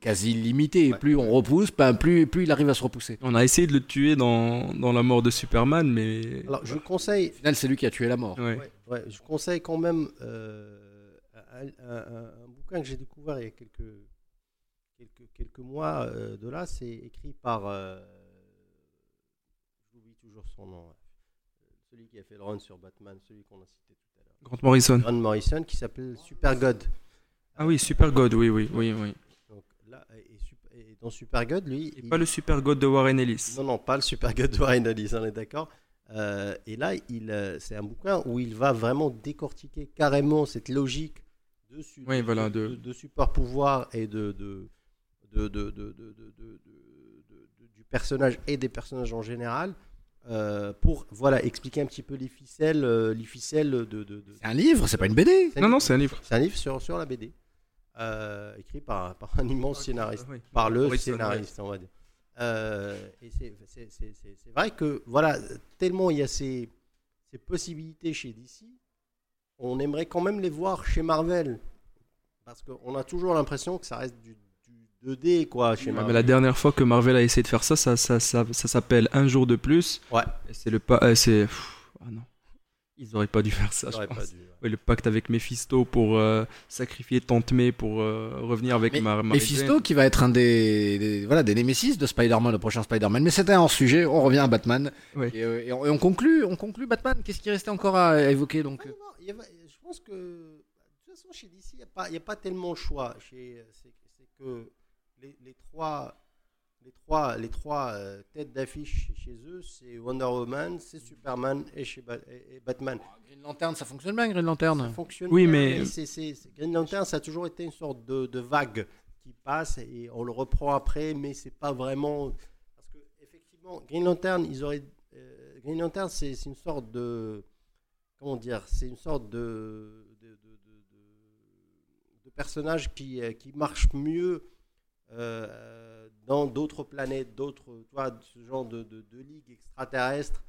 quasi illimités. Et Ouais. plus on repousse, ben, plus, plus il arrive à se repousser. On a essayé de le tuer dans, dans la mort de Superman, mais. Alors je conseille, Au final, c'est lui qui a tué la mort. Ouais. ouais, ouais, je conseille quand même euh, un, un- un bouquin que j'ai découvert il y a quelques, quelques, quelques mois euh, de là. C'est écrit par. euh, J'oublie toujours son nom. Euh, Celui qui a fait le run sur Batman, celui qu'on a cité tout à l'heure. Grant Morrison. Grant Morrison, qui s'appelle Super God. Ah oui, Super God, oui, oui, oui, oui. Donc, là, et, dans Super God, lui. Et il- pas le Super God de Warren Ellis. Non, non, pas le Super God de Warren Ellis, on est d'accord. Euh, et là, il, euh, c'est un bouquin où il va vraiment décortiquer carrément cette logique de, su- Oui, de- voilà, de, de- de super pouvoir et de, de, de, de- de- de- de- de- de- de- du personnage et des personnages en général euh, pour voilà expliquer un petit peu les ficelles, euh, les ficelles de. de, de- C'est un livre, c'est pas une BD. Non, non, c'est un livre. c'est un livre sur, sur la BD, euh, écrit par, par un immense scénariste, Oui. par le Morrison, scénariste, on va dire. Euh, et c'est- vrai que, voilà, tellement il y a ces, ces possibilités chez DC, on aimerait quand même les voir chez Marvel. Parce qu'on a toujours l'impression que ça reste du 2D, quoi, chez Ouais, Marvel. mais la dernière fois que Marvel a essayé de faire ça, ça, ça, ça, ça s'appelle Un jour de plus. Ouais. Et c'est le pas. euh, c'est. Ah non. Ils auraient pas dû faire ça, je pense. pas dû, ouais. Ouais, le pacte avec Mephisto pour euh, sacrifier Tante May pour euh, revenir avec Mar Mephisto qui va être un des, des- voilà des Némésis de Spider-Man, le prochain Spider-Man. Mais c'était un hors sujet. On revient à Batman Oui. et, euh, et on, et on conclut, on conclut Batman. Qu'est-ce qui restait encore à, à évoquer donc Ah, non, non, je pense que de toute façon chez DC il n'y a, pas- il y a pas tellement de choix. Chez- C'est c'est que les, les trois, les trois, les trois euh, têtes d'affiche chez- eux, c'est Wonder Woman, c'est Superman et, chez Ba- et- et Batman. Green Lantern, ça fonctionne bien, Green Ça Lantern. fonctionne Oui, bien, mais- Green Lantern, ça a toujours été une sorte de, de vague qui passe et on le reprend après, mais c'est pas vraiment parce que effectivement, Green Lantern, ils auraient euh, Green Lantern, c'est c'est une sorte de comment dire, c'est une sorte de de, de- de- de- de personnage qui euh, qui marche mieux dans d'autres planètes, d'autres, ce genre de, de, de ligue extraterrestre,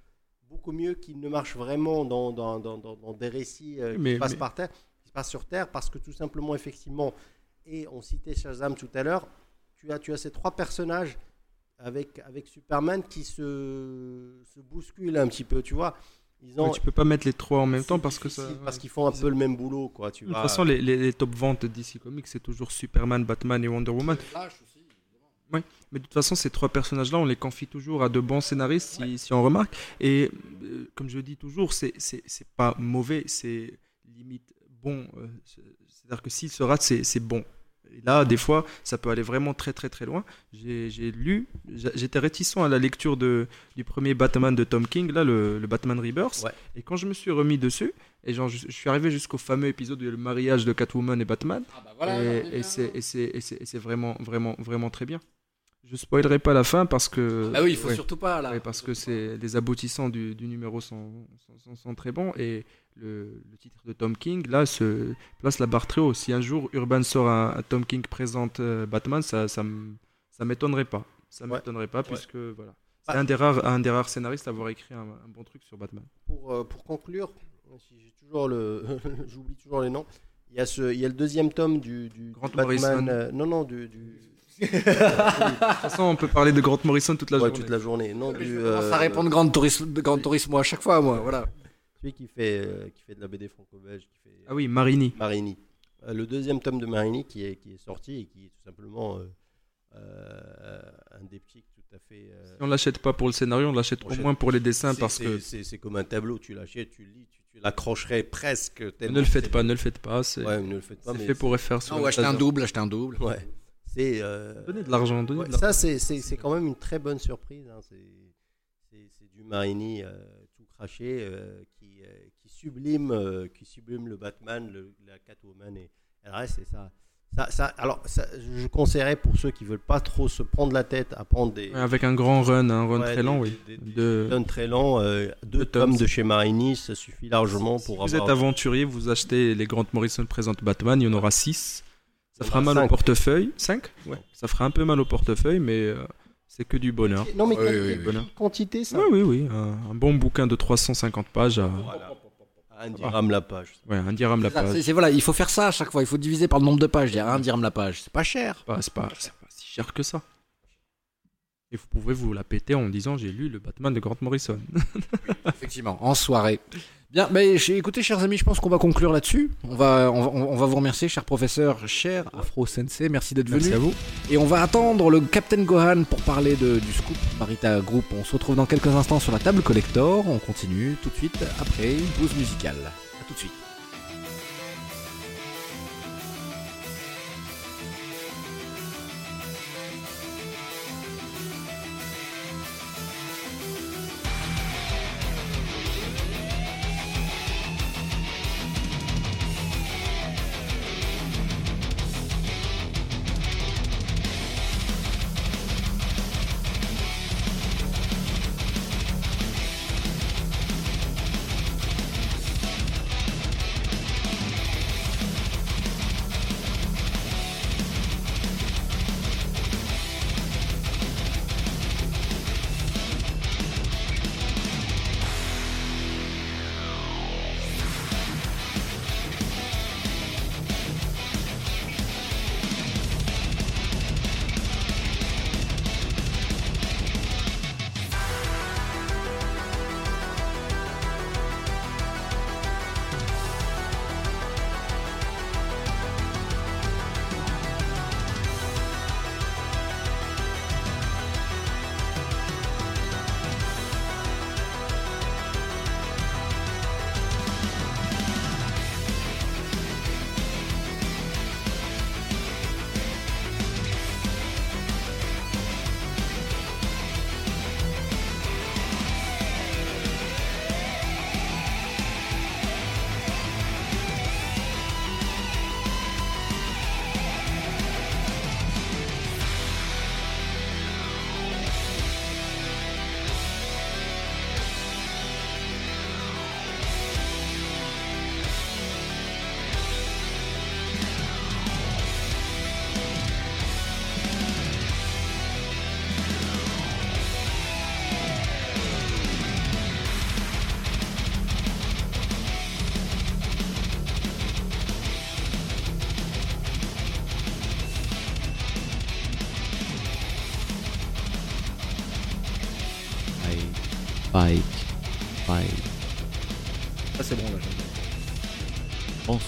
beaucoup mieux qu'il ne marche vraiment dans, dans, dans, des récits euh, qui Mais- se passent mais- par terre, qui se passent sur Terre, parce que tout simplement, effectivement, et on citait Shazam tout à l'heure, tu as, tu as ces trois personnages avec, avec Superman qui se, se bousculent un petit peu, tu vois. Ils Ouais, tu peux pas mettre les trois en même temps parce que ça. parce qu'ils font un peu le même boulot, quoi. Tu De toute façon, les, les, les top ventes DC Comics, c'est toujours Superman, Batman et Wonder Woman. Mais de toute façon, ces trois personnages-là, on les confie toujours à de bons scénaristes, si, si on remarque. Et euh, comme je le dis toujours, c'est c'est- c'est pas mauvais, c'est limite bon. euh, c'est- C'est-à-dire que s'il se rate, c'est c'est bon. Et là, des fois, ça peut aller vraiment très très très loin. J'ai lu, j'étais réticent à la lecture de, du premier Batman de Tom King, là, le, le Batman Rebirth. Ouais. Et quand je me suis remis dessus, et genre, je, je suis arrivé jusqu'au fameux épisode du mariage de Catwoman et Batman, et, et c'est- et c'est et vraiment, vraiment, vraiment très bien. Je spoilerai pas la fin parce que. Ah oui, il faut ouais, surtout pas là. ouais, parce que c'est les aboutissants du, du numéro sont, sont, sont- sont très bons et le, le titre de Tom King là se place la barre très haut. Si un jour Urban sort un, un Tom King présente euh, Batman, ça, ça, m'étonnerait pas. Ça Ouais. m'étonnerait pas puisque voilà. C'est Ah. un des rares, un des rares scénaristes à avoir écrit un, un bon truc sur Batman. pour, euh, pour conclure, si j'ai toujours le, j'oublie toujours les noms. Il y a ce, il y a le deuxième tome du, du Grant du Batman. Morrison. euh, non, non, du, du- De toute façon, on peut parler de Grant Morrison toute la ouais, journée. toute la journée. Non, du, Ça répond de Grand Tourisme, de Grand Tourisme à chaque fois, moi. Voilà. Celui qui fait, euh, qui fait de la BD franco-belge, qui fait Ah oui, Marini. Marini. Euh, le deuxième tome de Marini qui est, qui est sorti et qui est tout simplement euh, euh, un diptyque tout à fait. euh, Si on l'achète pas pour le scénario, on l'achète au moins pour les dessins parce que c'est comme un tableau, tu l'achètes, tu le lis, tu, tu l'accrocherais presque. ne le faites pas, ne le faites pas. C'est Ouais, ne le faites pas. c'est fait pour FR sur ou acheter un double, acheter un double. Ouais. C'est. euh, Donnez de l'argent, ouais, ça, c'est- c'est c'est quand même une très bonne surprise. hein. C'est du Marini euh, tout craché euh, sublime, euh, qui sublime le Batman, le, la Catwoman et, et le reste. Et ça, ça, ça, alors, ça, je conseillerais pour ceux qui veulent pas trop se prendre la tête à prendre des. Avec un grand run, un run Ouais, très lent, oui. des- des- De- D'un très lent, euh, deux tomes tomes. de chez Marini, ça suffit largement Si pour vous avoir. êtes aventurier, vous achetez les Grant Morrison présente Batman, il y en aura 6. Ça fera a mal au cinq. portefeuille. 5 Ouais. Ça fera un peu mal au portefeuille, mais euh, c'est que du bonheur. Non, mais Oui, quelle- oui, quantité ça Oui, oui, oui. Un, un bon bouquin de 350 pages à Voilà. Un dirham la page. ouais, un dirham la page. c'est- c'est- voilà, il faut faire ça à chaque fois. Il faut diviser par le nombre de pages. Il y a un dirham la page. C'est pas cher. C'est pas, c'est pas, c'est pas si cher que ça. Et vous pouvez vous la péter en disant j'ai lu le Batman de Grant Morrison. Effectivement, en soirée. Bien, mais écoutez, chers amis, je pense qu'on va conclure là-dessus. On va, on, va, on va vous remercier, cher professeur, cher Afro Sensei, merci d'être venu. Merci à vous. Et on va attendre le Captain Gohan pour parler de- du scoop Marita Group. On se retrouve dans quelques instants sur la table collector. On continue tout de suite après une pause musicale. A tout de suite.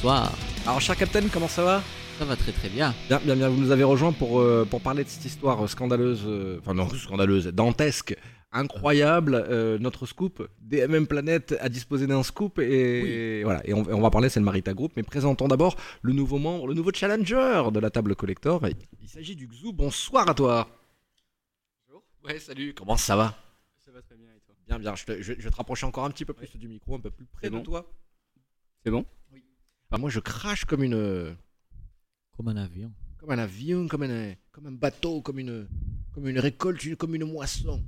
Bonsoir. Alors cher Captain, comment ça va Ça va très très bien. Bien, bien, bien. Vous nous avez rejoint pour, euh, pour parler de cette histoire scandaleuse, euh, enfin non, scandaleuse, dantesque, incroyable. euh, notre scoop, DMM Planet a disposé d'un scoop et, voilà. Et on, et on va parler, c'est le Marita Group. Mais présentons d'abord le nouveau membre, le nouveau challenger de la table collector. Il s'agit du Xu. Bonsoir à toi. Bonjour. Ouais, salut. Comment ça va? Ça va très bien et toi? Bien, bien. Je, te- je vais- je vais te rapprocher encore un petit peu plus du micro, un peu plus près de toi. C'est bon? Bah, moi, je crache comme une. Comme un avion. Comme un avion, comme un, comme un bateau, comme une, comme une récolte, une- comme une moisson.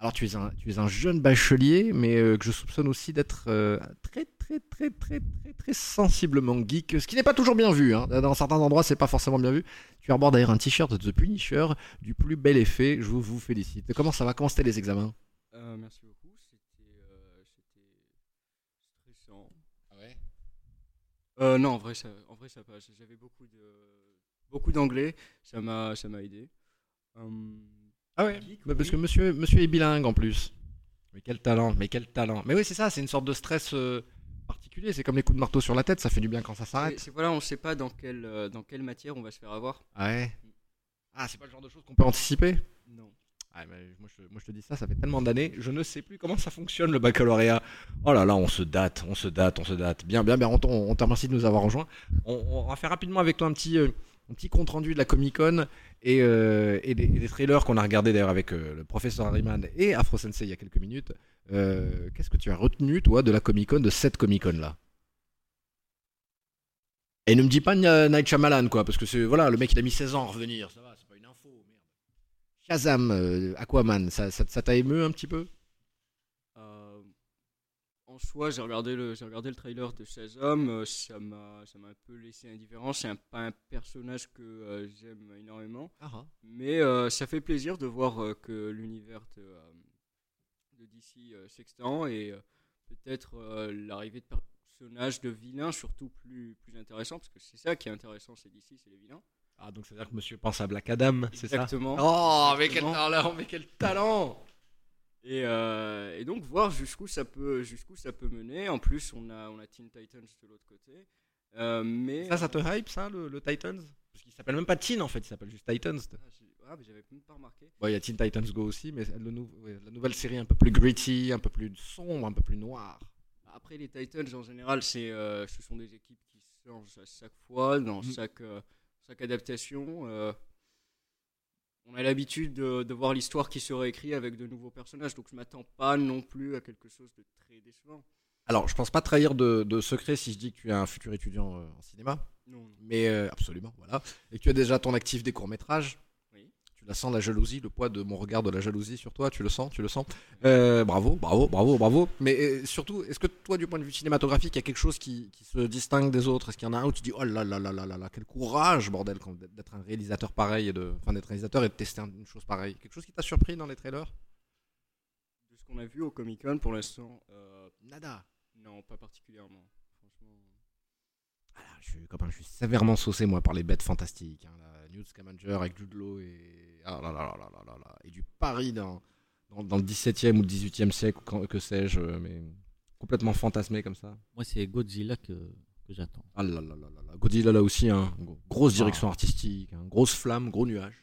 Alors tu es un, tu es un jeune bachelier, mais euh, que je soupçonne aussi d'être euh, très très très très très très sensiblement geek, ce qui n'est pas toujours bien vu. hein. Dans certains endroits, c'est pas forcément bien vu. Tu arbordes d'ailleurs un t-shirt de The Punisher du plus bel effet. Je vous, vous félicite. Comment ça va? Comment c'était les examens? Euh, Merci beaucoup. C'était euh, c'était stressant. Ah ouais Euh, non, en vrai, ça, en vrai, ça passe. J'avais beaucoup de beaucoup d'anglais. Ça m'a ça m'a aidé. Hum, Ah ouais geek, Bah, Parce oui. que monsieur, monsieur est bilingue en plus. Mais quel talent, mais quel talent. Mais oui, c'est ça, c'est une sorte de stress euh, particulier. C'est comme les coups de marteau sur la tête, ça fait du bien quand ça s'arrête. c'est- voilà, on sait pas dans quelle euh, dans quelle matière on va se faire avoir. Ah ouais Ah, c'est pas le genre de choses qu'on peut anticiper? Non. Ah, moi, je, te dis ça, ça fait tellement d'années, je ne sais plus comment ça fonctionne le baccalauréat. Oh là là, on se date, on se date, on se date. Bien, bien, bien, on, on te remercie de nous avoir rejoints. On, va faire rapidement avec toi un petit, euh, un petit compte rendu de la Comic Con et, euh, des, trailers qu'on a regardé d'ailleurs avec euh, le professeur Harriman et Afro Sensei il y a quelques minutes. Qu'est-ce que tu as retenu, toi, de la Comic Con, de cette Comic Con là? Et ne me dis pas Night Shyamalan, quoi, parce que voilà, le mec il a mis 16 ans à revenir, ça va, pas une info, merde. Shazam, euh, Aquaman, ça ça- ça t'a ému un petit peu? Euh, en soi, j'ai regardé le j'ai regardé le trailer de Shazam. euh, ça m'a ça m'a un peu laissé indifférent. C'est un, pas un personnage que euh, j'aime énormément. Ah, Mais euh, ça fait plaisir de voir que l'univers de, de DC s'extend et peut-être l'arrivée de personnages de vilains surtout plus, plus intéressants parce que c'est ça qui est intéressant c'est DC, c'est les vilains. Ah, donc ça veut dire que monsieur pense à Black Adam, c'est ça? Exactement. Oh, mais quel talent, mais quel talent Et, euh, et donc voir jusqu'où ça peut jusqu'où ça peut mener. En plus, on a on a Teen Titans de l'autre côté. Euh, mais Ça, ça te hype, ça, le, le Titans? Parce qu'il s'appelle même pas Teen, en fait, il s'appelle juste Titans. Ah, ah, mais j'avais même pas remarqué. Bon, il y a Teen Titans Go aussi, mais le nou- ouais, la nouvelle série un peu plus gritty, un peu plus sombre, un peu plus noire. Après les Titans en général, c'est euh, ce sont des équipes qui changent à chaque fois dans Mm. chaque chaque adaptation. euh, on a l'habitude de, de voir l'histoire qui se réécrit avec de nouveaux personnages, donc je m'attends pas non plus à quelque chose de très décevant. Alors, je pense pas trahir de, de secret si je dis que tu es un futur étudiant euh, en cinéma. Non, non. Mais euh, absolument, voilà. Et que tu as déjà ton actif des courts-métrages. La sens, la jalousie, le poids de mon regard de la jalousie sur toi, tu le sens, tu le sens. Euh, bravo, bravo, bravo, bravo. Mais euh, surtout, est-ce que toi, du point de vue cinématographique, il y a quelque chose qui, qui se distingue des autres? Est-ce qu'il y en a un où tu dis, oh là là là là là là, quel courage, bordel, d'être un réalisateur pareil, et de, enfin d'être réalisateur et de tester un- une chose pareille Quelque chose qui t'a surpris dans les trailers? De ce qu'on a vu au Comic Con pour l'instant, euh, Nada. non, pas particulièrement. Franchement. Ah, je suis, copain, je suis sévèrement saucé, moi, par les bêtes fantastiques. Hein, Newt Scamander avec Jude Law et. Ah là là là. Et du Paris dans, dans, dans le 17e ou le 18e siècle, que sais-je, euh, mais complètement fantasmé comme ça. Moi, c'est Godzilla que, que j'attends. Ah là là là là là. Godzilla là aussi, hein. grosse Ah. direction artistique, hein, grosse flamme, gros nuage.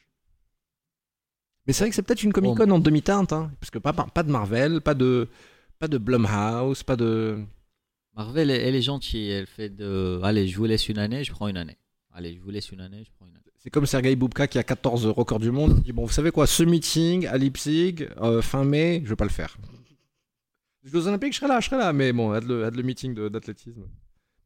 Mais c'est vrai que c'est peut-être une Comic Con en demi-teinte, hein, parce que pas, pas, pas de Marvel, pas de, pas de Blumhouse, pas de. Marvel, elle, elle est gentille. Elle fait de. Allez, je vous laisse une année, je prends une année. Allez, je vous laisse une année, je prends une année. C'est comme Sergei Boubka qui a 14 records du monde. Il dit Bon, vous savez quoi, ce meeting à Leipzig, euh, fin mai, je vais pas le faire. Jeux Olympiques, je serai là, je serai là, mais bon, aide le, le meeting d'athlétisme.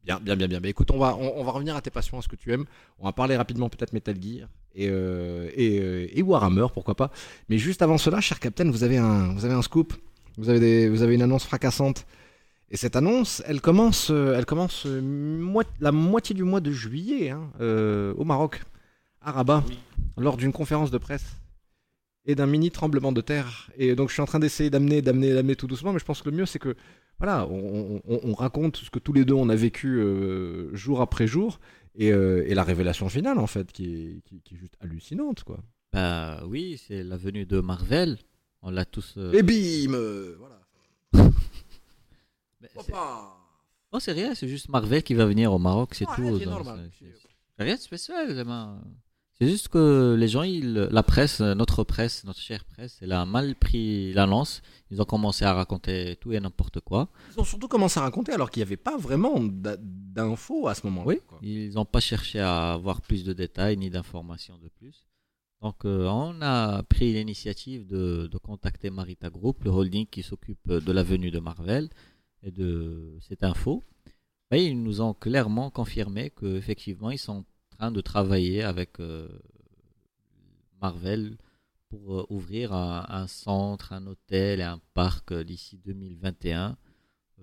Bien, bien, bien, bien. Mais écoute, on va, on, va revenir à tes passions, à ce que tu aimes. On va parler rapidement peut-être Metal Gear et, euh, et, euh, Warhammer, pourquoi pas. Mais juste avant cela, cher Captain, vous avez un, vous avez un scoop. Vous avez, des, vous avez une annonce fracassante. Et cette annonce, elle commence, euh, elle commence la moitié du mois de juillet hein, au Maroc, à Rabat, lors d'une conférence de presse et d'un mini tremblement de terre. Et donc je suis en train d'essayer d'amener, d'amener, d'amener tout doucement, mais je pense que le mieux c'est que voilà, on, on- on raconte ce que tous les deux on a vécu euh, jour après jour et, euh, et la révélation finale en fait qui est, qui, qui est juste hallucinante quoi. Bah oui, c'est la venue de Marvel. On l'a tous. euh, Et bim, euh, voilà. mais c'est- rien, c'est juste Marvel qui va venir au Maroc, c'est tout. c'est normal. c'est- c'est rien de spécial. C'est juste que les gens, ils, la presse, notre presse, notre chère presse, elle a mal pris l'annonce. Ils ont commencé à raconter tout et n'importe quoi. Ils ont surtout commencé à raconter alors qu'il n'y avait pas vraiment d'infos à ce moment-là. Oui, quoi. ils n'ont pas cherché à avoir plus de détails ni d'informations de plus. Donc, euh, on a pris l'initiative de, de contacter Marita Group, le holding qui s'occupe de la venue de Marvel et de cette info. Et ils nous ont clairement confirmé qu'effectivement, ils sont train de travailler avec euh, Marvel pour euh, ouvrir un, un centre, un hôtel et un parc euh, d'ici 2021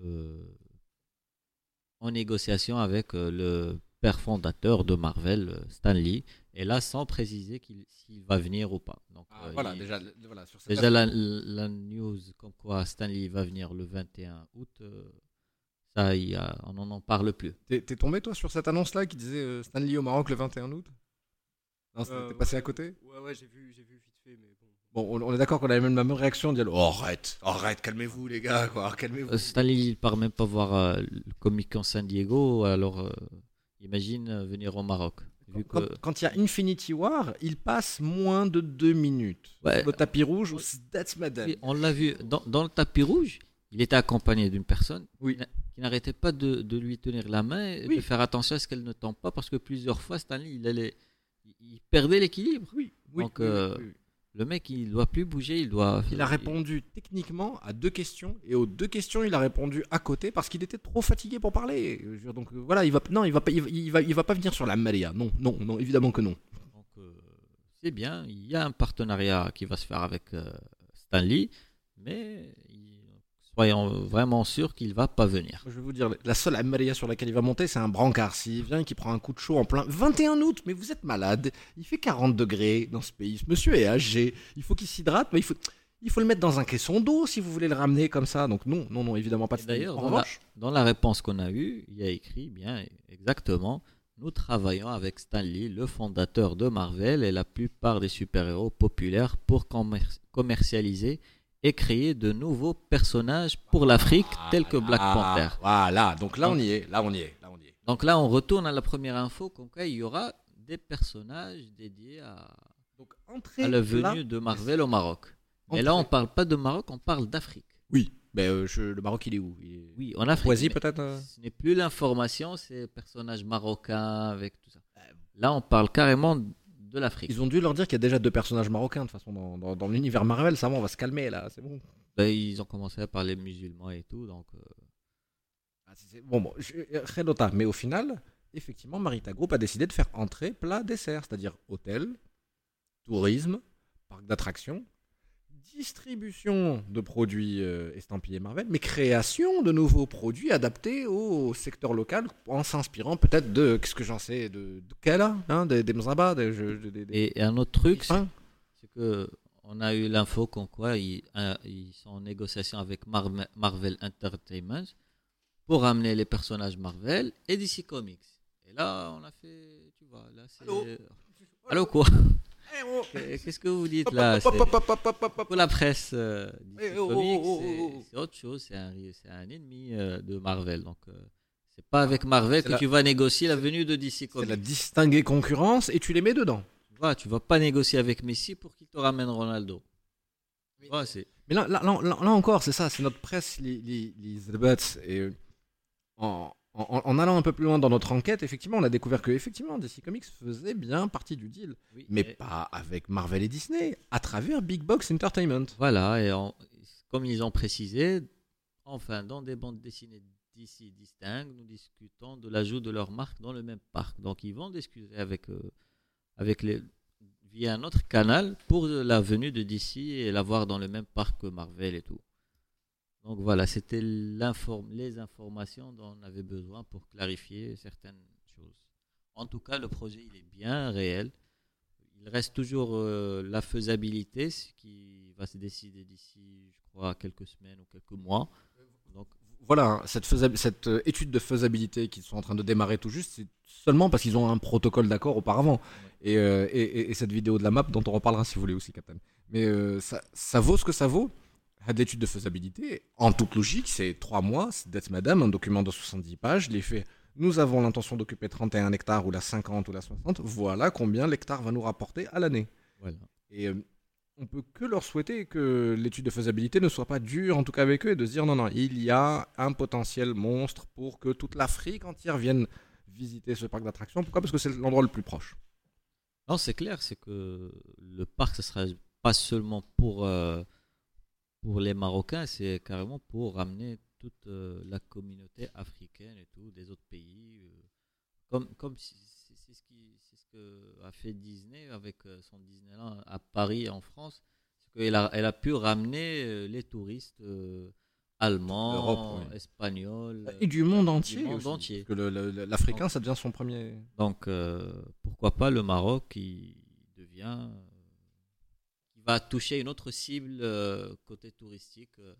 euh, en négociation avec le père fondateur de Marvel, Stan Lee, et là sans préciser qu'il s'il va venir ou pas. Donc, Ah, euh, voilà, il- déjà, voilà, sur cette déjà la, news comme quoi Stan Lee va venir le 21 août, euh, ça, il y a- on n'en en parle plus. T'es t'es tombé toi sur cette annonce là qui disait euh, Stanley au Maroc le 21 août? Non, c'était- Euh, t'es passé ouais, à côté? Ouais, ouais, j'ai vu, vite fait, mais bon. Bon, on, on est d'accord qu'on avait même la même réaction, on dit oh, arrête, arrête, calmez-vous les gars, quoi, calmez-vous. Euh, Stan Lee, il part même pas voir euh, le Comic Con San Diego, alors euh, imagine euh, venir au Maroc. Vu Quand que- quand il y a Infinity War, il passe moins de deux minutes. Ouais. Le tapis rouge, ou That's Madame. Oui, on l'a vu dans, dans le tapis rouge, il était accompagné d'une personne Oui. Qui n'a- qui n'arrêtait pas de, de lui tenir la main et Oui. de faire attention à ce qu'elle ne tombe pas parce que plusieurs fois Stanley il allait il perdait l'équilibre. Oui, oui, Donc euh, le mec il doit plus bouger, il doit Il a répondu techniquement à deux questions et aux deux questions il a répondu à côté parce qu'il était trop fatigué pour parler. Donc euh, voilà, il va non, il va pas, il va, il va, il va pas venir sur la Maria. Non, non, non, évidemment que non. Donc euh, c'est bien, il y a un partenariat qui va se faire avec euh, Stanley, mais soyons vraiment sûrs qu'il va pas venir. Je vais vous dire, la seule Maria sur laquelle il va monter, c'est un brancard. S'il vient et qu'il prend un coup de chaud en plein 21 août, mais vous êtes malade. Il fait 40 degrés dans ce pays. Ce monsieur est âgé. Il faut qu'il s'hydrate, mais il faut, il faut le mettre dans un caisson d'eau si vous voulez le ramener comme ça. Donc non, non, non, évidemment pas. D'ailleurs, dans, revanche, dans la réponse qu'on a eue, il y a écrit bien exactement nous travaillons avec Stan Lee, le fondateur de Marvel et la plupart des super-héros populaires pour commer- commercialiser et créer de nouveaux personnages pour l'Afrique tels que Black Ah, Panther. Voilà, donc là on y est, là on y est, là on y est. Donc là, on retourne à la première info, comme quoi il y aura des personnages dédiés à, entrée, à la venue là, de Marvel au Maroc. Mais là, on parle pas de Maroc, on parle d'Afrique. Oui, mais euh, je- le Maroc il est où? Il est- Oui, en Afrique. Peut-être euh? Ce n'est plus l'information, c'est personnages marocains avec tout ça. Là, on parle carrément de l'Afrique. Ils ont dû leur dire qu'il y a déjà deux personnages marocains de toute façon dans, dans- dans l'univers Marvel, ça va, on va se calmer là, c'est bon. Ben, ils ont commencé à parler musulmans et tout, donc. euh, Ah, c'est- Bon, bon, je- euh, Redota, mais au final, effectivement, Marita Group a décidé de faire entrée, plat, dessert, c'est-à-dire hôtel, tourisme, parc d'attractions, distribution de produits euh, estampillés Marvel, mais création de nouveaux produits adaptés au secteur local en s'inspirant peut-être de, qu'est-ce que j'en sais, de, de Kala, hein, des, des Mzaba, des, Et, un autre truc, c'est Hein c'est que on a eu l'info qu'en quoi ils, euh, ils sont en négociation avec Mar- Marvel Entertainment pour amener les personnages Marvel et DC Comics. Et là, on a fait, tu vois, là c'est. Allô, quoi? Qu'est-ce que vous dites là C'est-. Pour la presse euh, DC Eh, oh, Comics, oh, oh, c'est- oh, oh. c'est autre chose, c'est un, c'est un ennemi euh, de Marvel. Donc, euh, c'est pas avec Marvel C'est que la- tu vas négocier la venue de DC C'est Comics. la distinguer concurrence et tu les mets dedans. Tu vois, tu vas pas négocier avec Messi pour qu'il te ramène Ronaldo. C'est. Mais là, là, là, là- là encore, c'est ça, c'est notre presse, les, les, les Et euh, en, en, en allant un peu plus loin dans notre enquête, effectivement, on a découvert que effectivement, DC Comics faisait bien partie du deal. Oui, mais pas avec Marvel et Disney, à travers Big Box Entertainment. Voilà, et en- comme ils ont précisé, enfin, dans des bandes dessinées d'ici distinctes, nous discutons de l'ajout de leur marque dans le même parc. Donc, ils vont discuter avec, euh, avec les, via un autre canal pour la venue de DC et l'avoir dans le même parc que Marvel et tout. Donc voilà, c'était les informations dont on avait besoin pour clarifier certaines choses. En tout cas, le projet, il est bien réel. Il reste toujours euh, la faisabilité, ce qui va se décider d'ici, je crois, quelques semaines ou quelques mois. Donc, Voilà, hein, cette, euh, étude de faisabilité qu'ils sont en train de démarrer tout juste, c'est seulement parce qu'ils ont un protocole d'accord auparavant. Et, euh, et, et- et cette vidéo de la map, dont on reparlera si vous voulez aussi, Captain. Mais ça vaut ce que ça vaut. À de l'étude de faisabilité, en toute logique, c'est 3 mois, c'est Death Madame, un document de 70 pages, les faits. Nous avons l'intention d'occuper 31 hectares ou la 50 ou la 60. Voilà combien l'hectare va nous rapporter à l'année. Voilà. Et euh, on peut que leur souhaiter que l'étude de faisabilité ne soit pas dure, en tout cas avec eux, et de se dire non, non, il y a un potentiel monstre pour que toute l'Afrique entière vienne visiter ce parc d'attractions. Pourquoi? Parce que c'est l'endroit le plus proche. non, c'est clair, c'est que le parc, ce sera pas seulement pour, euh, pour les Marocains, c'est carrément pour ramener toute euh, la communauté africaine et tout, des autres pays. euh, comme comme c'est ce, qui- c'est ce que a fait Disney avec euh, son Disneyland à Paris, en France. C'est qu'elle a, elle a pu ramener les touristes euh, allemands, oui. espagnols. Et du monde entier. Du monde aussi, entier. Parce que l'Africain, ça devient son premier. Donc, euh, pourquoi pas le Maroc qui devient. Va toucher une autre cible euh, côté touristique euh,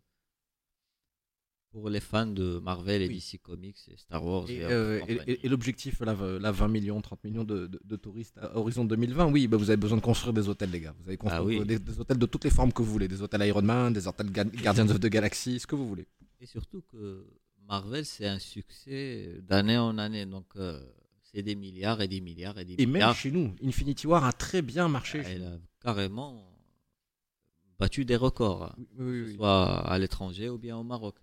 pour les fans de Marvel et Oui. DC Comics et Star Wars. Et, et euh, et- et- l'objectif, là, là, 20 millions, 30 millions de, de- de touristes à horizon 2020, oui, bah, vous avez besoin de construire des hôtels, les gars. Vous avez construire Ah oui. des, des hôtels de toutes les formes que vous voulez. Des hôtels Iron Man, des hôtels Ga- Guardians of the Galaxy, ce que vous voulez. Et surtout que Marvel, c'est un succès d'année en année. Donc, euh, c'est des milliards et des milliards et des Et même milliards. chez nous, Infinity War a très bien marché. chez Elle a carrément battu des records, hein, Oui, oui, que ce oui. soit à l'étranger ou bien au Maroc.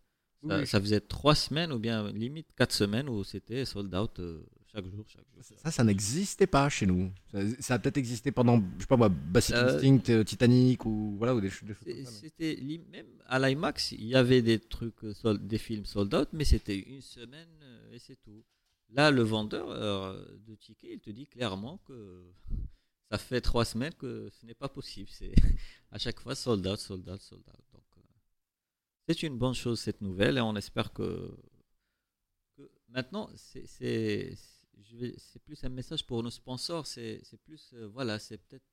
Ça, Oui. ça faisait trois semaines ou bien limite quatre semaines où c'était sold out euh, chaque jour, chaque jour. Ça, ça n'existait pas chez nous. Ça, ça a peut-être existé pendant, je sais pas moi, Basic Euh, Instinct, euh, Titanic ou voilà ou des, des choses C'était même à l'IMAX, il y avait des trucs, sold- des films sold out, mais c'était une semaine et c'est tout. Là, le vendeur de tickets, il te dit clairement que ça fait trois semaines que ce n'est pas possible. C'est à chaque fois sold out, sold out, sold out. Donc, euh, c'est une bonne chose cette nouvelle et on espère que, maintenant c'est plus un message pour nos sponsors. C'est plus euh, voilà, c'est peut-être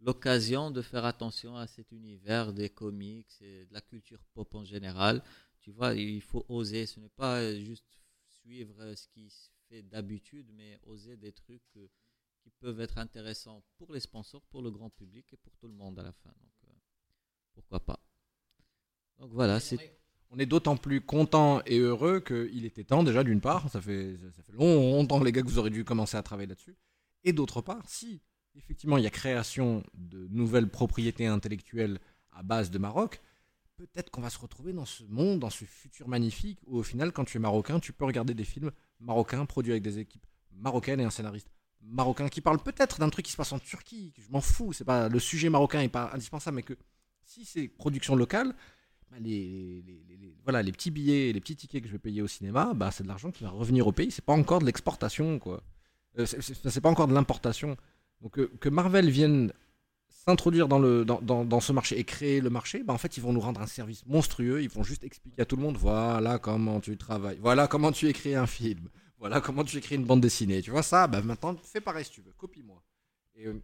l'occasion de faire attention à cet univers des comics et de la culture pop en général. Tu vois, il faut oser. Ce n'est pas juste suivre ce qui se fait d'habitude, mais oser des trucs qui peuvent être intéressants pour les sponsors, pour le grand public et pour tout le monde à la fin. Donc, euh, pourquoi pas. Donc voilà, c'est. On est d'autant plus content et heureux qu'il était temps déjà d'une part, ça fait, ça fait longtemps les gars que vous aurez dû commencer à travailler là-dessus, et d'autre part, si effectivement il y a création de nouvelles propriétés intellectuelles à base de Maroc, peut-être qu'on va se retrouver dans ce monde, dans ce futur magnifique, où au final quand tu es marocain, tu peux regarder des films marocains produits avec des équipes marocaines et un scénariste marocain qui parle peut-être d'un truc qui se passe en Turquie, je m'en fous, c'est pas le sujet marocain est pas indispensable, mais que si c'est production locale, bah, les, voilà, les petits billets, les petits tickets que je vais payer au cinéma, bah, c'est de l'argent qui va revenir au pays. C'est pas encore de l'exportation, quoi. Euh, c'est- pas encore de l'importation. Donc que Marvel vienne s'introduire dans, le, dans, dans, dans ce marché et créer le marché, bah, en fait, ils vont nous rendre un service monstrueux. Ils vont juste expliquer à tout le monde voilà comment tu travailles, voilà comment tu écris un film, voilà comment tu écris une bande dessinée. Tu vois ça bah, Maintenant, fais pareil si tu veux, copie-moi. Et, euh,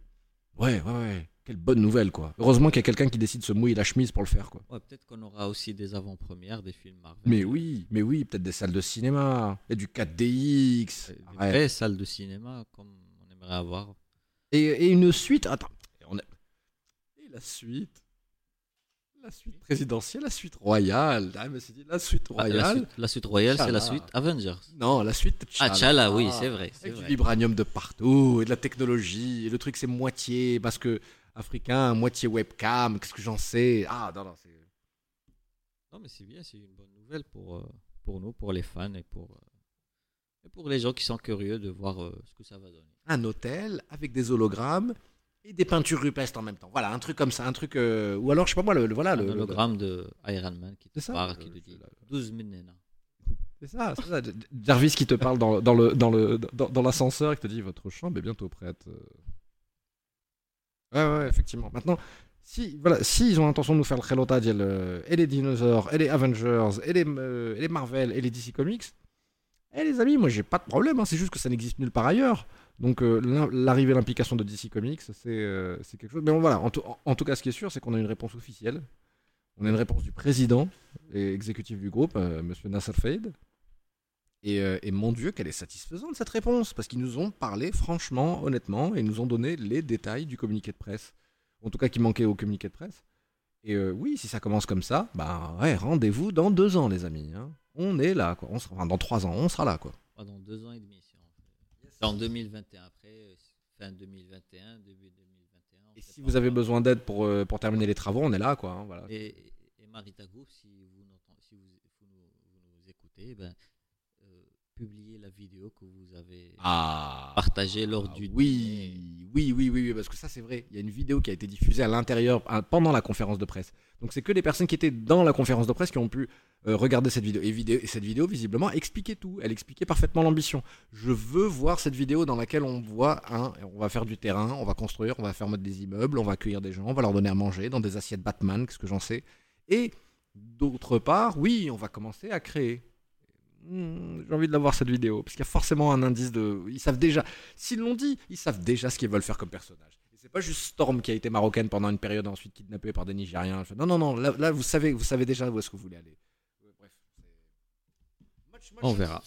ouais, ouais, ouais. Quelle bonne nouvelle, quoi. Heureusement qu'il y a quelqu'un qui décide de se mouiller la chemise pour le faire, quoi. Ouais, peut-être qu'on aura aussi des avant-premières des films Marvel. Mais oui, mais oui, peut-être des salles de cinéma, et du 4DX. Des Ouais. vraies salles de cinéma comme on aimerait avoir. Et, et une suite. Attends, on a- et la suite La suite présidentielle, la suite royale. Ah, mais c'est dit la suite Ah, royale. la suite royale, c'est la suite Avengers. Non, la suite Ah, Tchala, oui, c'est vrai, c'est du vibranium de partout, et de la technologie, et le truc c'est moitié, parce que africain, moitié webcam, qu'est-ce que j'en sais? Ah, non, non, c'est. Non, mais c'est bien, c'est une bonne nouvelle pour, euh, pour nous, pour les fans et pour, euh, et pour les gens qui sont curieux de voir euh, ce que ça va donner. un hôtel avec des hologrammes et des peintures rupestres en même temps. Voilà, un truc comme ça, un truc. euh, Ou alors, je sais pas moi, le, le- voilà. Un le, hologramme de Iron Man qui te ça, parle, euh, qui te dit c'est la- 12 minutes. C'est ça, c'est ça. Jarvis qui te parle dans, dans le dans le dans, dans l'ascenseur et qui te dit votre chambre est bientôt prête. euh. Ouais ouais effectivement. Maintenant si voilà si ils ont l'intention de nous faire le Relota et, le- et les dinosaures et les Avengers et les euh, et les Marvel et les DC Comics, eh les amis moi j'ai pas de problème. hein, c'est juste que ça n'existe nulle part ailleurs. Donc euh, l'arrivée l'implication de DC Comics c'est euh, c'est quelque chose. Mais bon, voilà en tout, cas ce qui est sûr c'est qu'on a une réponse officielle. On a une réponse du président et exécutif du groupe, euh, Monsieur Nasser Fade. Et, euh, mon Dieu, qu'elle est satisfaisante cette réponse, parce qu'ils nous ont parlé franchement, honnêtement, et ils nous ont donné les détails du communiqué de presse. En tout cas, qui manquait au communiqué de presse. Et euh, oui, si ça commence comme ça, bah ouais, rendez-vous dans deux ans, les amis. hein. On est là, quoi. Enfin, dans trois ans, on sera là, quoi. Dans deux ans et demi. Si on fait. C'est en 2021. Après, euh, fin 2021, début 2021. on Et si vous avez besoin d'aide pour, euh, pour terminer les travaux, on est là, quoi. hein, voilà. Et, et Marita Group, si vous, si vous, vous nous, vous nous écoutez, ben, euh, publiez la vidéo que vous avez Ah. partagée lors du Oui, oui, oui, oui, oui, parce que ça c'est vrai. Il y a une vidéo qui a été diffusée à l'intérieur pendant la conférence de presse. Donc c'est que les personnes qui étaient dans la conférence de presse qui ont pu euh, regarder cette vidéo. Et, cette vidéo, visiblement, expliquait tout. Elle expliquait parfaitement l'ambition. Je veux voir cette vidéo dans laquelle on voit un, on va faire du terrain, on va construire, on va faire des immeubles, on va accueillir des gens, on va leur donner à manger dans des assiettes Batman, qu'est-ce que j'en sais. Et d'autre part, oui, on va commencer à créer. Hmm, J'ai envie de la voir cette vidéo parce qu'il y a forcément un indice de. Ils savent déjà. S'ils l'ont dit, ils savent déjà ce qu'ils veulent faire comme personnage. C'est pas juste Storm qui a été marocaine pendant une période ensuite kidnappée par des Nigériens. Non, non, non. Là, là, vous savez, vous savez déjà où est-ce que vous voulez aller. Euh, Bref. c'est- Much, much On verra.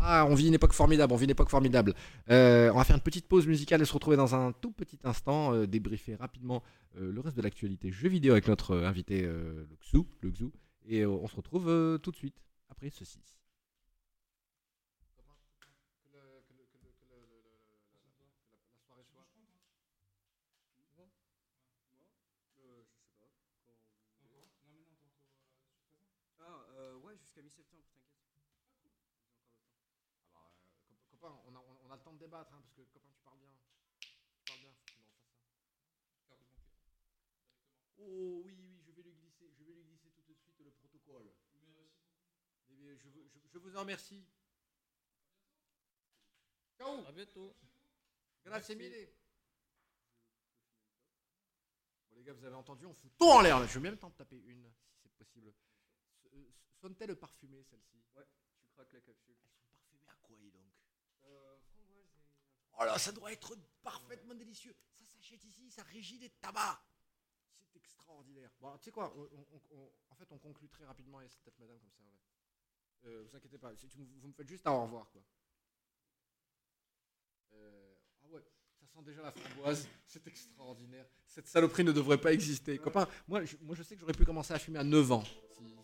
Ah, on vit une époque formidable. On vit une époque formidable. Euh, on va faire une petite pause musicale et se retrouver dans un tout petit instant, euh, débriefer rapidement euh, le reste de l'actualité jeux vidéo avec notre invité le Xou, le Xou. Et on se retrouve tout de suite après ceci. Ah, euh, ouais, jusqu'à mi-septembre, t'inquiète. Copain, on a, on a le temps de débattre, hein, parce que copain, tu parles bien. Tu parles bien, faut que tu me refasses ça. Oh oui, oui, je vais lui glisser, je vais lui glisser tout de suite le protocole. Eh je, veux- je, je vous en remercie. Ciao. À bientôt. Grazie mille. Bon les gars, vous avez entendu, on fout tout en l'air là. Je veux bien le temps de taper une, si c'est possible. Euh, Sont-elles parfumées celles-ci? Ouais, tu craques la capsule. Elles sont parfumées à quoi, donc? Euh. Oh là, ça doit être parfaitement délicieux. Ça s'achète ici, ça régit des tabacs. C'est extraordinaire. Bon, tu sais quoi, on- on- on- en fait, on conclut très rapidement et c'est peut-être madame comme ça. Ouais. Euh, vous inquiétez pas, si tu- vous me faites juste un au revoir, quoi. Euh, ah ouais, ça sent déjà la framboise. C'est extraordinaire. Cette saloperie ne devrait pas exister. Copain, moi je, moi je sais que j'aurais pu commencer à fumer à 9 ans. Si,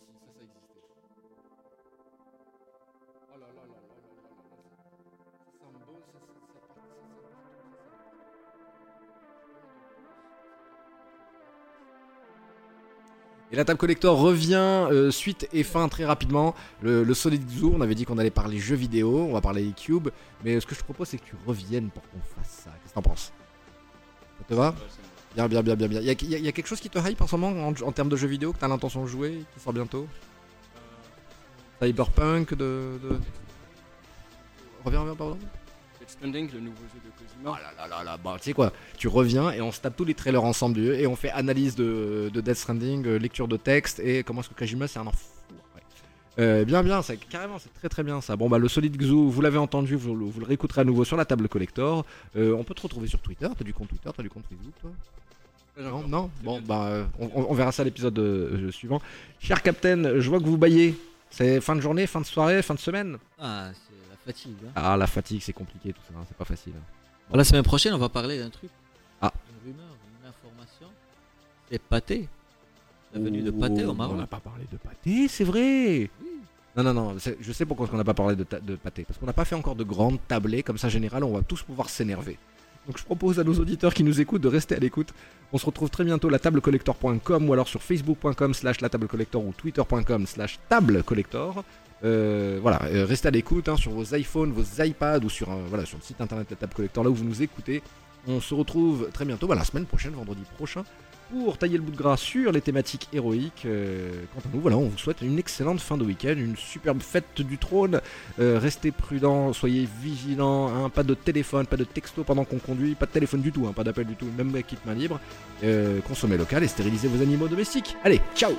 Et la table collector revient euh, suite et fin très rapidement. Le, le Solid Zoo, on avait dit qu'on allait parler jeux vidéo, on va parler Cube. Mais ce que je te propose, c'est que tu reviennes pour qu'on fasse ça. Qu'est-ce que t'en penses? Ça te va? Bien, bien, bien, bien, bien. Il y a, y y quelque chose qui te hype en ce moment en, en termes de jeux vidéo que t'as l'intention de jouer, qui sort bientôt? Cyberpunk de. de... Reviens, reviens, pardon Death Stranding, le nouveau jeu de Kojima. Oh là là là là, bah tu sais quoi, tu reviens et on se tape tous les trailers ensemble du jeu et on fait analyse de, de Death Stranding, euh, lecture de texte et comment est-ce que Kojima c'est un enfant. Euh, bien bien, c'est carrément c'est très très bien ça. Bon bah le Solid Zoo, vous l'avez entendu, vous, le- vous le réécouterez à nouveau sur la table collector. Euh, on peut te retrouver sur Twitter, t'as du compte Twitter, t'as du compte Facebook toi? Non, non? Bon bah euh, on, on verra ça à l'épisode euh, suivant. Cher Captain, je vois que vous baillez. C'est fin de journée, fin de soirée, fin de semaine? Ah, fatigue. hein. Ah la fatigue c'est compliqué tout ça, hein, c'est pas facile. Bon, la semaine prochaine, on va parler d'un truc. Ah. Une rumeur, une information. C'est Pâté. La venue de Pâté au On Maroc. n'a pas parlé de pâté, c'est vrai. Non, non, non, je sais pourquoi on n'a pas parlé de, pâté. Parce qu'on n'a pas fait encore de grandes tablées comme ça générales, on va tous pouvoir s'énerver. Donc je propose à nos auditeurs qui nous écoutent de rester à l'écoute. On se retrouve très bientôt à latablecollector.com ou alors sur facebook.com slash latablecollector ou twitter.com slash tablecollector. Euh, voilà, euh, restez à l'écoute hein, sur vos iPhones, vos iPads ou sur, euh, voilà, sur le site internet La Table Collector, là où vous nous écoutez. On se retrouve très bientôt, bah, la semaine prochaine, vendredi prochain, pour tailler le bout de gras sur les thématiques héroïques. Quant à nous, voilà, on vous souhaite une excellente fin de week-end, une superbe fête du trône. Restez prudents, soyez vigilants, hein, pas de téléphone, pas de texto pendant qu'on conduit, pas de téléphone du tout, hein, pas d'appel du tout, même kit main libre. Consommez local et stérilisez vos animaux domestiques. Allez, ciao